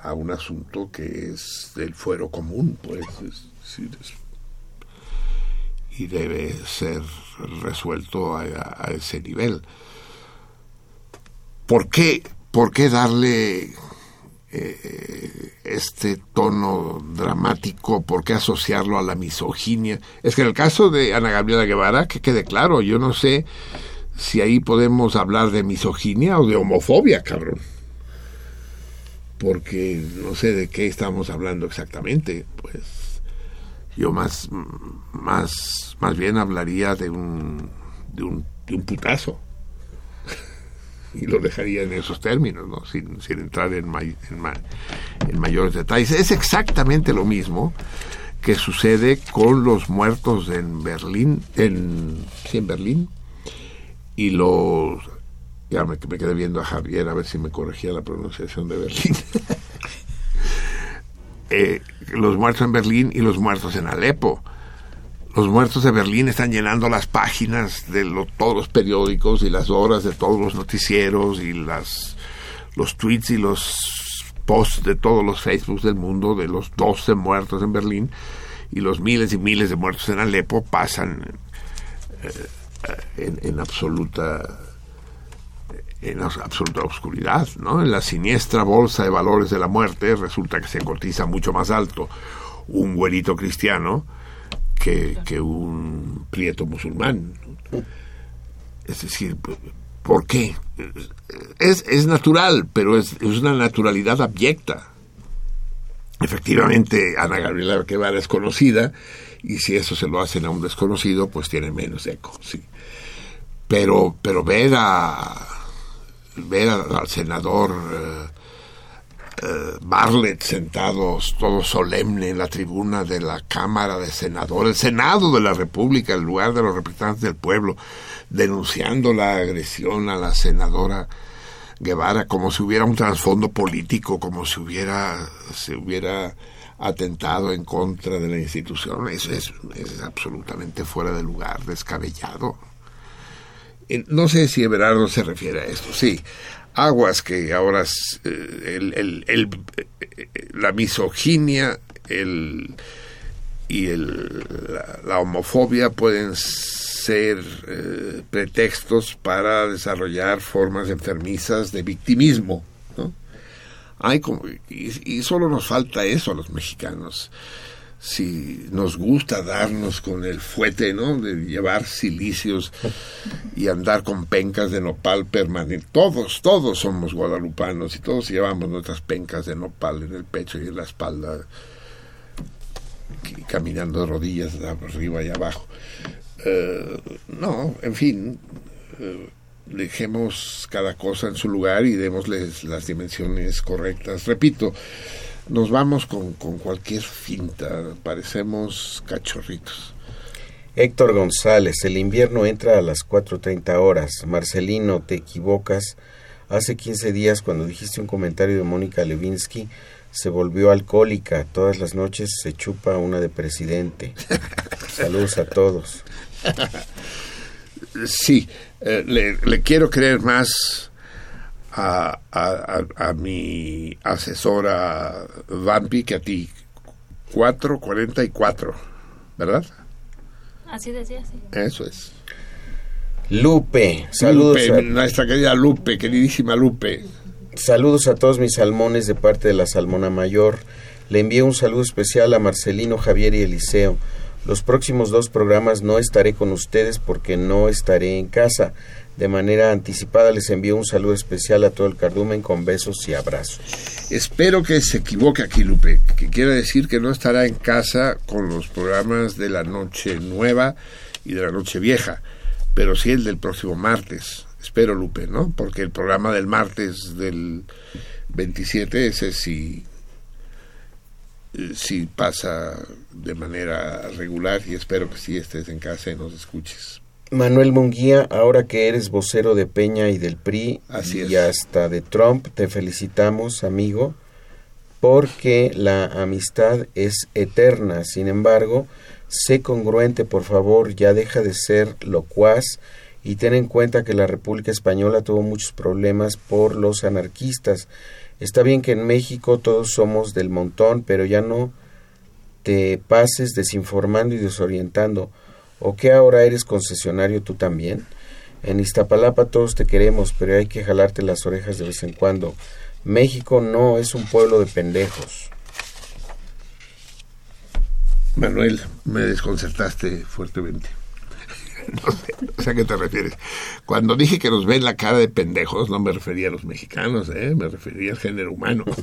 a, un asunto que es del fuero común, pues. Y debe ser resuelto a, ese nivel. ¿Por qué, ¿Por qué darle eh, este tono dramático, ¿por qué asociarlo a la misoginia? Es que en el caso de Ana Gabriela Guevara, que quede claro, yo no sé si ahí podemos hablar de misoginia o de homofobia, cabrón. Porque no sé de qué estamos hablando exactamente, pues yo más, más, más bien hablaría de un, de un, de un putazo y lo dejaría en esos términos, ¿no? sin, sin entrar en, en, mayores detalles. Es exactamente lo mismo que sucede con los muertos en Berlín, en, sí, en Berlín, y los... Ya me, me quedé viendo a Javier a ver si me corregía la pronunciación de Berlín. Eh, los muertos en Berlín y los muertos en Alepo. Los muertos de Berlín están llenando las páginas de todos los periódicos y las horas de todos los noticieros y las los tweets y los posts de todos los Facebooks del mundo de los 12 muertos en Berlín y los miles y miles de muertos en Alepo pasan eh, en, absoluta en absoluta oscuridad, ¿no? En la siniestra bolsa de valores de la muerte resulta que se cotiza mucho más alto un güerito cristiano que, un prieto musulmán. Es decir, ¿por qué? Es, es natural, pero es, una naturalidad abyecta. Efectivamente, Ana Gabriela Guevara es conocida, y si eso se lo hacen a un desconocido, pues tiene menos eco, sí. Pero, pero ver a ver al senador eh, eh, sentados todo solemne en la tribuna de la Cámara de Senadores, el Senado de la República, el lugar de los representantes del pueblo, denunciando la agresión a la senadora Guevara como si hubiera un trasfondo político, como si hubiera hubiera atentado en contra de la institución. Eso es, es absolutamente fuera de lugar, descabellado. No sé si Everardo se refiere a esto, sí, aguas que ahora eh, el, el, la misoginia el, y el, la, homofobia pueden ser eh, pretextos para desarrollar formas enfermizas de victimismo. ¿no? Hay como, y, y, solo nos falta eso a los mexicanos. Si nos gusta darnos con el fuete, ¿no? De llevar silicios y andar con pencas de nopal permanente. Todos, todos somos guadalupanos y todos llevamos nuestras pencas de nopal en el pecho y en la espalda, caminando de rodillas arriba y abajo. Eh, no, en fin, eh, dejemos cada cosa en su lugar y démosles las dimensiones correctas. Repito, nos vamos con, cualquier finta, parecemos cachorritos. Héctor González, el invierno entra a las 4.30 horas. Marcelino, te equivocas. Hace 15 días, cuando dijiste un comentario de Mónica Levinsky, se volvió alcohólica. Todas las noches se chupa una de presidente. Saludos a todos. Sí, eh, le, le, quiero creer más a, a, mi asesora Vampi que a ti. 4.44, ¿verdad? Así decía, sí. Eso es. Lupe, saludos a... nuestra querida Lupe, queridísima Lupe. Saludos a todos mis salmones de parte de la Salmona Mayor. Le envío un saludo especial a Marcelino, Javier y Eliseo. Los próximos dos programas no estaré con ustedes porque no estaré en casa. De manera anticipada les envío un saludo especial a todo el cardumen con besos y abrazos. Espero que se equivoque aquí, Lupe, que quiere decir que no estará en casa con los programas de la noche nueva y de la noche vieja, pero sí el del próximo martes. Espero, Lupe, ¿no? Porque el programa del martes del 27, ese sí, sí pasa de manera regular y espero que sí estés en casa y nos escuches. Manuel Munguía, ahora que eres vocero de Peña y del PRI y hasta de Trump, te felicitamos, amigo, porque la amistad es eterna. Sin embargo, sé congruente, por favor, ya deja de ser locuaz y ten en cuenta que la República Española tuvo muchos problemas por los anarquistas. Está bien que en México todos somos del montón, pero ya no te pases desinformando y desorientando. ¿O que ahora eres concesionario tú también? En Iztapalapa todos te queremos, pero hay que jalarte las orejas de vez en cuando. México no es un pueblo de pendejos. Manuel, me desconcertaste fuertemente. No sé, a qué te refieres. Cuando dije que nos ven la cara de pendejos, no me refería a los mexicanos, ¿eh? me refería al género humano.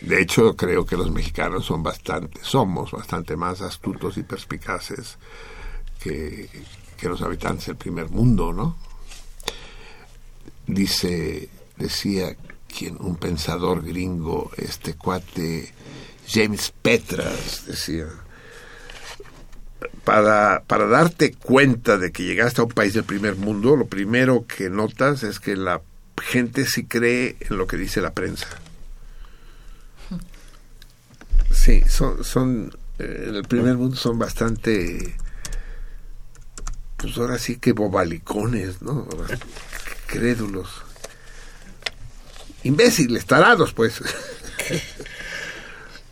De hecho, creo que los mexicanos son bastante, somos bastante más astutos y perspicaces que, los habitantes del primer mundo, ¿no? Dice, decía quien, un pensador gringo, este cuate James Petras, decía, para, para darte cuenta de que llegaste a un país del primer mundo, lo primero que notas es que la gente sí cree en lo que dice la prensa. Sí, son, son eh, en el primer mundo son bastante, pues ahora sí que bobalicones, ¿no? Crédulos. Imbéciles, tarados, pues.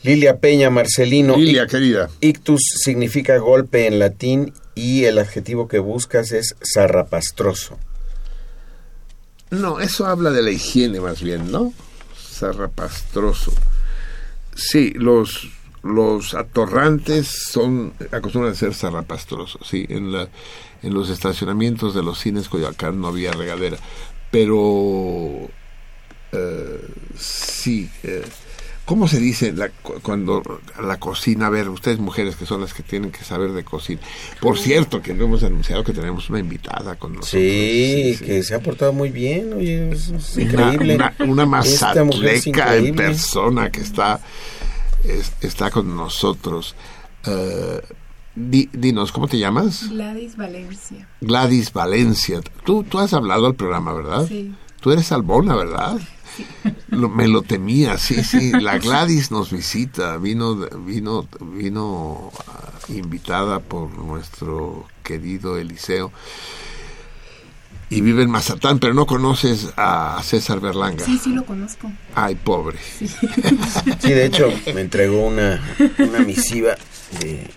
Lilia Peña Marcelino. Lilia, querida. Ictus significa golpe en latín y el adjetivo que buscas es zarrapastroso. No, eso habla de la higiene más bien, ¿no? Zarrapastroso. Sí, los, los atorrantes son acostumbran a ser zarrapastrosos, sí, en la en los estacionamientos de los cines Coyoacán no había regadera, pero eh, sí, eh, ¿Cómo se dice la, cuando la cocina? A ver, ustedes mujeres que son las que tienen que saber de cocina. Por cierto, que no hemos anunciado que tenemos una invitada con nosotros. Sí, que se ha portado muy bien, oye, es, increíble. Una, una, mazatleca en persona que está, está con nosotros. Uh, dinos, ¿cómo te llamas? Gladys Valencia. Gladys Valencia. Tú, tú has hablado al programa, ¿verdad? Sí. Tú eres Albona, ¿verdad? Me lo temía, sí, sí. La Gladys nos visita, vino, vino, vino ah, invitada por nuestro querido Eliseo y vive en Mazatán, pero no conoces a César Berlanga. Sí, sí lo conozco. Ay, pobre. Sí, de hecho, me entregó una, una misiva de...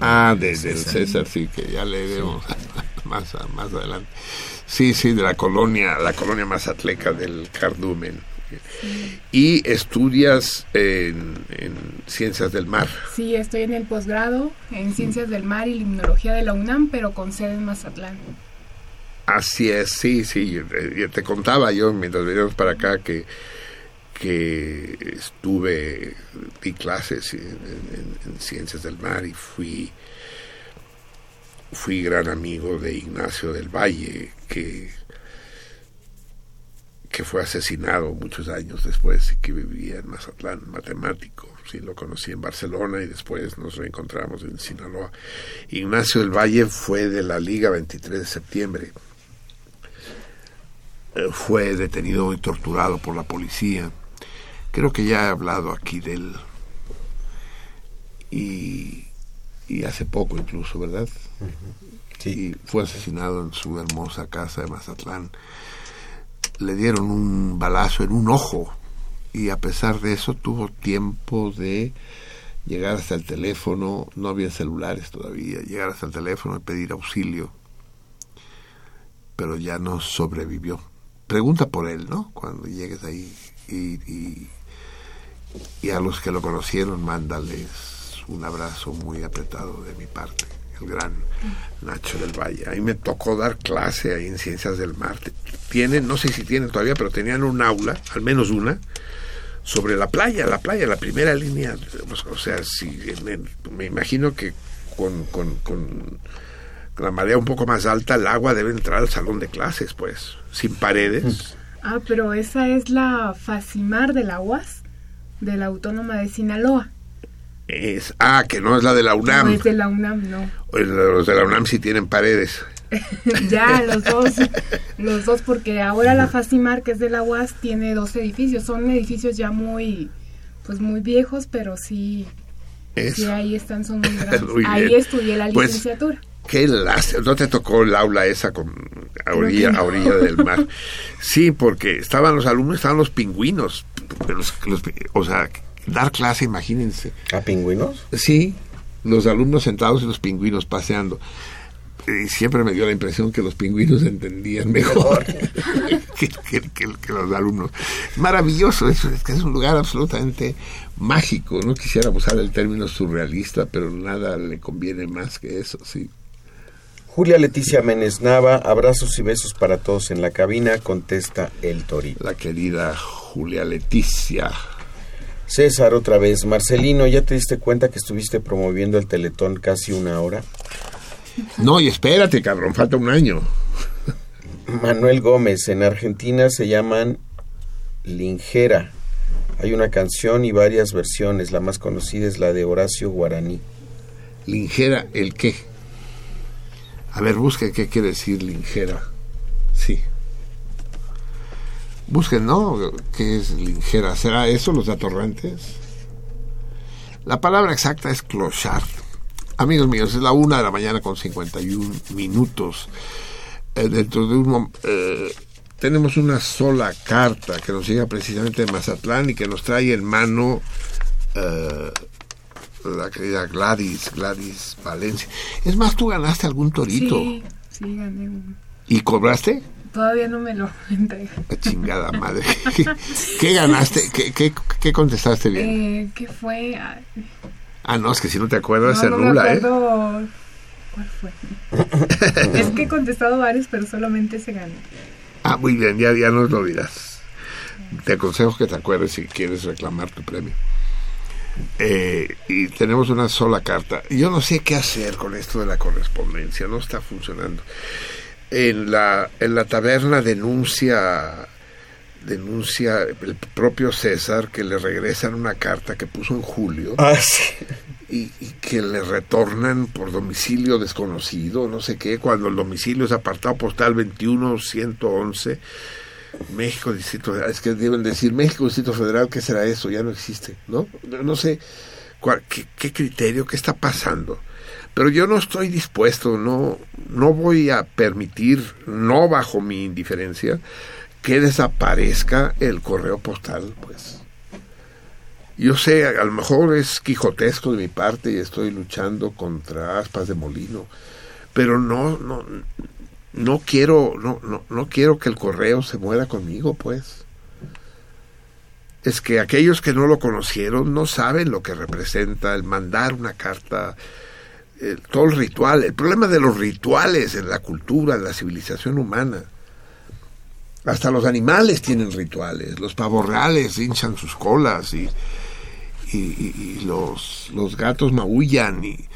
Ah, de, César. sí, que ya le vemos más, más adelante. Sí, sí, de la colonia, la colonia mazatleca del Cardumen. Y estudias en, Ciencias del Mar. Sí, estoy en el posgrado en Ciencias del Mar y Limnología de la UNAM, pero con sede en Mazatlán. Así es, sí, sí. Te contaba yo mientras veníamos para acá que, que estuve, di clases en Ciencias del Mar y fui fui gran amigo de Ignacio del Valle, que, que fue asesinado muchos años después y que vivía en Mazatlán, matemático. Sí, lo conocí en Barcelona y después nos reencontramos en Sinaloa. Ignacio del Valle fue de la Liga 23 de septiembre. Eh, fue detenido y torturado por la policía. Creo que ya he hablado aquí de él. Y y hace poco incluso, ¿verdad? Sí. fue asesinado en su hermosa casa de Mazatlán. Le dieron un balazo en un ojo y a pesar de eso tuvo tiempo de llegar hasta el teléfono, no había celulares todavía, llegar hasta el teléfono y pedir auxilio, pero ya no sobrevivió. Pregunta por él, ¿no? Cuando llegues ahí y, y, y a los que lo conocieron, mándales un abrazo muy apretado de mi parte, el gran Nacho del Valle. Ahí me tocó dar clase ahí en Ciencias del Mar. Tienen, no sé si tienen todavía, pero tenían un aula, al menos una, sobre la playa, la playa, la primera línea. Pues, o sea, si, me imagino que con, con, con la marea un poco más alta, el agua debe entrar al salón de clases, pues, sin paredes. Ah, pero esa es la Facimar de la de la Autónoma de Sinaloa es ah que no es la de la UNAM. no es de la UNAM no. Los de la UNAM sí tienen paredes. Ya los dos los dos porque ahora la Facimar que es de la UAS tiene dos edificios. Son edificios ya muy pues muy viejos pero sí sí ahí están son muy grandes. ahí estudié la pues, licenciatura. Qué lástima, no te tocó el aula esa con a orilla, a orilla del mar. Sí, porque estaban los alumnos, estaban los pingüinos, los, o sea, dar clase, imagínense. ¿A pingüinos? Sí, los alumnos sentados y los pingüinos paseando. Y siempre me dio la impresión que los pingüinos entendían mejor que, los alumnos. Maravilloso, es, es, es un lugar absolutamente mágico. No quisiera usar el término surrealista, pero nada le conviene más que eso, sí. Julia Leticia Menes Nava, abrazos y besos para todos en la cabina, contesta el Torito. La querida Julia Leticia. César, otra vez. Marcelino, ¿ya te diste cuenta que estuviste promoviendo el Teletón casi una hora? No, y espérate, cabrón, falta un año. Manuel Gómez, en Argentina se llaman Lingera. Hay una canción y varias versiones. La más conocida es la de Horacio Guaraní. Lingera, ¿el qué? A ver, busca qué quiere decir Lingera. Busquen, ¿no? ¿Qué es lingera? ¿Será eso los atorrantes? La palabra exacta es clochard. Amigos míos, es la una de la mañana con 51 minutos. Eh, dentro de un eh, tenemos una sola carta que nos llega precisamente de Mazatlán y que nos trae en mano eh, la querida Gladys, Gladys Valencia. Es más, tú ganaste algún torito. Sí, sí, gané ¿Y cobraste? Todavía no me lo entrega. Chingada madre. ¿Qué, ganaste? ¿Qué, qué, contestaste bien? Eh, ¿Qué fue? Ah, no, es que si no te acuerdas, se nula, ¿eh? ¿Cuál fue? es que he contestado varios, pero solamente se ganó. Ah, muy bien, ya, ya nos lo dirás. Te aconsejo que te acuerdes si quieres reclamar tu premio. Eh, y tenemos una sola carta. Yo no sé qué hacer con esto de la correspondencia, no está funcionando en la, en la taberna denuncia denuncia el propio César que le regresan una carta que puso en julio ah, y, que le retornan por domicilio desconocido, no sé qué, cuando el domicilio es apartado postal 21111 México Distrito Federal, es que deben decir México Distrito Federal, ¿qué será eso? Ya no existe, ¿no? No sé qué, qué criterio, qué está pasando. Pero yo no estoy dispuesto, no, no voy a permitir, no bajo mi indiferencia, que desaparezca el correo postal, pues. Yo sé, a lo mejor es quijotesco de mi parte y estoy luchando contra aspas de molino, pero no, no, no quiero, no, no, no quiero que el correo se muera conmigo, pues. es que aquellos que no lo conocieron no saben lo que representa el mandar una carta, todo el ritual, el problema de los rituales en la cultura, en la civilización humana. Hasta los animales tienen rituales, los pavorreales hinchan sus colas y, y, los, los gatos maullan y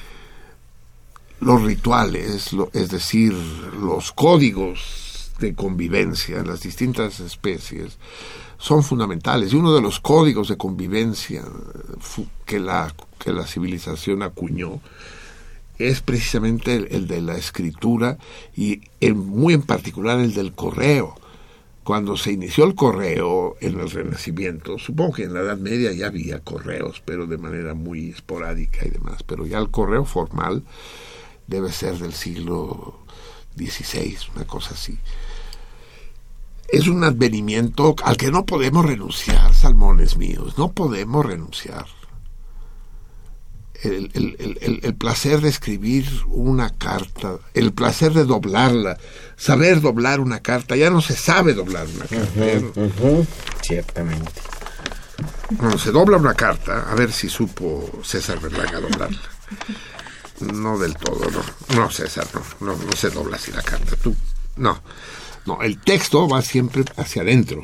los rituales, es decir, los códigos de convivencia en las distintas especies, son fundamentales. Y uno de los códigos de convivencia que la, que la civilización acuñó es precisamente el, de la escritura y muy en particular el del correo. Cuando se inició el correo en el Renacimiento, supongo que en la Edad Media ya había correos, pero de manera muy esporádica y demás, pero ya el correo formal debe ser del siglo XVI, una cosa así es un advenimiento al que no podemos renunciar, salmones míos, no podemos renunciar. El, el, placer de escribir una carta, el placer de doblarla, saber doblar una carta, ya no se sabe doblar una carta. Ciertamente. Cuando se dobla una carta, a ver si supo César Berlanga doblarla. No del todo, no. No, César, no, no, no se dobla así la carta. Tú, no. No, el texto va siempre hacia adentro.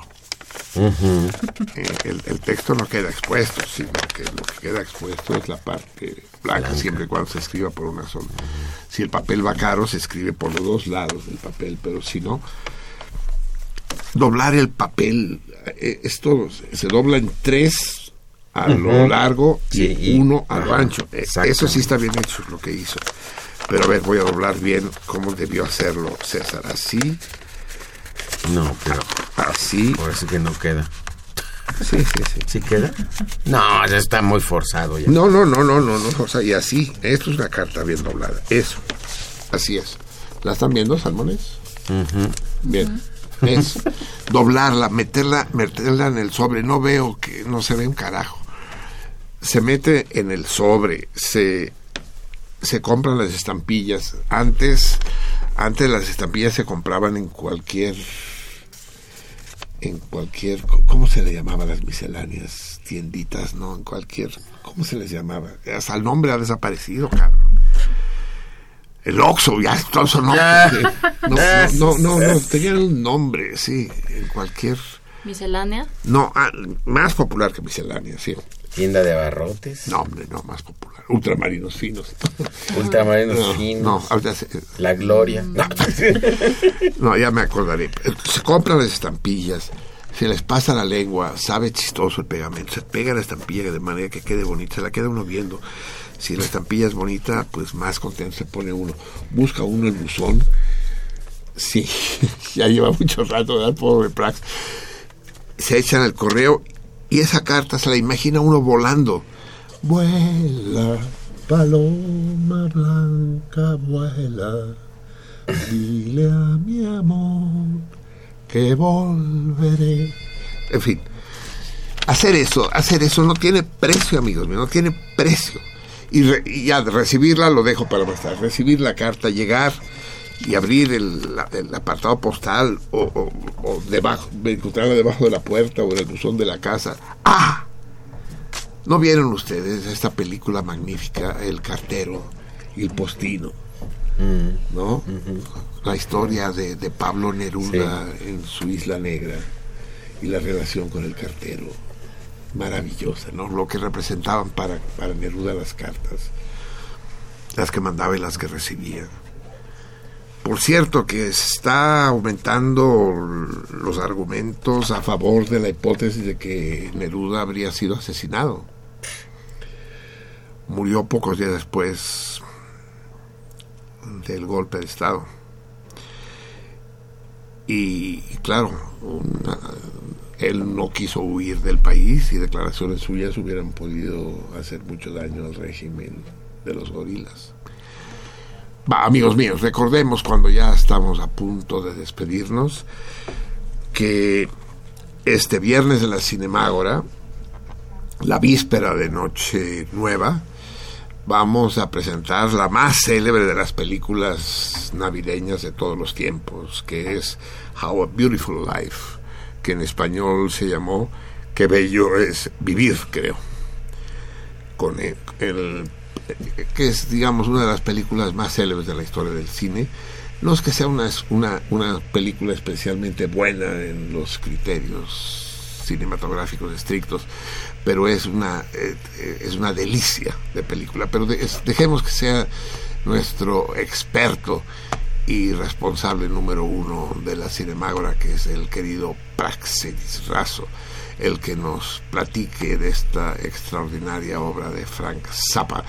Eh, el, texto no queda expuesto, sino que lo que queda expuesto es la parte blanca, siempre y cuando se escriba por una sola. Si el papel va caro, se escribe por los dos lados del papel, pero si no, doblar el papel, eh, esto se dobla en tres a lo largo y uno a lo ancho. Eh, eso sí está bien hecho lo que hizo. Pero a ver, voy a doblar bien como debió hacerlo César. Así, no, pero así. Por eso que no queda. Sí, sí, sí. ¿Sí queda? No, ya está muy forzado ya. No, no, no, no, no, no, o sea, y así, esto es una carta bien doblada, eso, así es. ¿La están viendo, salmones? Bien, es doblarla, meterla, meterla en el sobre, no veo que no se ve un carajo. Se mete en el sobre, se, se compran las estampillas. Antes, antes las estampillas se compraban en cualquier en cualquier, ¿cómo se le llamaba las misceláneas? Tienditas, ¿no? En cualquier, ¿cómo se les llamaba? Hasta el nombre ha desaparecido, cabrón. El Oxxo, ya, todo eso no, no, no, no, tenían un nombre, sí, en cualquier... ¿Miscelánea? No, ah, más popular que miscelánea, sí. ¿Tienda de abarrotes? No, hombre, no, más popular. Ultramarinos finos. Ultramarinos finos. No, La gloria. No. no, ya me acordaré. Se compran las estampillas, se les pasa la lengua, sabe chistoso el pegamento, se pega la estampilla de manera que quede bonita, se la queda uno viendo. Si la estampilla es bonita, pues más contento se pone uno. Busca uno el buzón. Sí, ya lleva mucho rato, ¿verdad? Pobre Prax. Se echan el correo y esa carta se la imagina uno volando. Vuela, paloma blanca, vuela. Dile a mi amor que volveré. En fin, hacer eso, hacer eso no tiene precio, amigos míos, no tiene precio. Y, ya recibirla lo dejo para más tarde. Recibir la carta, llegar y abrir el, apartado postal o, debajo, encontrarla debajo de la puerta o en el buzón de la casa. ¡Ah! ¿No vieron ustedes esta película magnífica, El cartero y el postino? Mm. ¿No? La historia de, Pablo Neruda en su Isla Negra y la relación con el cartero. Maravillosa, ¿no? Lo que representaban para, para Neruda las cartas, las que mandaba y las que recibía por cierto, que está aumentando los argumentos a favor de la hipótesis de que Neruda habría sido asesinado. Murió pocos días después del golpe de Estado. Y, claro, él no quiso huir del país y declaraciones suyas hubieran podido hacer mucho daño al régimen de los gorilas amigos míos, recordemos cuando ya estamos a punto de despedirnos que este viernes de la Cinemágora, la víspera de Noche Nueva, vamos a presentar la más célebre de las películas navideñas de todos los tiempos, que es How a Beautiful Life, que en español se llamó qué bello es vivir, creo. Con el, que es, digamos, una de las películas más célebres de la historia del cine. No es que sea una, una, una película especialmente buena en los criterios cinematográficos estrictos, pero es una, eh, es una delicia de película. Pero dejemos que sea nuestro experto y responsable número uno de la Cinemágora, que es el querido Praxedis Razo, el que nos platique de esta extraordinaria obra de Frank Zappa.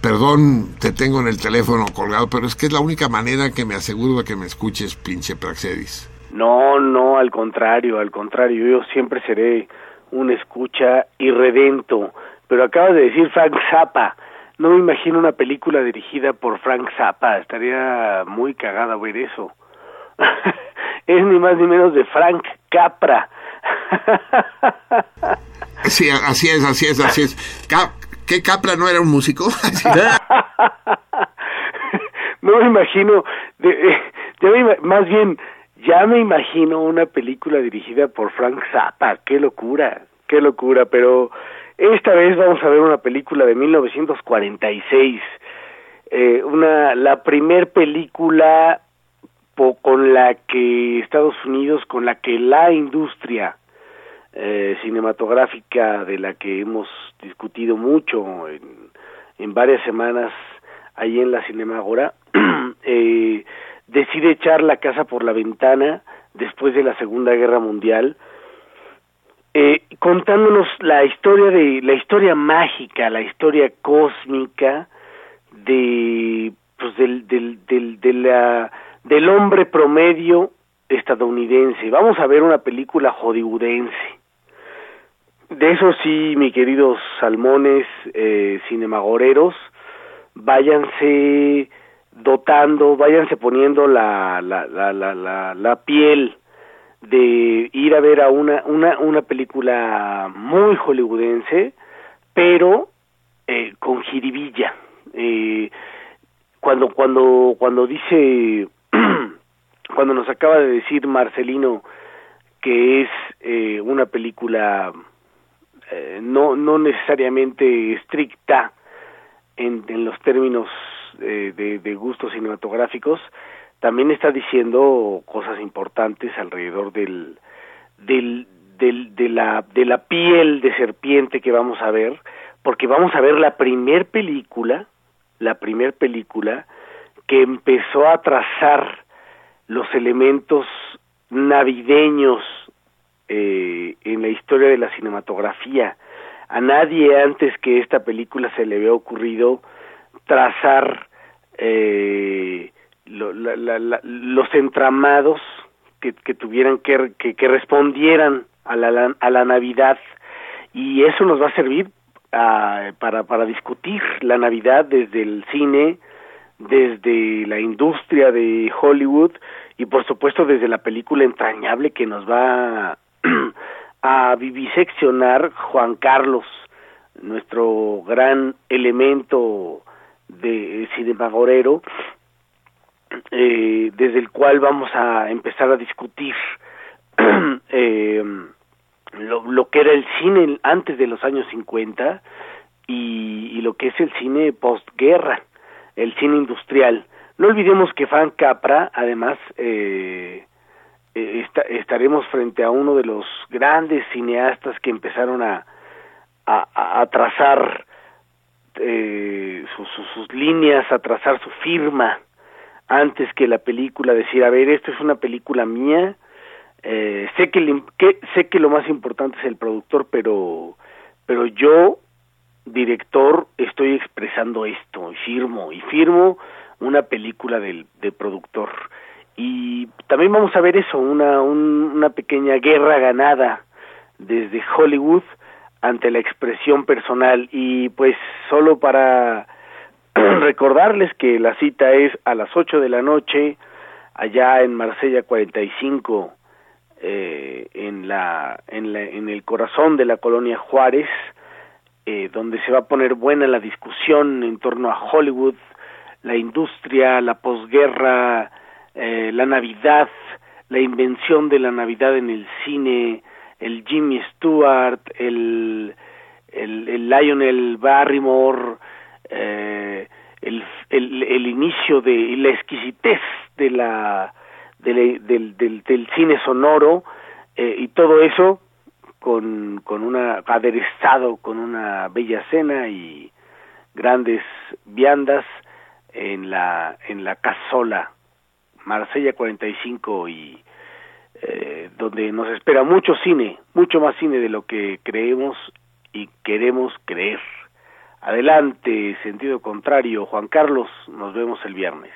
Perdón, te tengo en el teléfono colgado, pero es que es la única manera que me aseguro de que me escuches, pinche Praxedis. No, no, al contrario, al contrario, yo siempre seré un escucha irredento. Pero acabas de decir Frank Zappa, no me imagino una película dirigida por Frank Zappa, estaría muy cagada ver eso. es ni más ni menos de Frank Capra. sí, así es, así es, así es. ¿Qué Capra no era un músico? no me imagino, de, más bien, ya me imagino una película dirigida por Frank Zappa, qué locura, qué locura, pero esta vez vamos a ver una película de 1946, eh, una, la primer película con la que Estados Unidos, con la que la industria eh, cinematográfica de la que hemos discutido mucho en, varias semanas ahí en la Cinemagora, eh, decide echar la casa por la ventana después de la Segunda Guerra Mundial eh, contándonos la historia de la historia mágica, la historia cósmica de pues del del del de la, del hombre promedio estadounidense. Vamos a ver una película hollywoodense. De eso sí, mi queridos salmones eh, cinemagoreros, váyanse dotando, váyanse poniendo la, la, la, la, la piel de ir a ver a una, una, una película muy hollywoodense, pero eh, con jiribilla. Eh, cuando, cuando, cuando dice, cuando nos acaba de decir Marcelino que es eh, una película eh, no, no necesariamente estricta en, en los términos de, de gustos cinematográficos, también está diciendo cosas importantes alrededor del, del, del, de, la, de la piel de serpiente que vamos a ver, porque vamos a ver la primer película, la primer película que empezó a trazar los elementos navideños eh, en la historia de la cinematografía. A nadie antes que esta película se le había ocurrido trazar eh, los entramados que, que tuvieran que, que, respondieran a la, a la Navidad. Y eso nos va a servir ah, para, para discutir la Navidad desde el cine, desde la industria de Hollywood y por supuesto desde la película entrañable que nos va a viviseccionar Juan Carlos, nuestro gran elemento de cinemagorero eh, desde el cual vamos a empezar a discutir eh, lo, lo, que era el cine antes de los años 50 y, lo que es el cine postguerra, el cine industrial. No olvidemos que Frank Capra, además, eh, eh estaremos frente a uno de los grandes cineastas que empezaron a, a, a trazar eh, sus, sus, líneas, a trazar su firma antes que la película, decir, a ver, esto es una película mía, eh, sé que, que, sé que lo más importante es el productor, pero, pero yo, director, estoy expresando esto, y firmo, y firmo una película del, del productor. Y también vamos a ver eso, una, una pequeña guerra ganada desde Hollywood ante la expresión personal. Y pues solo para recordarles que la cita es a las 8 de la noche allá en Marsella 45 eh, en la en la en el corazón de la colonia Juárez eh, donde se va a poner buena la discusión en torno a Hollywood la industria la posguerra eh, la Navidad la invención de la Navidad en el cine el Jimmy Stewart, el, el, Lionel Barrymore, eh, el, el, inicio de la exquisitez de la, del, del, del, cine sonoro eh, y todo eso con, con una aderezado con una bella cena y grandes viandas en la en la casola Marsella 45 y eh, donde nos espera mucho cine, mucho más cine de lo que creemos y queremos creer. Adelante, sentido contrario, Juan Carlos, nos vemos el viernes.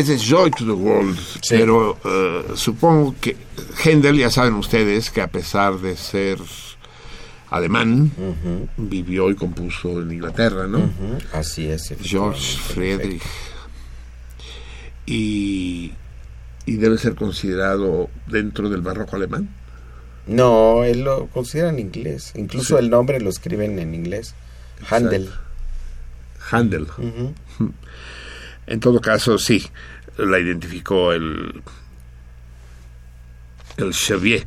Es Joy to the World, pero eh, supongo que Händel, ya saben ustedes, que a pesar de ser alemán, vivió y compuso en Inglaterra, ¿no? Así es. George Friedrich. Y, y debe ser considerado dentro del barroco alemán. No, él lo considera en inglés. Incluso el nombre lo escriben en inglés. Handel. Handel. En todo caso, sí, la identificó el, el Chevier.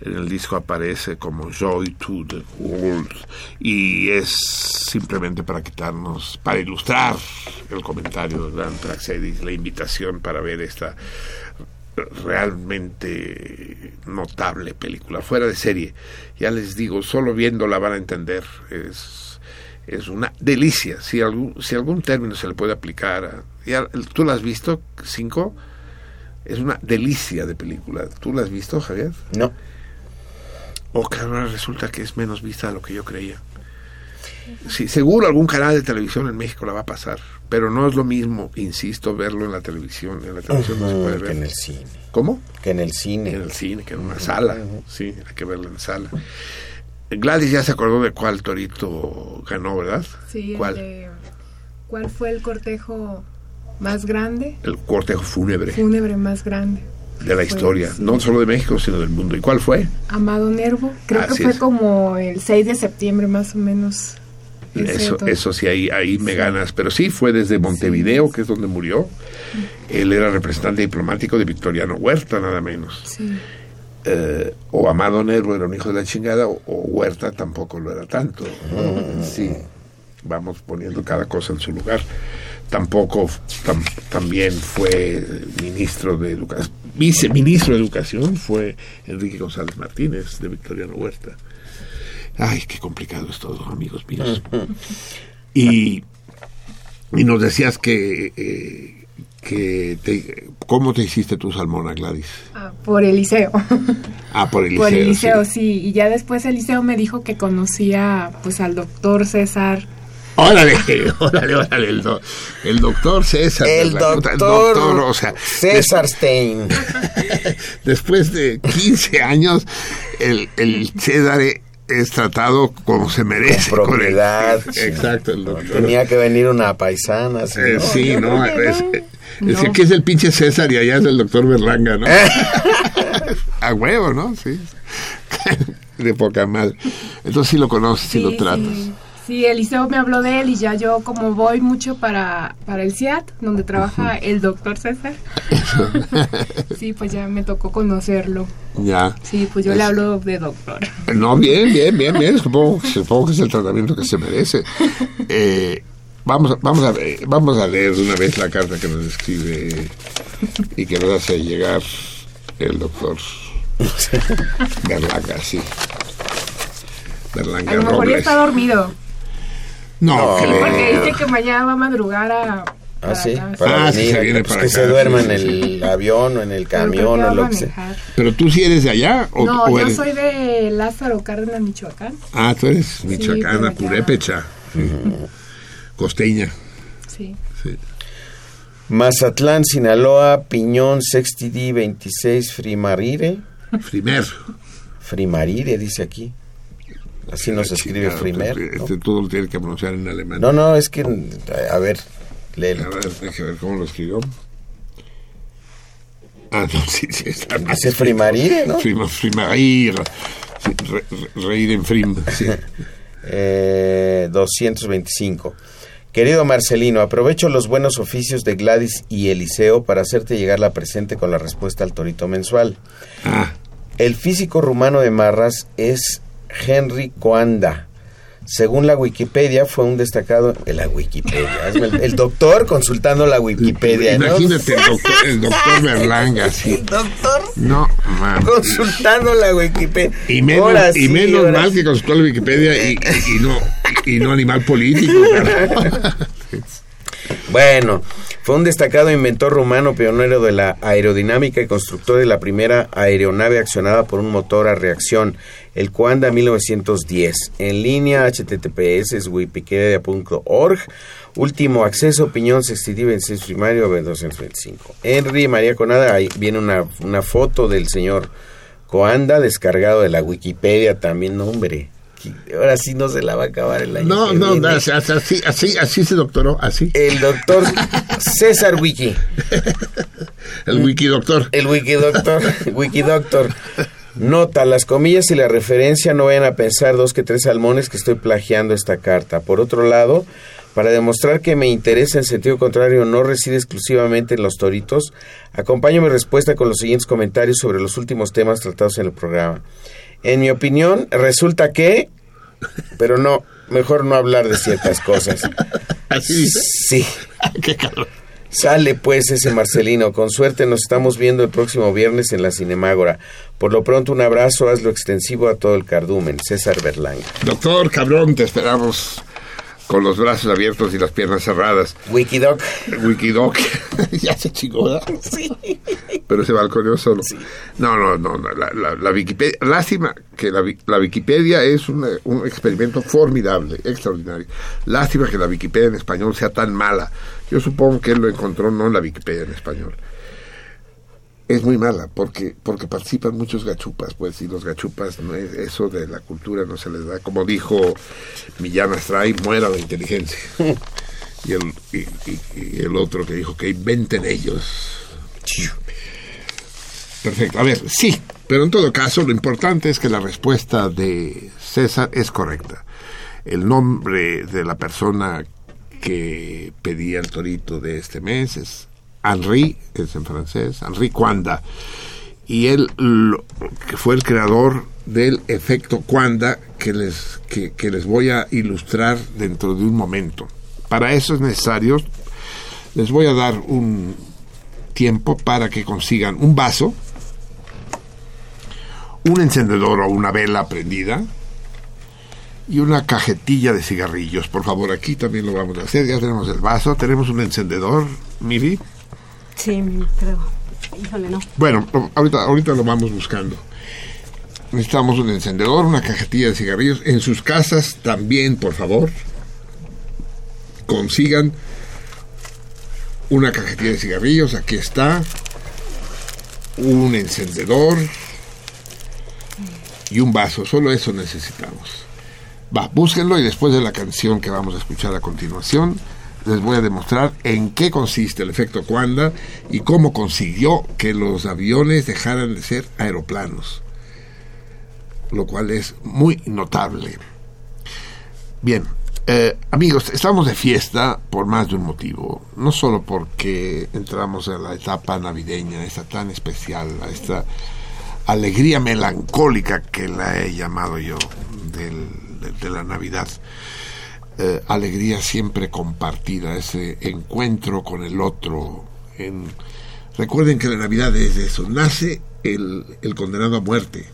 En el disco aparece como Joy to the World y es simplemente para quitarnos, para ilustrar el comentario de Dan Praxedis, la invitación para ver esta realmente notable película, fuera de serie. Ya les digo, solo viéndola van a entender. Es es una delicia. Si algún, si algún término se le puede aplicar, ¿tú la has visto, Cinco? Es una delicia de película. ¿Tú la has visto, Javier? No. O oh, que ahora resulta que es menos vista de lo que yo creía. Sí, seguro algún canal de televisión en México la va a pasar, pero no es lo mismo, insisto, verlo en la televisión. En la televisión no se puede ver. Que en el cine. ¿Cómo? Que en el cine. en el cine, que en una sala. Sí, hay que verlo en sala. Gladys ya se acordó de cuál torito ganó, ¿verdad? Sí, ¿Cuál? ¿Cuál fue el cortejo más grande? El cortejo fúnebre. Fúnebre más grande. De la historia, no solo de México, sino del mundo. ¿Y cuál fue? Amado Nervo. Creo que fue como el 6 de septiembre más o menos. Eso, eso sí, ahí, ahí me ganas. Pero sí, fue desde Montevideo, que es donde murió. Él era representante diplomático de Victoriano Huerta, nada menos. Sí. Eh, o Amado Nervo era un hijo de la chingada, o, Huerta tampoco lo era tanto. Sí, vamos poniendo cada cosa en su lugar. Tampoco también fue ministro de Educación, viceministro de Educación fue Enrique González Martínez de Victoriano Huerta. Ay, qué complicado es todo, amigos míos. y, y nos decías que, eh, que te, ¿cómo te hiciste tu salmona, Gladys? Ah, por el liceo. Ah, por el liceo. Por el liceo, sí. Y ya después el liceo me dijo que conocía pues al doctor César Órale, órale, órale, el, el doctor César. El, doctor, o sea, César Stein. Después de 15 años, el, el César es tratado como se merece. Con propiedad. exacto, el doctor. Tenía que venir una paisana. sí, no, es, que es el pinche César y allá es el doctor Berlanga, ¿no? A huevo, ¿no? Sí. De poca madre. Entonces sí lo conoces, sí, lo tratas. Sí, Eliseo me habló de él y ya yo como voy mucho para, para el CIAT, donde trabaja el doctor César. sí, pues ya me tocó conocerlo. Ya. Sí, pues yo le hablo de doctor. No, bien, bien, bien, bien. Supongo, supongo que es el tratamiento que se merece. Eh, vamos, vamos, a, vamos a leer de una vez la carta que nos escribe y que nos hace llegar el doctor Berlanga, sí. Berlanga a lo mejor ya está dormido. No, porque dice que mañana va a madrugar a... Ah, sí, para ah, venir, se viene para que se duerma en el avión o en el camión o lo que sea. ¿Pero tú sí eres de allá? O, no, yo soy de Lázaro Cárdenas, Michoacán. Ah, tú eres michoacana, purépecha, costeña. Sí. sí. Mazatlán, Sinaloa, Piñón, Sextidi, 26, Frimarire. Frimer. Frimarire, dice aquí. Así nos escribe Frimer. Este, todo lo tiene que pronunciar en alemán. No, no, es que, a ver, léelo. A ver, déjame ver cómo lo escribió. Ah, no, sí, sí, está Dice Frimarire, ¿no? frimarire. reír en frim, sí. eh, 225. Querido Marcelino, aprovecho los buenos oficios de Gladys y Eliseo para hacerte llegar la presente con la respuesta al torito mensual. Ah. El físico rumano de Marras es Henry Coanda. Según la Wikipedia, fue un destacado. La Wikipedia. El, doctor consultando la Wikipedia. Imagínate el doctor, el doctor Berlanga, sí. ¿El doctor? No, man. Consultando la Wikipedia. Y menos, y menos mal que consultó la Wikipedia y, y, no, y no animal político. bueno, fue un destacado inventor rumano, pionero de la aerodinámica y constructor de la primera aeronave accionada por un motor a reacción, el Cuanda 1910. En línea https wikipedia.org. Último acceso, opinión 26 primario 225. Henry María Conada, ahí viene una, una foto del señor Coanda descargado de la Wikipedia también, nombre ahora sí no se la va a acabar el año. No, no, así, así, así se doctoró, así. El doctor César Wiki. el Wiki Doctor. El Wiki Doctor, Wiki Doctor. Nota, las comillas y la referencia no vayan a pensar dos que tres salmones que estoy plagiando esta carta. Por otro lado, para demostrar que me interesa en sentido contrario no reside exclusivamente en los toritos, acompaño mi respuesta con los siguientes comentarios sobre los últimos temas tratados en el programa. En mi opinión, resulta que, pero no, mejor no hablar de ciertas cosas. ¿Así dice? Sí. Qué calor. Sale pues ese Marcelino. Con suerte nos estamos viendo el próximo viernes en la Cinemágora. Por lo pronto un abrazo, hazlo extensivo a todo el cardumen. César Berlanga. Doctor Cabrón, te esperamos con los brazos abiertos y las piernas cerradas. Wikidoc. Wikidoc. ya se chingó, Sí. Pero se balconeó solo. No, no, no. La, Wikipedia. Lástima que la, Wikipedia es un, un experimento formidable, extraordinario. Lástima que la Wikipedia en español sea tan mala. Yo supongo que él lo encontró no en la Wikipedia en español es muy mala porque porque participan muchos gachupas pues y los gachupas no es, eso de la cultura no se les da. Como dijo Millán Astray muera la inteligencia y el y, el otro que dijo que inventen ellos. Perfecto. A ver sí pero en todo caso lo importante es que la respuesta de César es correcta. El nombre de la persona que pedía el torito de este mes es Henri, es en francés, Henri Quanda, y él que fue el creador del efecto Quanda que les, que, les voy a ilustrar dentro de un momento. Para eso es necesario, les voy a dar un tiempo para que consigan un vaso, un encendedor o una vela prendida, y una cajetilla de cigarrillos. Por favor, aquí también lo vamos a hacer. Ya tenemos el vaso, tenemos un encendedor, Miri. Sí, creo. Híjole, no. Bueno, ahorita, ahorita lo vamos buscando. Necesitamos un encendedor, una cajetilla de cigarrillos. En sus casas también, por favor, consigan una cajetilla de cigarrillos. Aquí está. Un encendedor y un vaso. Solo eso necesitamos. Va, búsquenlo y después de la canción que vamos a escuchar a continuación, les voy a demostrar en qué consiste el efecto Cuanda y cómo consiguió que los aviones dejaran de ser aeroplanos, lo cual es muy notable. Bien, eh, amigos, estamos de fiesta por más de un motivo, no solo porque entramos en la etapa navideña, esta tan especial, a esta alegría melancólica que la he llamado yo de, la Navidad. Eh, alegría siempre compartida, ese encuentro con el otro. En... Recuerden que la Navidad es eso, nace el, el condenado a muerte.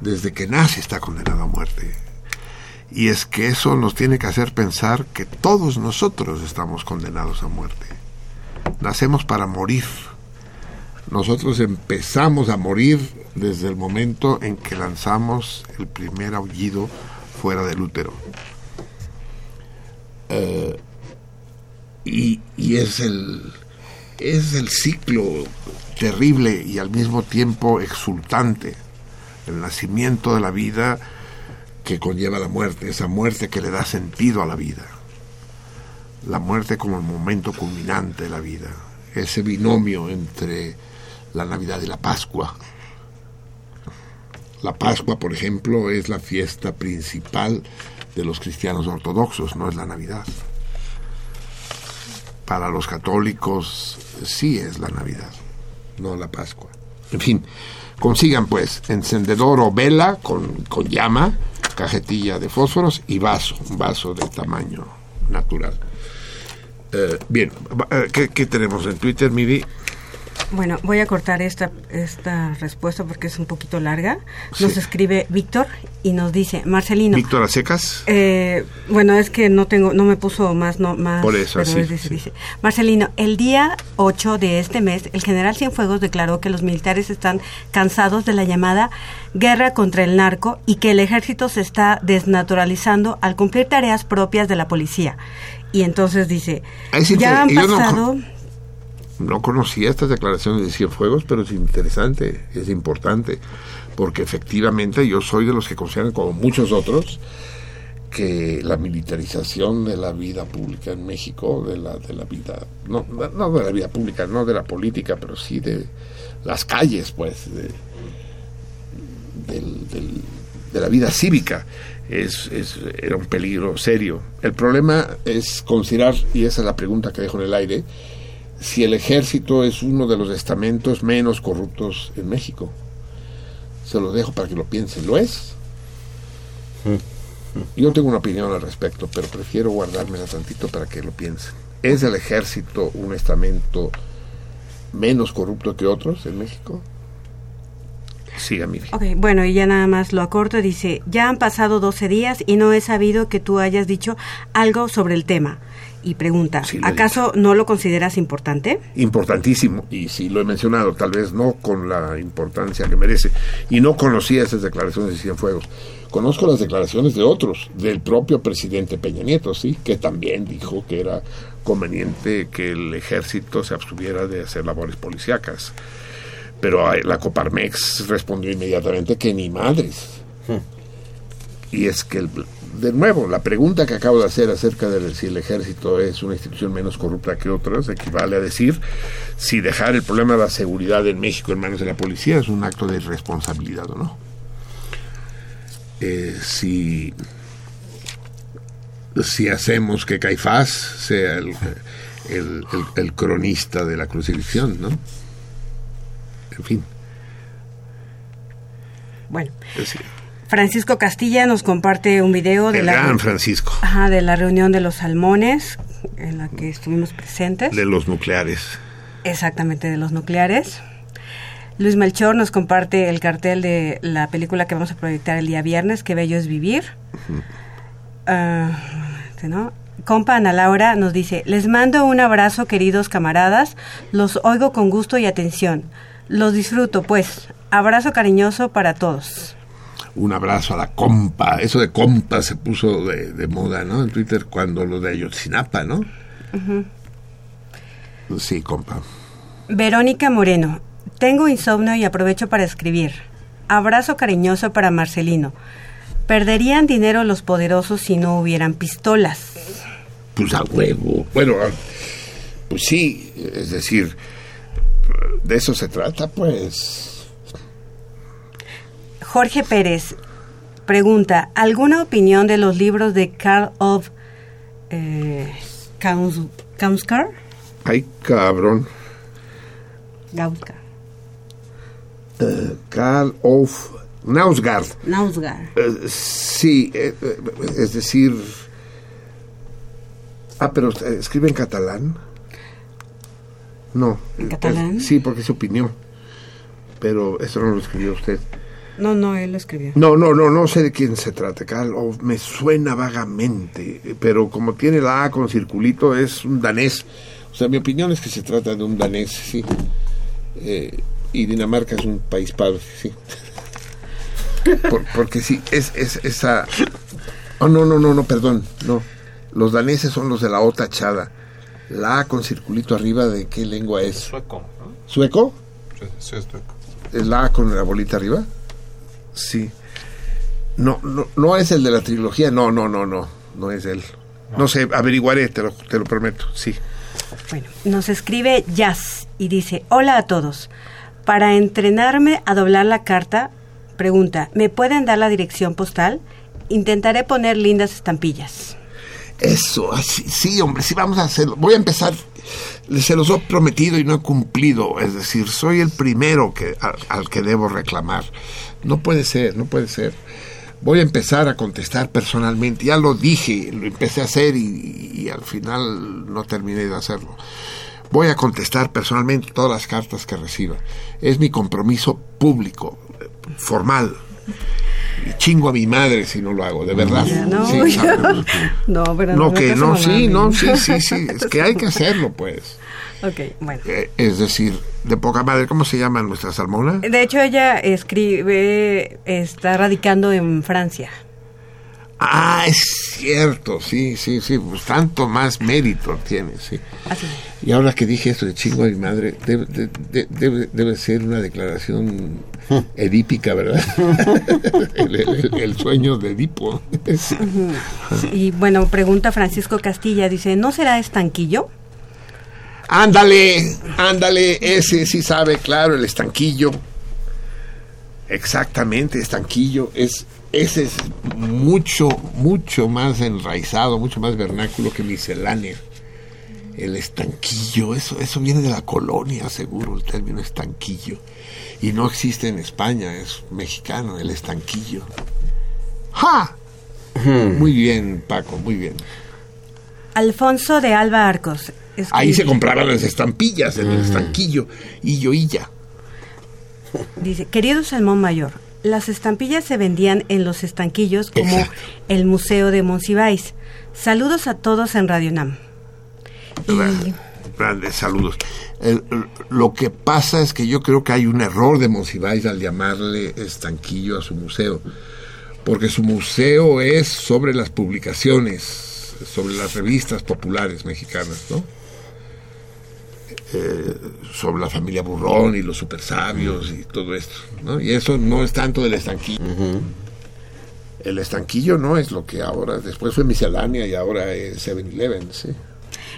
Desde que nace está condenado a muerte. Y es que eso nos tiene que hacer pensar que todos nosotros estamos condenados a muerte. Nacemos para morir nosotros empezamos a morir desde el momento en que lanzamos el primer aullido fuera del útero. Eh, y, es el es el ciclo terrible y al mismo tiempo exultante. El nacimiento de la vida que conlleva la muerte, esa muerte que le da sentido a la vida, la muerte como el momento culminante de la vida, ese binomio entre la Navidad y la Pascua. La Pascua, por ejemplo, es la fiesta principal de los cristianos ortodoxos, no es la Navidad. Para los católicos sí es la Navidad, no la Pascua. En fin, consigan pues encendedor o vela con, llama, cajetilla de fósforos y vaso, un vaso de tamaño natural. Eh, bien, eh, ¿qué, ¿qué, tenemos en Twitter, Miri? Bueno, voy a cortar esta, esta respuesta porque es un poquito larga. Nos escribe Víctor y nos dice, Marcelino. ¿Víctor a secas? Eh, bueno, es que no tengo, no me puso más, no, más. Por eso, dice, Marcelino, el día 8 de este mes, el general Cienfuegos declaró que los militares están cansados de la llamada guerra contra el narco y que el ejército se está desnaturalizando al cumplir tareas propias de la policía. Y entonces dice, ya han pasado no conocía estas declaraciones de Cienfuegos, pero es interesante, es importante, porque efectivamente yo soy de los que consideran, como muchos otros, que la militarización de la vida pública en México, de la, de la vida, no, no de la vida pública, no de la política, pero sí de las calles, pues, de, de la vida cívica, es, es, era un peligro serio. El problema es considerar, y esa es la pregunta que dejo en el aire, si el ejército es uno de los estamentos menos corruptos en México. Se lo dejo para que lo piensen. ¿Lo es? Yo tengo una opinión al respecto, pero prefiero guardármela tantito para que lo piensen. ¿Es el ejército un estamento menos corrupto que otros en México? Sí, Ok, bueno, y ya nada más lo acorto. Dice, ya han pasado 12 días y no he sabido que tú hayas dicho algo sobre el tema y pregunta, ¿acaso no lo consideras importante? Importantísimo, y sí lo he mencionado, tal vez no con la importancia que merece. Y no conocía esas declaraciones de Cienfuegos. Conozco las declaraciones de otros, del propio presidente Peña Nieto, sí, que también dijo que era conveniente que el ejército se abstuviera de hacer labores policíacas. Pero la Coparmex respondió inmediatamente que ni madres. Hmm. Y es que el, de nuevo, la pregunta que acabo de hacer acerca de si el ejército es una institución menos corrupta que otras equivale a decir si dejar el problema de la seguridad en México en manos de la policía es un acto de irresponsabilidad o no. Eh, si, si hacemos que Caifás sea el, el, cronista de la crucifixión, ¿no? En fin. Bueno. Francisco Castilla nos comparte un video de la Francisco. de la reunión de los salmones en la que estuvimos presentes. De los nucleares. Exactamente, de los nucleares. Luis Melchor nos comparte el cartel de la película que vamos a proyectar el día viernes, Qué bello es vivir. Ah, ¿no? Compa Ana Laura nos dice, les mando un abrazo queridos camaradas, los oigo con gusto y atención. Los disfruto, pues. Abrazo cariñoso para todos. Un abrazo a la compa. Eso de compa se puso de, moda, ¿no? En Twitter cuando lo de Ayotzinapa, ¿no? Sí, compa. Verónica Moreno. Tengo insomnio y aprovecho para escribir. Abrazo cariñoso para Marcelino. Perderían dinero los poderosos si no hubieran pistolas. Pues a huevo. Bueno, pues sí, es decir, de eso se trata, pues. Jorge Pérez pregunta, ¿alguna opinión de los libros de Karl of eh, Kaunskar? Ay, cabrón. Gauska. Eh, Karl of Nausgard. Nausgard. Eh, sí, eh, es decir... Ah, pero escribe en catalán. No. ¿En catalán? sí, porque es su opinión. Pero eso no lo escribió usted. No, no, él lo escribió. No, no, no, no sé de quién se trata, Carl. me suena vagamente, pero como tiene la A con circulito, es un danés. O sea, mi opinión es que se trata de un danés, sí. Eh, y Dinamarca es un país padre, sí. porque sí, es, es esa... Oh, no, no, no, no, perdón, no. Los daneses son los de la O tachada. La A con circulito arriba, ¿de qué lengua es? Sueco. ¿Sueco? Sí, es sueco. ¿Es la A con la bolita arriba? Sí. No, no, no es el de la trilogía, no, no, no, no, no es él. No, sé, averiguaré, te lo, te lo prometo, sí. Bueno, nos escribe Jazz y dice, hola a todos. Para entrenarme a doblar la carta, pregunta, ¿me pueden dar la dirección postal? Intentaré poner lindas estampillas. Eso, así, sí, hombre, sí vamos a hacerlo. Voy a empezar, se los he prometido y no he cumplido. Es decir, soy el primero que, al, que debo reclamar. No puede ser, no puede ser. Voy a empezar a contestar personalmente. Ya lo dije, lo empecé a hacer y, al final no terminé de hacerlo. Voy a contestar personalmente todas las cartas que reciba. Es mi compromiso público, formal chingo a mi madre si no lo hago, de verdad. No, sí, no, pero no, que no, sí, no, sí, sí, sí, es que hay que hacerlo, pues. Ok, bueno. Eh, es decir, de poca madre, ¿cómo se llama nuestra salmona? De hecho, ella escribe, está radicando en Francia. Ah, es cierto, sí, sí, sí, pues tanto más mérito tiene, sí. Así. Y ahora que dije esto de chingo a mi madre, debe, debe, debe ser una declaración edípica, ¿verdad? el, sueño de Edipo. y bueno, pregunta Francisco Castilla, dice, ¿no será estanquillo? Ándale, ándale, ese sí sabe, claro, el estanquillo. Exactamente, estanquillo es ese es mucho, mucho más enraizado, mucho más vernáculo que miscelánea. El estanquillo, eso, eso viene de la colonia, seguro, el término estanquillo. Y no existe en España, es mexicano, el estanquillo. ¡Ja! Hmm. Muy bien, Paco, muy bien. Alfonso de Alba Arcos. Ahí se compraban las estampillas en el estanquillo, y yo y ya. Dice, querido Salmón Mayor, las estampillas se vendían en los estanquillos como el Museo de Monsiváis. Saludos a todos en Radio Nam. Grandes saludos. lo que pasa es que yo creo que hay un error de Monsiváis al llamarle estanquillo a su museo, porque su museo es sobre las publicaciones, sobre las revistas populares mexicanas, ¿no? Eh, sobre la familia Burrón y los super sabios y todo esto, ¿no? Y eso no es tanto del estanquillo. El estanquillo no es lo que ahora, después fue miscelánea y ahora es 7-Eleven, sí.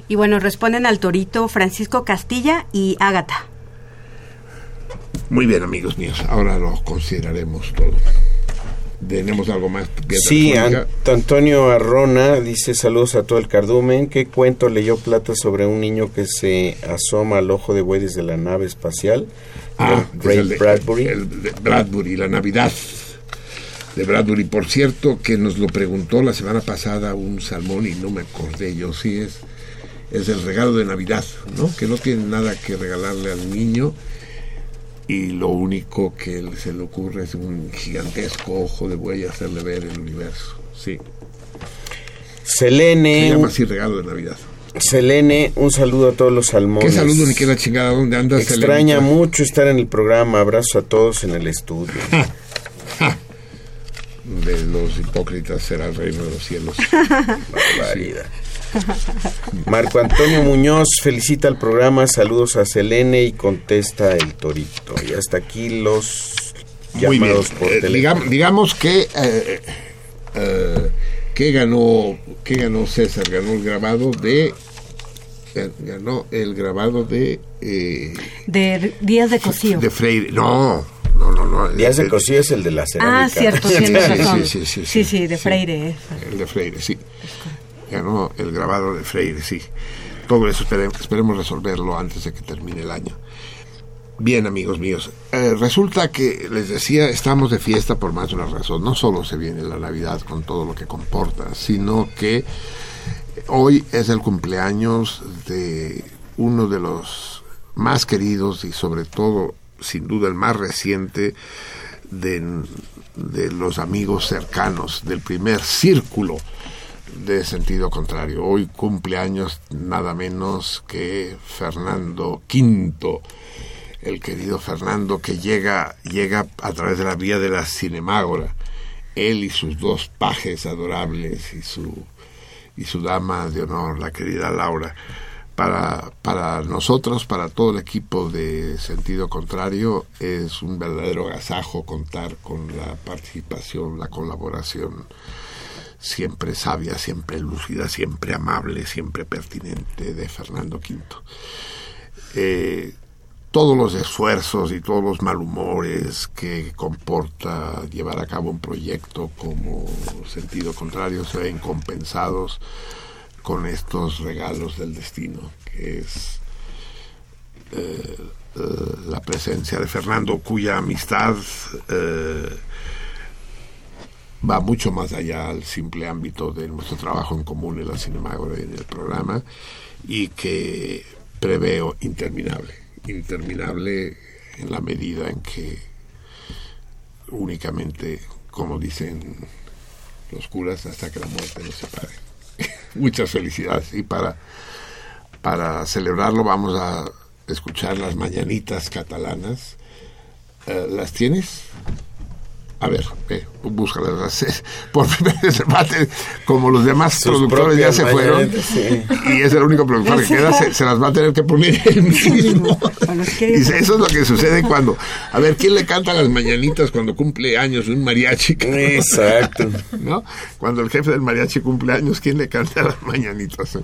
Y bueno, responden al Torito Francisco Castilla y Ágata. Muy bien, amigos míos, ahora lo consideraremos todo tenemos algo más. Sí, Antonio Arrona dice saludos a todo el cardumen. ¿Qué cuento leyó Plata sobre un niño que se asoma al ojo de buey desde la nave espacial? Ah, Bradbury. Bradbury, la Navidad de Bradbury. Por cierto, que nos lo preguntó la semana pasada un salmón y no me acordé yo. Sí, es, es el regalo de Navidad, ¿no? Que no tiene nada que regalarle al niño y lo único que se le ocurre es un gigantesco ojo de buey hacerle ver el universo. Sí. Selene. Se llama así regalo de Navidad. Selene, un saludo a todos los salmones. ¿Qué saludo ni qué la chingada? ¿Dónde andas, Extraña mucho estar en el programa. Abrazos a todos en el estudio. de los hipócritas será el reino de los cielos. Marco Antonio Muñoz felicita al programa, saludos a Selene y contesta el torito. Y hasta aquí los llamados por eh, teléfono. digamos, que eh, eh, que ganó que ganó César ganó el grabado de ganó el grabado de de Díaz de Cosío de Freire no no, no, no. Díaz de Cosío es el de la cerámica. Ah, cierto, sí, sí, sí, sí, de Freire. El de Freire, sí ganó el grabado de Freire, sí. Todo eso esperemos, resolverlo antes de que termine el año. Bien, amigos míos, eh, resulta que, les decía, estamos de fiesta por más de una razón. No solo se viene la Navidad con todo lo que comporta, sino que hoy es el cumpleaños de uno de los más queridos y sobre todo, sin duda, el más reciente de, de los amigos cercanos, del primer círculo de sentido contrario. Hoy cumple años nada menos que Fernando V, el querido Fernando que llega, llega a través de la vía de la Cinemágora, él y sus dos pajes adorables y su, y su dama de honor, la querida Laura. Para, para nosotros, para todo el equipo de sentido contrario, es un verdadero agasajo contar con la participación, la colaboración siempre sabia, siempre lúcida, siempre amable, siempre pertinente de Fernando V. Eh, todos los esfuerzos y todos los malhumores que comporta llevar a cabo un proyecto como sentido contrario se ven compensados con estos regalos del destino, que es eh, eh, la presencia de Fernando, cuya amistad va mucho más allá al simple ámbito de nuestro trabajo en común en la Cinemágora y en el programa y que preveo interminable, interminable en la medida en que únicamente, como dicen los curas, hasta que la muerte nos separe. Muchas felicidades y para, para celebrarlo vamos a escuchar las mañanitas catalanas. Eh, ¿Las tienes? A ver, eh, búscalas. Por primera vez como los demás productores ya se fueron, y es el único productor que queda, se, las va a tener que poner él mismo. y eso es lo que sucede cuando. A ver, ¿quién le canta las mañanitas cuando cumple años un mariachi? Exacto. ¿No? Cuando el jefe del mariachi cumple años, ¿quién le canta las mañanitas?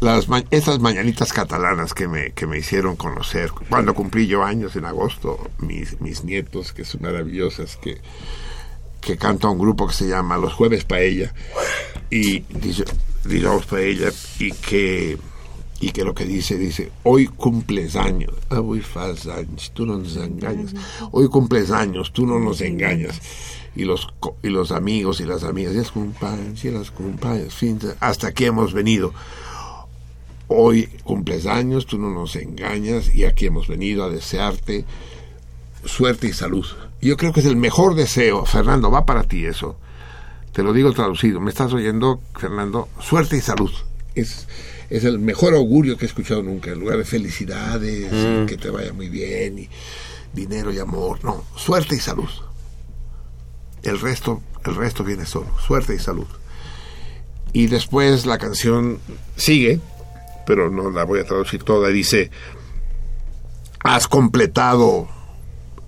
Las esas mañanitas catalanas que me, que me hicieron conocer. Cuando cumplí yo años en agosto, mis, mis nietos, que son maravillosas, que, que canta un grupo que se llama Los Jueves Paella, y dice, digamos Paella, y que, y que lo que dice, dice, hoy cumples años, hoy faz años, tú no nos engañas, hoy cumples años, tú no nos engañas. Y los, y los amigos y las amigas, y las compañeras, y las compañeras, fin, hasta aquí hemos venido Hoy cumples años, tú no nos engañas y aquí hemos venido a desearte suerte y salud. Yo creo que es el mejor deseo, Fernando, va para ti eso. Te lo digo traducido. ¿Me estás oyendo, Fernando? Suerte y salud. Es, es el mejor augurio que he escuchado nunca. En lugar de felicidades, mm. que te vaya muy bien, y dinero y amor. No, suerte y salud. El resto, el resto viene solo. Suerte y salud. Y después la canción sigue pero no la voy a traducir toda, dice, has completado,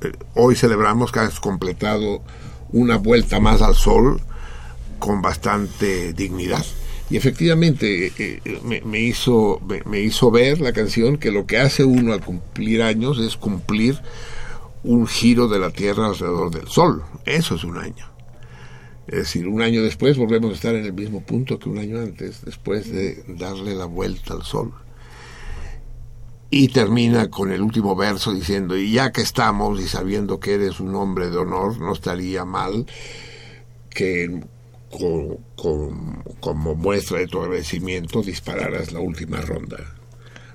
eh, hoy celebramos que has completado una vuelta más al sol con bastante dignidad. Y efectivamente eh, eh, me, hizo, me, hizo ver la canción que lo que hace uno al cumplir años es cumplir un giro de la Tierra alrededor del Sol. Eso es un año. Es decir, un año después volvemos a estar en el mismo punto que un año antes, después de darle la vuelta al sol. Y termina con el último verso diciendo, y ya que estamos y sabiendo que eres un hombre de honor, no estaría mal que como muestra de tu agradecimiento dispararas la última ronda.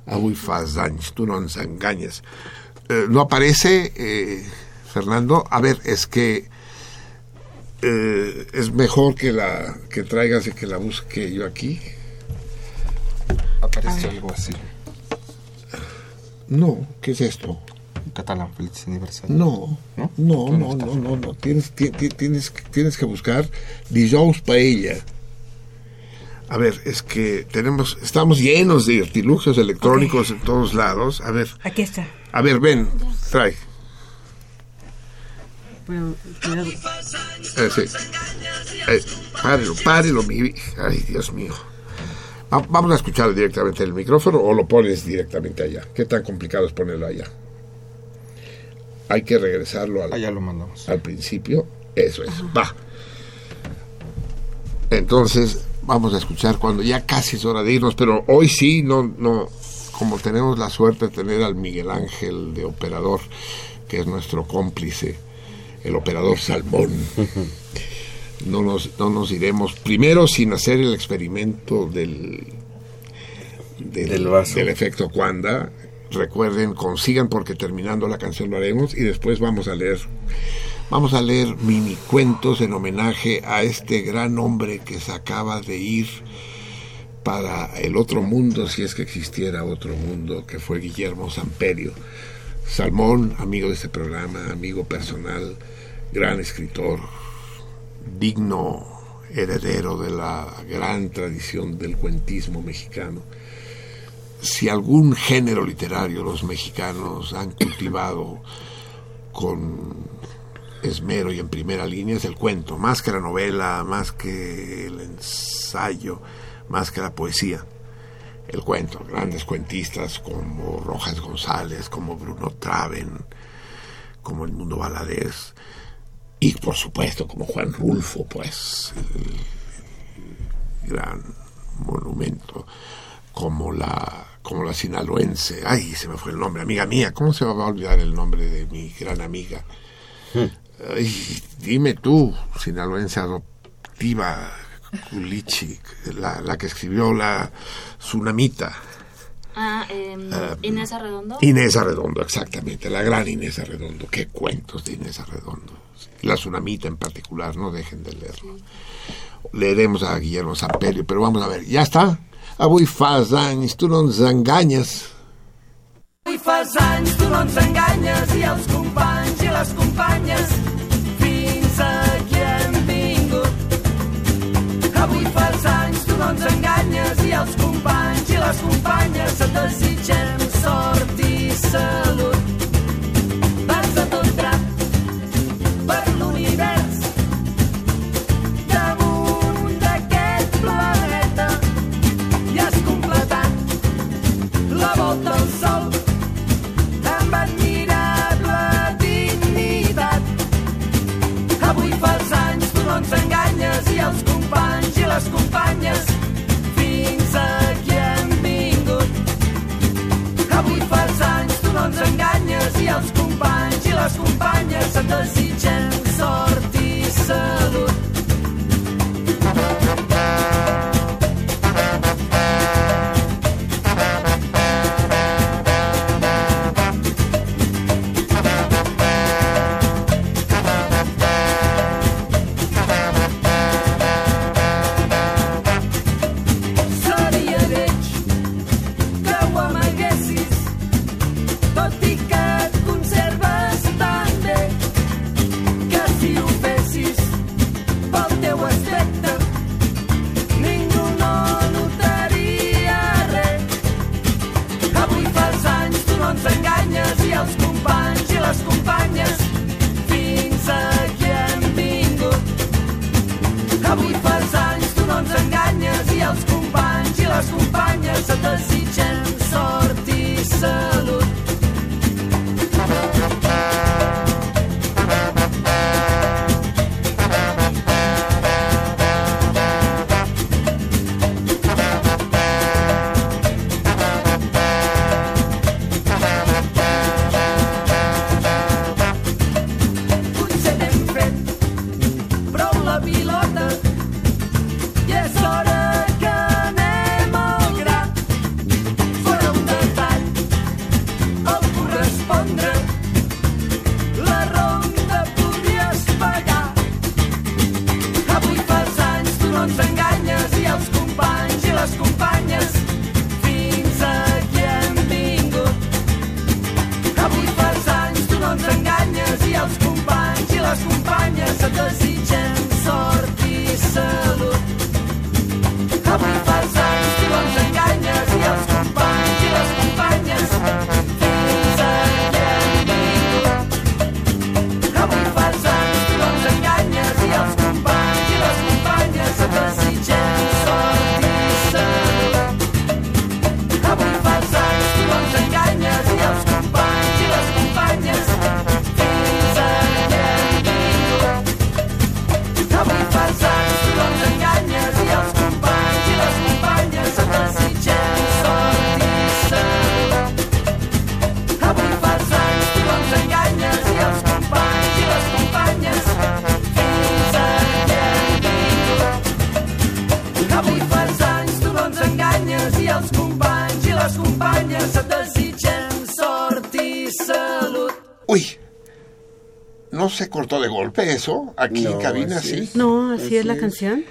Avui faz tú no nos engañas. eh, no aparece, eh, Fernando. A ver, es que eh, es mejor que la que traigas y que la busque yo aquí. Aparece algo así. No, ¿qué es esto? catalán, feliz aniversario. No, no, no, no, no, no, no, Tienes, tienes, tienes que buscar Dijous Paella. A ver, es que tenemos, estamos llenos de artilugios electrónicos en todos lados. A ver. Aquí está. A ver, ven, trae. Bueno, eh, sí. Eh, párelo, párelo, mi... Ay, Dios mío. Vamos a escuchar directamente el micrófono o lo pones directamente allá. ¿Qué tan complicado es ponerlo allá? Hay que regresarlo al, allá lo mandamos. al principio. Eso es. Va. Entonces, vamos a escuchar cuando ya casi es hora de irnos, pero hoy sí, no, no, como tenemos la suerte de tener al Miguel Ángel de operador, que es nuestro cómplice, el operador Salmón. No nos, no nos iremos primero sin hacer el experimento del, del, del efecto Cuanda. Recuerden, consigan porque terminando la canción lo haremos y después vamos a leer vamos a leer mini cuentos en homenaje a este gran hombre que se acaba de ir para el otro mundo, si es que existiera otro mundo, que fue Guillermo Samperio. Salmón, amigo de este programa, amigo personal, gran escritor, digno heredero de la gran tradición del cuentismo mexicano. Si algún género literario los mexicanos han cultivado con esmero y en primera línea es el cuento, más que la novela, más que el ensayo, más que la poesía. El cuento, grandes cuentistas como Rojas González, como Bruno Traven, como el Mundo Valadez, y por supuesto como Juan Rulfo, pues el, gran monumento, como la como la sinaloense, ay, se me fue el nombre, amiga mía, ¿cómo se va a olvidar el nombre de mi gran amiga? Hmm. Ay, dime tú, sinaloense adoptiva, Culichi, la, la que escribió la Tsunamita. Ah, eh, Inés Arredondo. Inés Arredondo, exactamente, la gran Inés Arredondo. Qué cuentos de Inés Arredondo. La Tsunamita en particular, no dejen de leerlo. Leeremos a Guillermo Samperio, pero vamos a ver, ¿ya está? Avui fas anys, tu no ens enganyes. Avui fas anys, tu no ens enganyes, i els companys i les companyes, fins aquí hem vingut. Avui fas anys, tu no ens enganyes, i els companys i les companyes et desitgem sort i salut. Companyes fins aquí hem vingut. Avui fas anys, tu no ens enganyes i els companys i les companyes et desitgem sort i salut. sota desitgem sort i sort. Companyes cortó de golpe eso? Aquí en cabina, sí. No, así es la canción.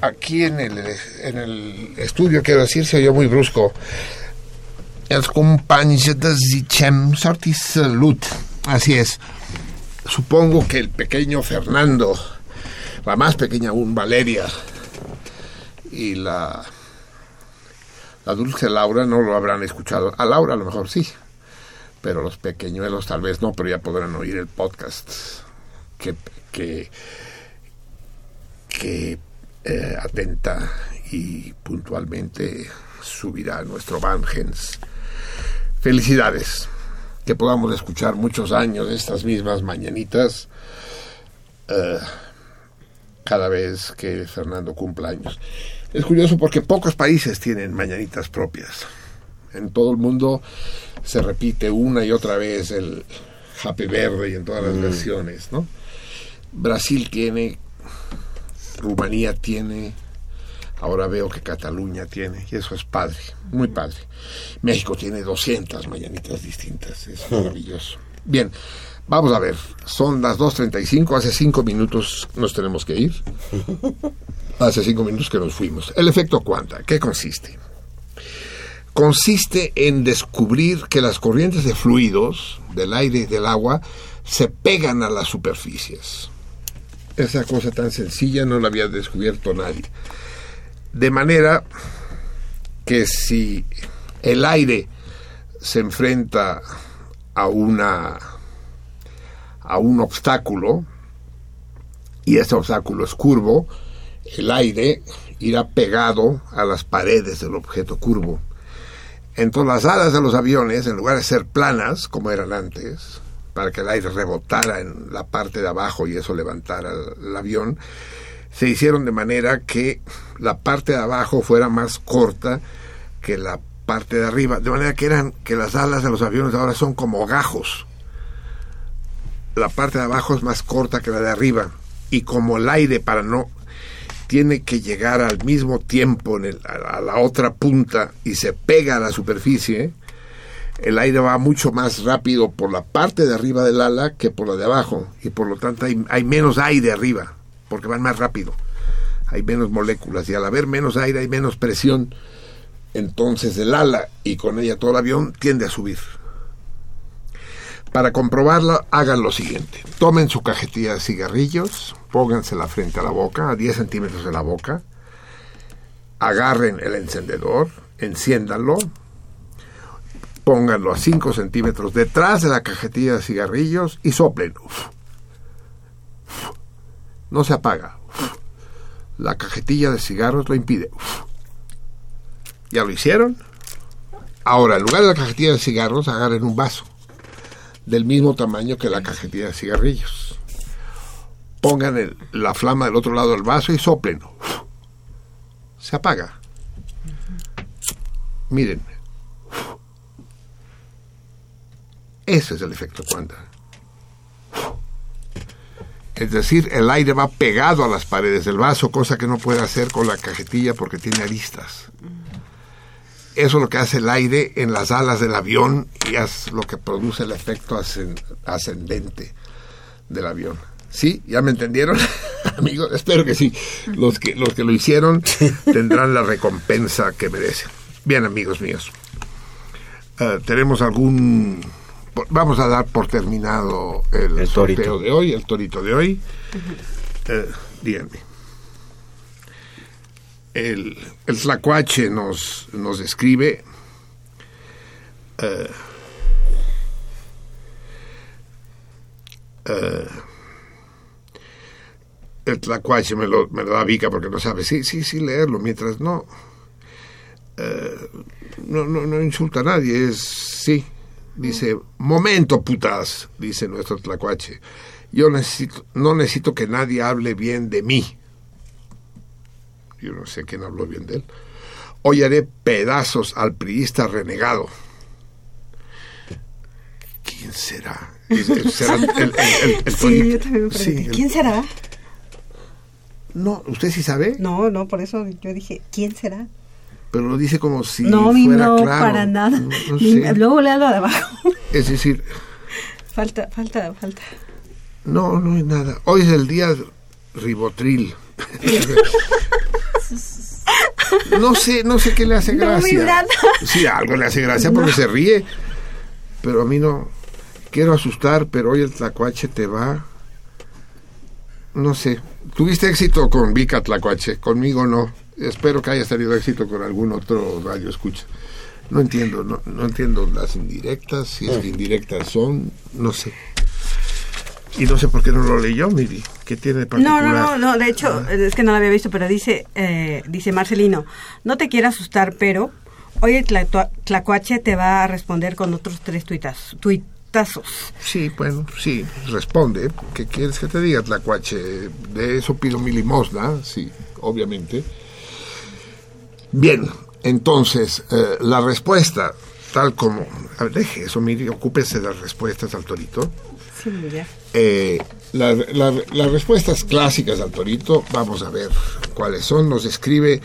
Aquí en el, en el estudio, quiero decir, se oyó muy brusco. Els companys desitgem sort y salud. Así es. Supongo que el pequeño Fernando, la más pequeña aún Valeria y la, la dulce Laura no lo habrán escuchado. A Laura a lo mejor sí, pero los pequeñuelos tal vez no, pero ya podrán oír el podcast que, que, eh, atenta y puntualmente subirá nuestro Vangens. Felicidades, que podamos escuchar muchos años estas mismas mañanitas eh, cada vez que Fernando cumpla años. Es curioso porque pocos países tienen mañanitas propias. En todo el mundo se repite una y otra vez el Happy Verde y en todas las versiones, ¿no? Brasil tiene, Rumanía tiene, ahora veo que Cataluña tiene, y eso es padre, muy padre. México tiene 200 mañanitas distintas, es maravilloso. Bien, vamos a ver, son las 2.35, hace cinco minutos nos tenemos que ir. Hace cinco minutos que nos fuimos. El efecto cuanta, ¿qué consiste? Consiste en descubrir que las corrientes de fluidos del aire y del agua se pegan a las superficies. Esa cosa tan sencilla no la había descubierto nadie. De manera que si el aire se enfrenta a una a un obstáculo y ese obstáculo es curvo, el aire irá pegado a las paredes del objeto curvo. Entonces las alas de los aviones, en lugar de ser planas, como eran antes, para que el aire rebotara en la parte de abajo y eso levantara el, avión, se hicieron de manera que la parte de abajo fuera más corta que la parte de arriba, de manera que eran que las alas de los aviones ahora son como gajos. La parte de abajo es más corta que la de arriba y como el aire para no tiene que llegar al mismo tiempo a, la otra punta y se pega a la superficie, el aire va mucho más rápido por la parte de arriba del ala que por la de abajo. Y por lo tanto hay, hay menos aire arriba porque van más rápido, hay menos moléculas. Y al haber menos aire hay menos presión, entonces el ala y con ella todo el avión tiende a subir. Para comprobarlo, hagan lo siguiente. Tomen su cajetilla de cigarrillos, póngansela frente a la boca, a 10 centímetros de la boca, agarren el encendedor, enciéndanlo, pónganlo a 5 centímetros detrás de la cajetilla de cigarrillos y soplen. No se apaga. La cajetilla de cigarros lo impide. ¿Ya lo hicieron? Ahora, en lugar de la cajetilla de cigarros, agarren un vaso del mismo tamaño que la cajetilla de cigarrillos. Pongan el, la flama del otro lado del vaso y soplen. Se apaga. Miren. Ese es el efecto cuanta. Es decir, el aire va pegado a las paredes del vaso, cosa que no puede hacer con la cajetilla porque tiene aristas. Eso es lo que hace el aire en las alas del avión y es lo que produce el efecto ascendente del avión. ¿Sí? ¿Ya me entendieron? Amigos, espero que sí. Los que, los que lo hicieron tendrán la recompensa que merecen. Bien, amigos míos. Eh, ¿Tenemos algún... Vamos a dar por terminado el, sorteo de hoy, el torito de hoy. Eh, díganme. El, el tlacuache nos, nos describe... Eh, el tlacuache me lo, me lo da Vica porque no sabe. Sí, sí, sí, leerlo, mientras no, eh, no, no, no, insulta a nadie, es sí. Dice, momento putas, dice nuestro tlacuache. Yo necesito, no necesito que nadie hable bien de mí. Yo no sé quién habló bien de él. Hoy haré pedazos al priista renegado. ¿Quién será? ¿Será el, sí, yo también me ¿Quién será? No, ¿usted sí sabe? No, no, por eso yo dije, ¿quién será? Pero lo dice como si no, fuera no, claro. para nada. Luego léalo de abajo. Es decir... Falta, falta, falta. No, no hay nada. Hoy es el día ribotril. no sé, no sé qué le hace gracia. sí, algo le hace gracia porque se ríe. Pero a mí no. Quiero asustar, pero hoy el tlacuache te va. No sé. Tuviste éxito con Vika Tlacuache, conmigo no. Espero que hayas tenido éxito con algún otro radio escucha. No entiendo, no, no entiendo las indirectas, si es que indirectas son, no sé. Y no sé por qué no lo leyó, Miri. ¿Qué tiene de particular? No, no, no, de hecho, ah. es que no lo había visto, pero dice, eh, dice Marcelino, no te quiero asustar, pero hoy el Tlacuache te va a responder con otros tres tuitas, tuit, Sí, bueno, sí, responde. ¿Qué quieres que te diga, Tlacuache? De eso pido mi limosna, sí, obviamente. Bien, entonces, eh, la respuesta, tal como... A ver, deje eso, mire, ocúpese de las respuestas al torito. Sí, mira. Eh, las respuestas clásicas al torito, vamos a ver cuáles son. Nos escribe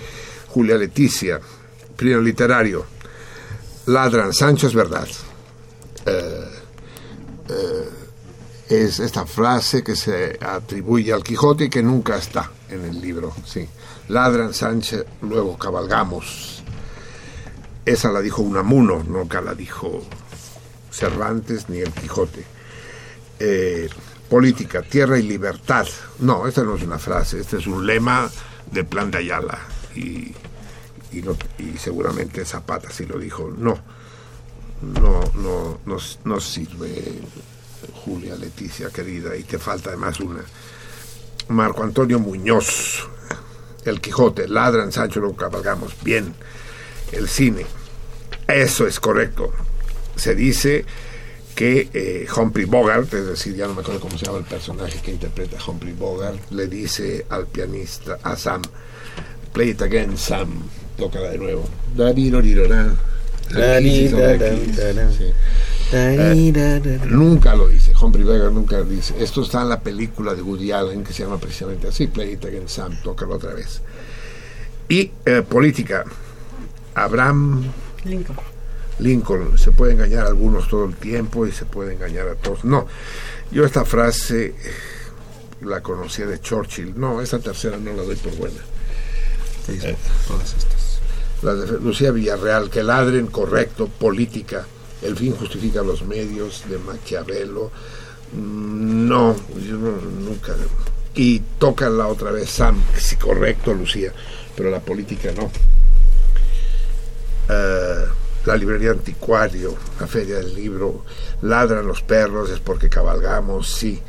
Julia Leticia, primer literario. Ladran, Sancho es verdad. Eh, eh, es esta frase que se atribuye al Quijote y que nunca está en el libro. Sí. Ladran Sánchez, luego cabalgamos. Esa la dijo Unamuno, nunca la dijo Cervantes ni el Quijote. Eh, política, tierra y libertad. No, esta no es una frase, este es un lema de Plan de Ayala. Y, y, y seguramente Zapata sí lo dijo. No no, no, no, sirve, Julia Leticia querida, y te falta además una. Marco Antonio Muñoz, El Quijote, ladran Sancho, lo cabalgamos. Bien, el cine. Eso es correcto. Se dice que eh, Humphrey Bogart, es decir, ya no me acuerdo cómo se llama el personaje que interpreta Humphrey Bogart, le dice al pianista, a Sam, play it again, Sam, tócala de nuevo. Nunca lo dice, Humphrey Bogart nunca lo dice. Esto está en la película de Woody Allen que se llama precisamente así, Play It Again Sam, tócalo otra vez. Y eh, política, Abraham Lincoln. Lincoln, se puede engañar a algunos todo el tiempo y se puede engañar a todos. No, yo esta frase la conocía de Churchill. No, esta tercera no la doy por buena. Eh, todas estas Lucía Villarreal, que ladren correcto, política, el fin justifica los medios, de Maquiavelo. Mm, no, yo nunca. Y la otra vez Sam, sí, correcto, Lucía, pero la política no. Eh, la librería anticuario, la feria del libro, ladran los perros, es porque cabalgamos, sí.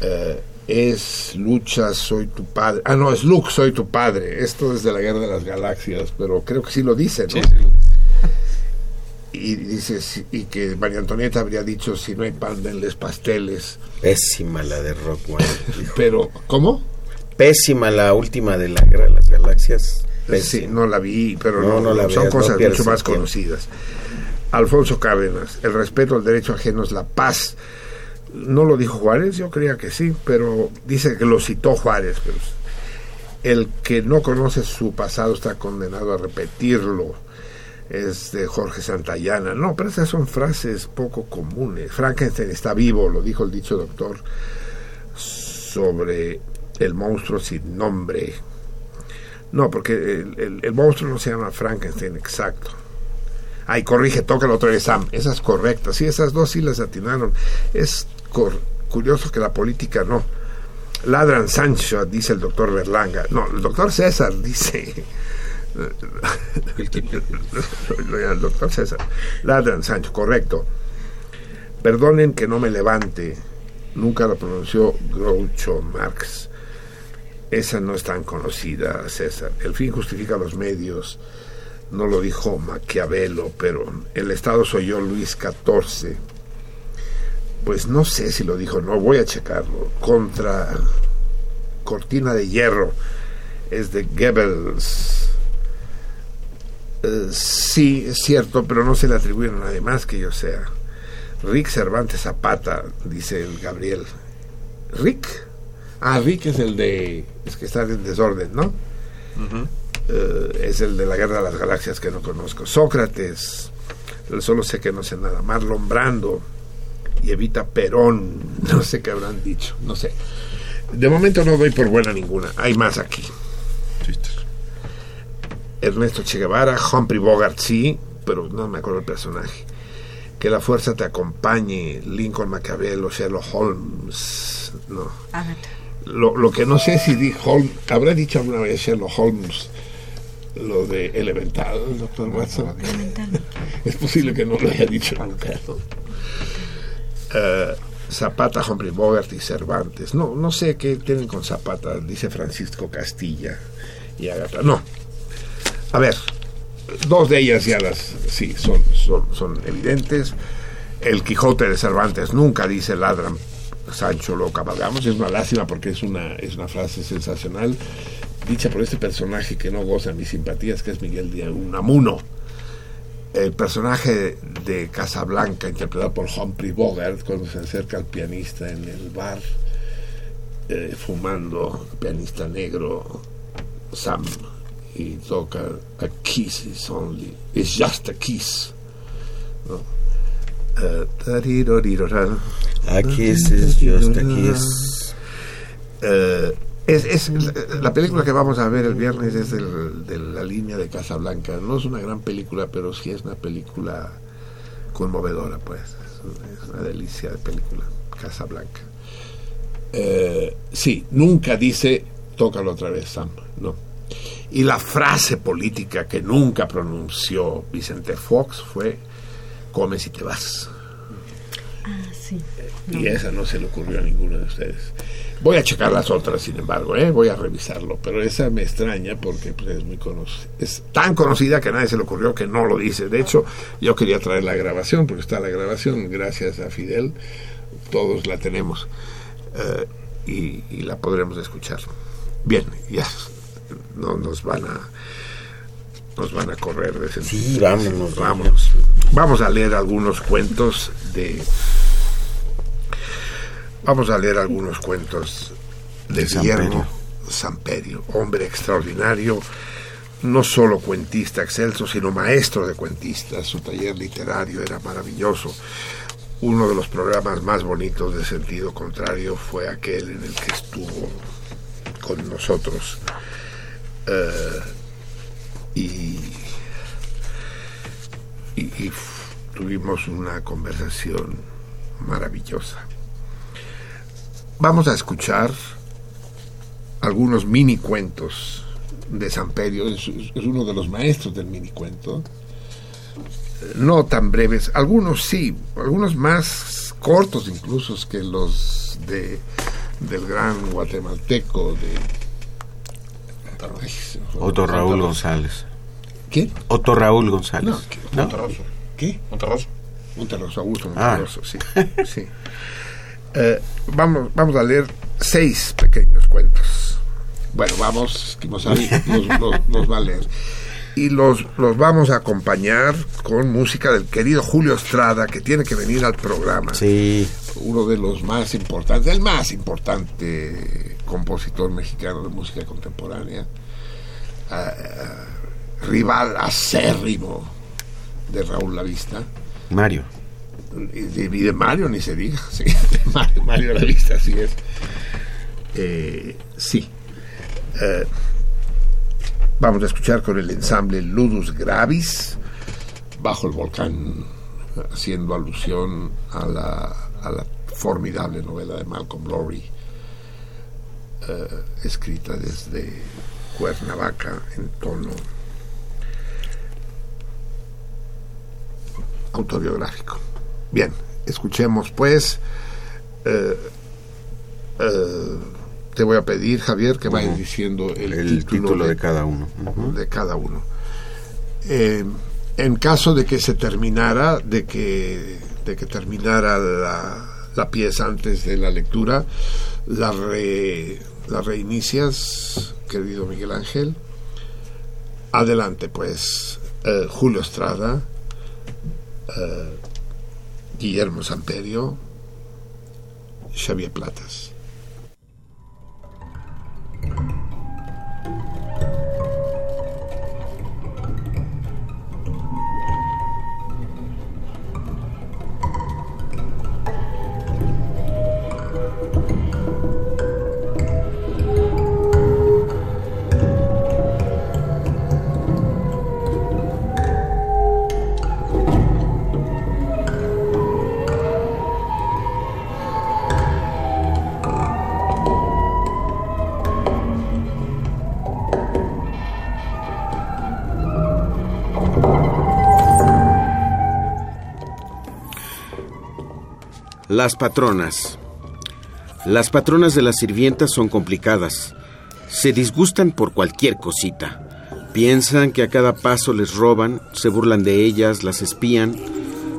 Eh, es Lucha, soy tu padre. Ah, no, es Luke, soy tu padre. Esto es de la Guerra de las Galaxias, pero creo que sí lo dice, ¿no? Y dice, y que María Antonieta habría dicho, si no hay pan, denles pasteles. Pésima la de Rock One. pero, ¿cómo? Pésima la última de la Guerra de las Galaxias. Sí, no la vi, pero no, son cosas mucho más conocidas. Alfonso Cárdenas, el respeto al derecho ajeno es la paz no lo dijo Juárez, yo creía que sí, pero dice que lo citó Juárez. Pero el que no conoce su pasado está condenado a repetirlo. Es de Jorge Santayana. No, pero esas son frases poco comunes. Frankenstein está vivo, lo dijo el dicho doctor sobre el monstruo sin nombre. No, porque el, monstruo no se llama Frankenstein, exacto. Ay, corrige, toca otra vez, Sam. Esa es correcta. Sí, esas dos sí las atinaron. Es curioso que la política no. Ladran Sancho, dice el doctor Berlanga. No, el doctor César dice. el doctor César. Ladran Sancho, correcto. Perdonen que no me levante. Nunca lo pronunció Groucho Marx. Esa no es tan conocida, César. El fin justifica los medios. No lo dijo Maquiavelo, pero el Estado soy yo, Luis XIV. Pues no sé si lo dijo, no voy a checarlo. Contra Cortina de Hierro es de Goebbels. Eh, sí, es cierto, pero no se le atribuyen a nadie más que yo sea. Rick Cervantes Zapata, dice el Gabriel. ¿Rick? Ah, Rick es el de. Es que está en desorden, ¿no? Eh, es el de la Guerra de las Galaxias que no conozco. Sócrates, solo sé que no sé nada. Marlon Brando y Evita Perón, no sé qué habrán dicho, no sé. De momento no doy por buena ninguna, hay más aquí. Ernesto Che Guevara, Humphrey Bogart, sí, pero no me acuerdo el personaje. Que la fuerza te acompañe, Lincoln Maquiavelo, Sherlock Holmes, no. Lo, lo que no sé si di Holmes, habrá dicho alguna vez Sherlock Holmes lo de elemental, doctor Watson. es posible que no lo haya dicho nunca. Uh, Zapata, Humphrey Bogart y Cervantes. No, no sé qué tienen con Zapata, dice Francisco Castilla y Agatha. No. A ver, dos de ellas ya las, sí, son, son, son evidentes. El Quijote de Cervantes nunca dice ladran Sancho lo cabalgamos. Es una lástima porque es una, es una frase sensacional, dicha por este personaje que no goza mis simpatías, que es Miguel de Unamuno el personaje de Casablanca, interpretado por Humphrey Bogart, cuando se acerca al pianista en el bar, eh, fumando, pianista negro, Sam, y toca A Kiss is only, it's just a kiss. ¿no? Uh, a kiss is just a kiss. Uh, es, la película que vamos a ver el viernes es de la línea de Casablanca. No es una gran película, pero sí es una película conmovedora, pues. Es una delicia de película, Casablanca. Eh, sí, nunca dice, tócalo otra vez, Sam, no. Y la frase política que nunca pronunció Vicente Fox fue, come si te vas. Ah, sí. Y esa no se le ocurrió a ninguno de ustedes. Voy a checar las otras, sin embargo, ¿eh? voy a revisarlo, pero esa me extraña porque pues, es muy conocida. Es tan conocida que a nadie se le ocurrió que no lo dice. De hecho, yo quería traer la grabación, porque está la grabación, gracias a Fidel, todos la tenemos eh, y, la podremos escuchar. Bien, ya no nos van a nos van a correr de Sí, vámonos, vámonos. Vamos a leer algunos cuentos de Vamos a leer algunos cuentos de, Guillermo Samperio, hombre extraordinario, no solo cuentista excelso, sino maestro de cuentistas. Su taller literario era maravilloso. Uno de los programas más bonitos de sentido contrario fue aquel en el que estuvo con nosotros. Eh, y, y tuvimos una conversación maravillosa. Vamos a escuchar algunos mini cuentos de Samperio, es, es uno de los maestros del mini cuento. No tan breves, algunos sí, algunos más cortos incluso que los de del gran guatemalteco de Otto Raúl González. ¿Qué? Otto Raúl González. No, Monterroso. ¿Qué? Monterroso. Monterroso, Augusto Monterroso, sí. sí. Eh, vamos, vamos a leer seis pequeños cuentos. Bueno, vamos, los, los, va a leer. Y los, los vamos a acompañar con música del querido Julio Estrada, que tiene que venir al programa. Sí. Uno de los más importantes, el más importante compositor mexicano de música contemporánea. Uh, rival acérrimo de Raúl Lavista. Mario y de Mario ni se diga, sí, Mario, Mario la vista, así es. Eh, sí. Eh, vamos a escuchar con el ensamble Ludus Gravis, bajo el volcán, haciendo alusión a la, a la formidable novela de Malcolm Lowry, eh, escrita desde Cuernavaca en tono autobiográfico. Bien, escuchemos pues. Eh, eh, te voy a pedir, Javier, que vayas diciendo el, título, de, cada uno. De cada uno. Eh, en caso de que se terminara, de que, de que terminara la, la pieza antes de la lectura, la, la reinicias, querido Miguel Ángel. Adelante, pues, Julio Estrada, Guillermo Samperio, Xavier Platas. Las patronas. Las patronas de las sirvientas son complicadas. Se disgustan por cualquier cosita. Piensan que a cada paso les roban, se burlan de ellas, las espían.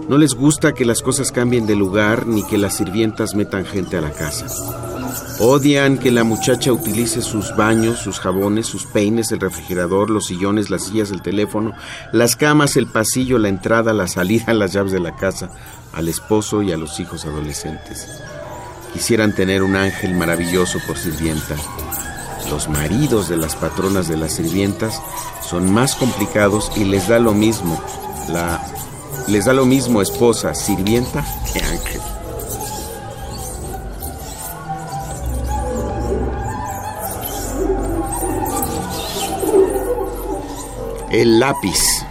No les gusta que las cosas cambien de lugar ni que las sirvientas metan gente a la casa. Odian que la muchacha utilice sus baños, sus jabones, sus peines, el refrigerador, los sillones, las sillas, el teléfono, las camas, el pasillo, la entrada, la salida, las llaves de la casa, al esposo y a los hijos adolescentes. Quisieran tener un ángel maravilloso por sirvienta. Los maridos de las patronas de las sirvientas son más complicados y les da lo mismo. La les da lo mismo esposa, sirvienta que ángel. El lápiz.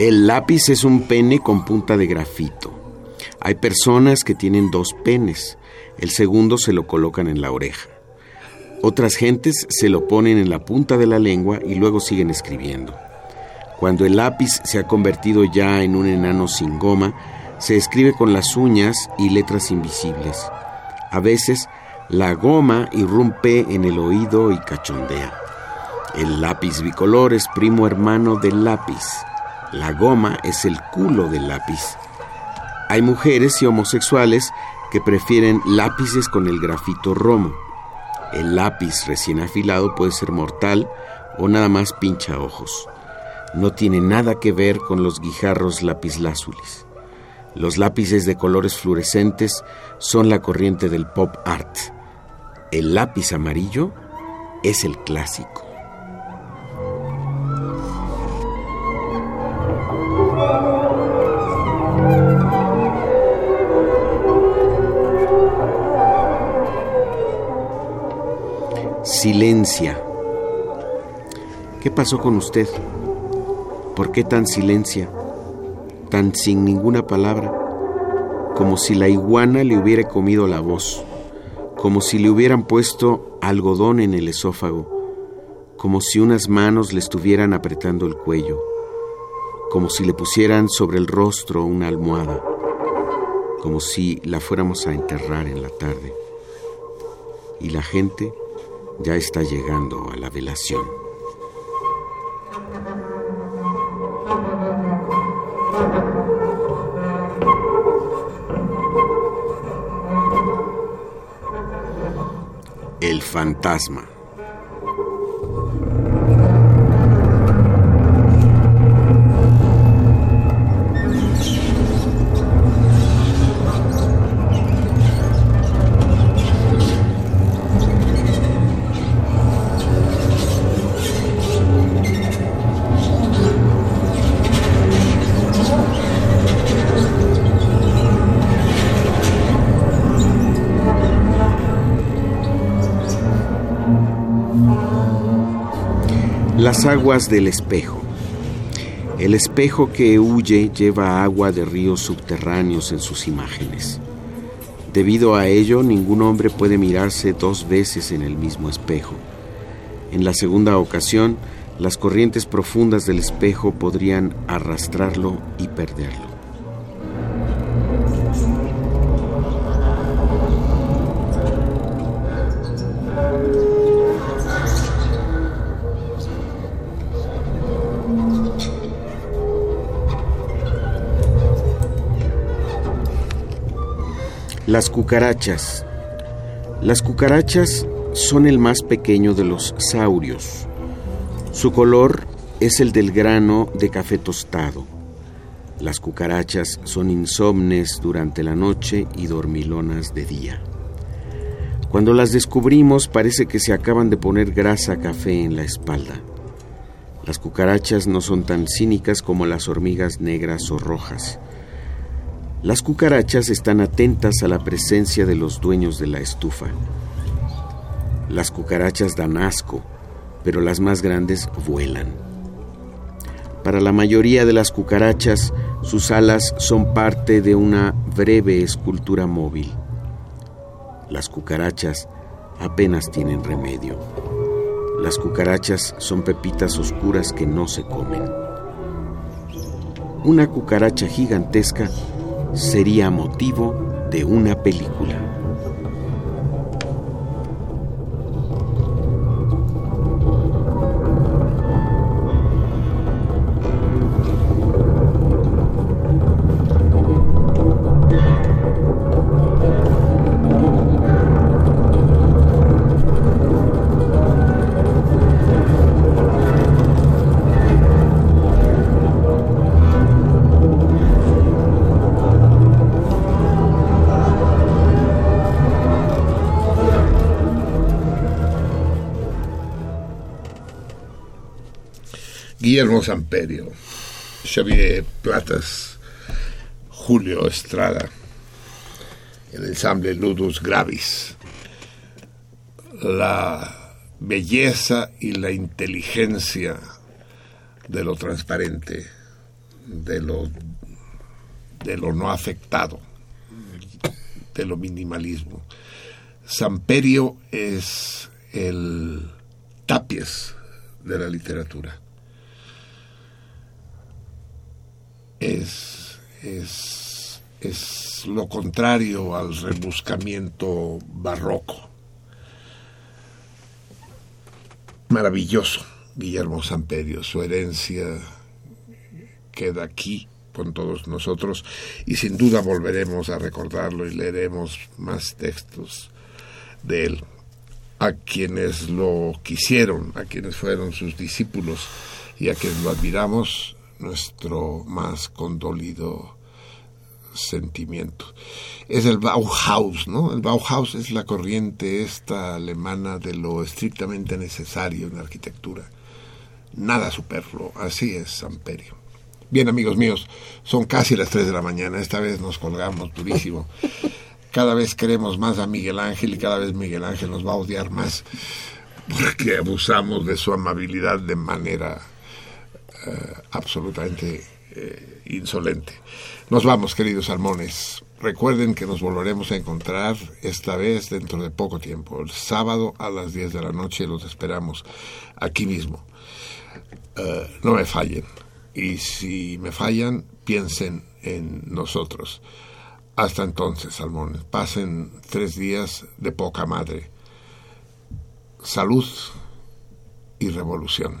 El lápiz es un pene con punta de grafito. Hay personas que tienen dos penes. El segundo se lo colocan en la oreja. Otras gentes se lo ponen en la punta de la lengua y luego siguen escribiendo. Cuando el lápiz se ha convertido ya en un enano sin goma, se escribe con las uñas y letras invisibles. A veces, la goma irrumpe en el oído y cachondea. El lápiz bicolor es primo hermano del lápiz. La goma es el culo del lápiz. Hay mujeres y homosexuales que prefieren lápices con el grafito romo. El lápiz recién afilado puede ser mortal o nada más pincha ojos. No tiene nada que ver con los guijarros lapislázules. Los lápices de colores fluorescentes son la corriente del pop art. El lápiz amarillo es el clásico. Silencia. ¿Qué pasó con usted? ¿Por qué tan silencia? Tan sin ninguna palabra, como si la iguana le hubiera comido la voz, como si le hubieran puesto algodón en el esófago, como si unas manos le estuvieran apretando el cuello, como si le pusieran sobre el rostro una almohada, como si la fuéramos a enterrar en la tarde. Y la gente ya está llegando a la velación. El fantasma. Las aguas del espejo. El espejo que huye lleva agua de ríos subterráneos en sus imágenes. Debido a ello, ningún hombre puede mirarse dos veces en el mismo espejo. En la segunda ocasión, las corrientes profundas del espejo podrían arrastrarlo y perderlo. Las cucarachas. Las cucarachas son el más pequeño de los saurios. Su color es el del grano de café tostado. Las cucarachas son insomnes durante la noche y dormilonas de día. Cuando las descubrimos parece que se acaban de poner grasa café en la espalda. Las cucarachas no son tan cínicas como las hormigas negras o rojas. Las cucarachas están atentas a la presencia de los dueños de la estufa. Las cucarachas dan asco, pero las más grandes vuelan. Para la mayoría de las cucarachas, sus alas son parte de una breve escultura móvil. Las cucarachas apenas tienen remedio. Las cucarachas son pepitas oscuras que no se comen. Una cucaracha gigantesca sería motivo de una película. Samperio, Xavier Platas, Julio Estrada, el ensamble Ludus Gravis, la belleza y la inteligencia de lo transparente, de lo, de lo no afectado, de lo minimalismo. Samperio es el tapies de la literatura es, es, es lo contrario al rebuscamiento barroco. Maravilloso, Guillermo Samperio, su herencia queda aquí con todos nosotros y sin duda volveremos a recordarlo y leeremos más textos de él. A quienes lo quisieron, a quienes fueron sus discípulos y a quienes lo admiramos, nuestro más condolido sentimiento. Es el Bauhaus, ¿no? El Bauhaus es la corriente esta alemana de lo estrictamente necesario en arquitectura. Nada superfluo, así es Samperio. Bien, amigos míos, son casi las 3 de la mañana, esta vez nos colgamos durísimo. Cada vez queremos más a Miguel Ángel y cada vez Miguel Ángel nos va a odiar más porque abusamos de su amabilidad de manera absolutamente eh, insolente. Nos vamos, queridos salmones. Recuerden que nos volveremos a encontrar esta vez dentro de poco tiempo. El sábado a las 10 de la noche los esperamos aquí mismo. Eh, no me fallen. Y si me fallan, piensen en nosotros. Hasta entonces, salmones. Pasen tres días de poca madre. Salud y revolución.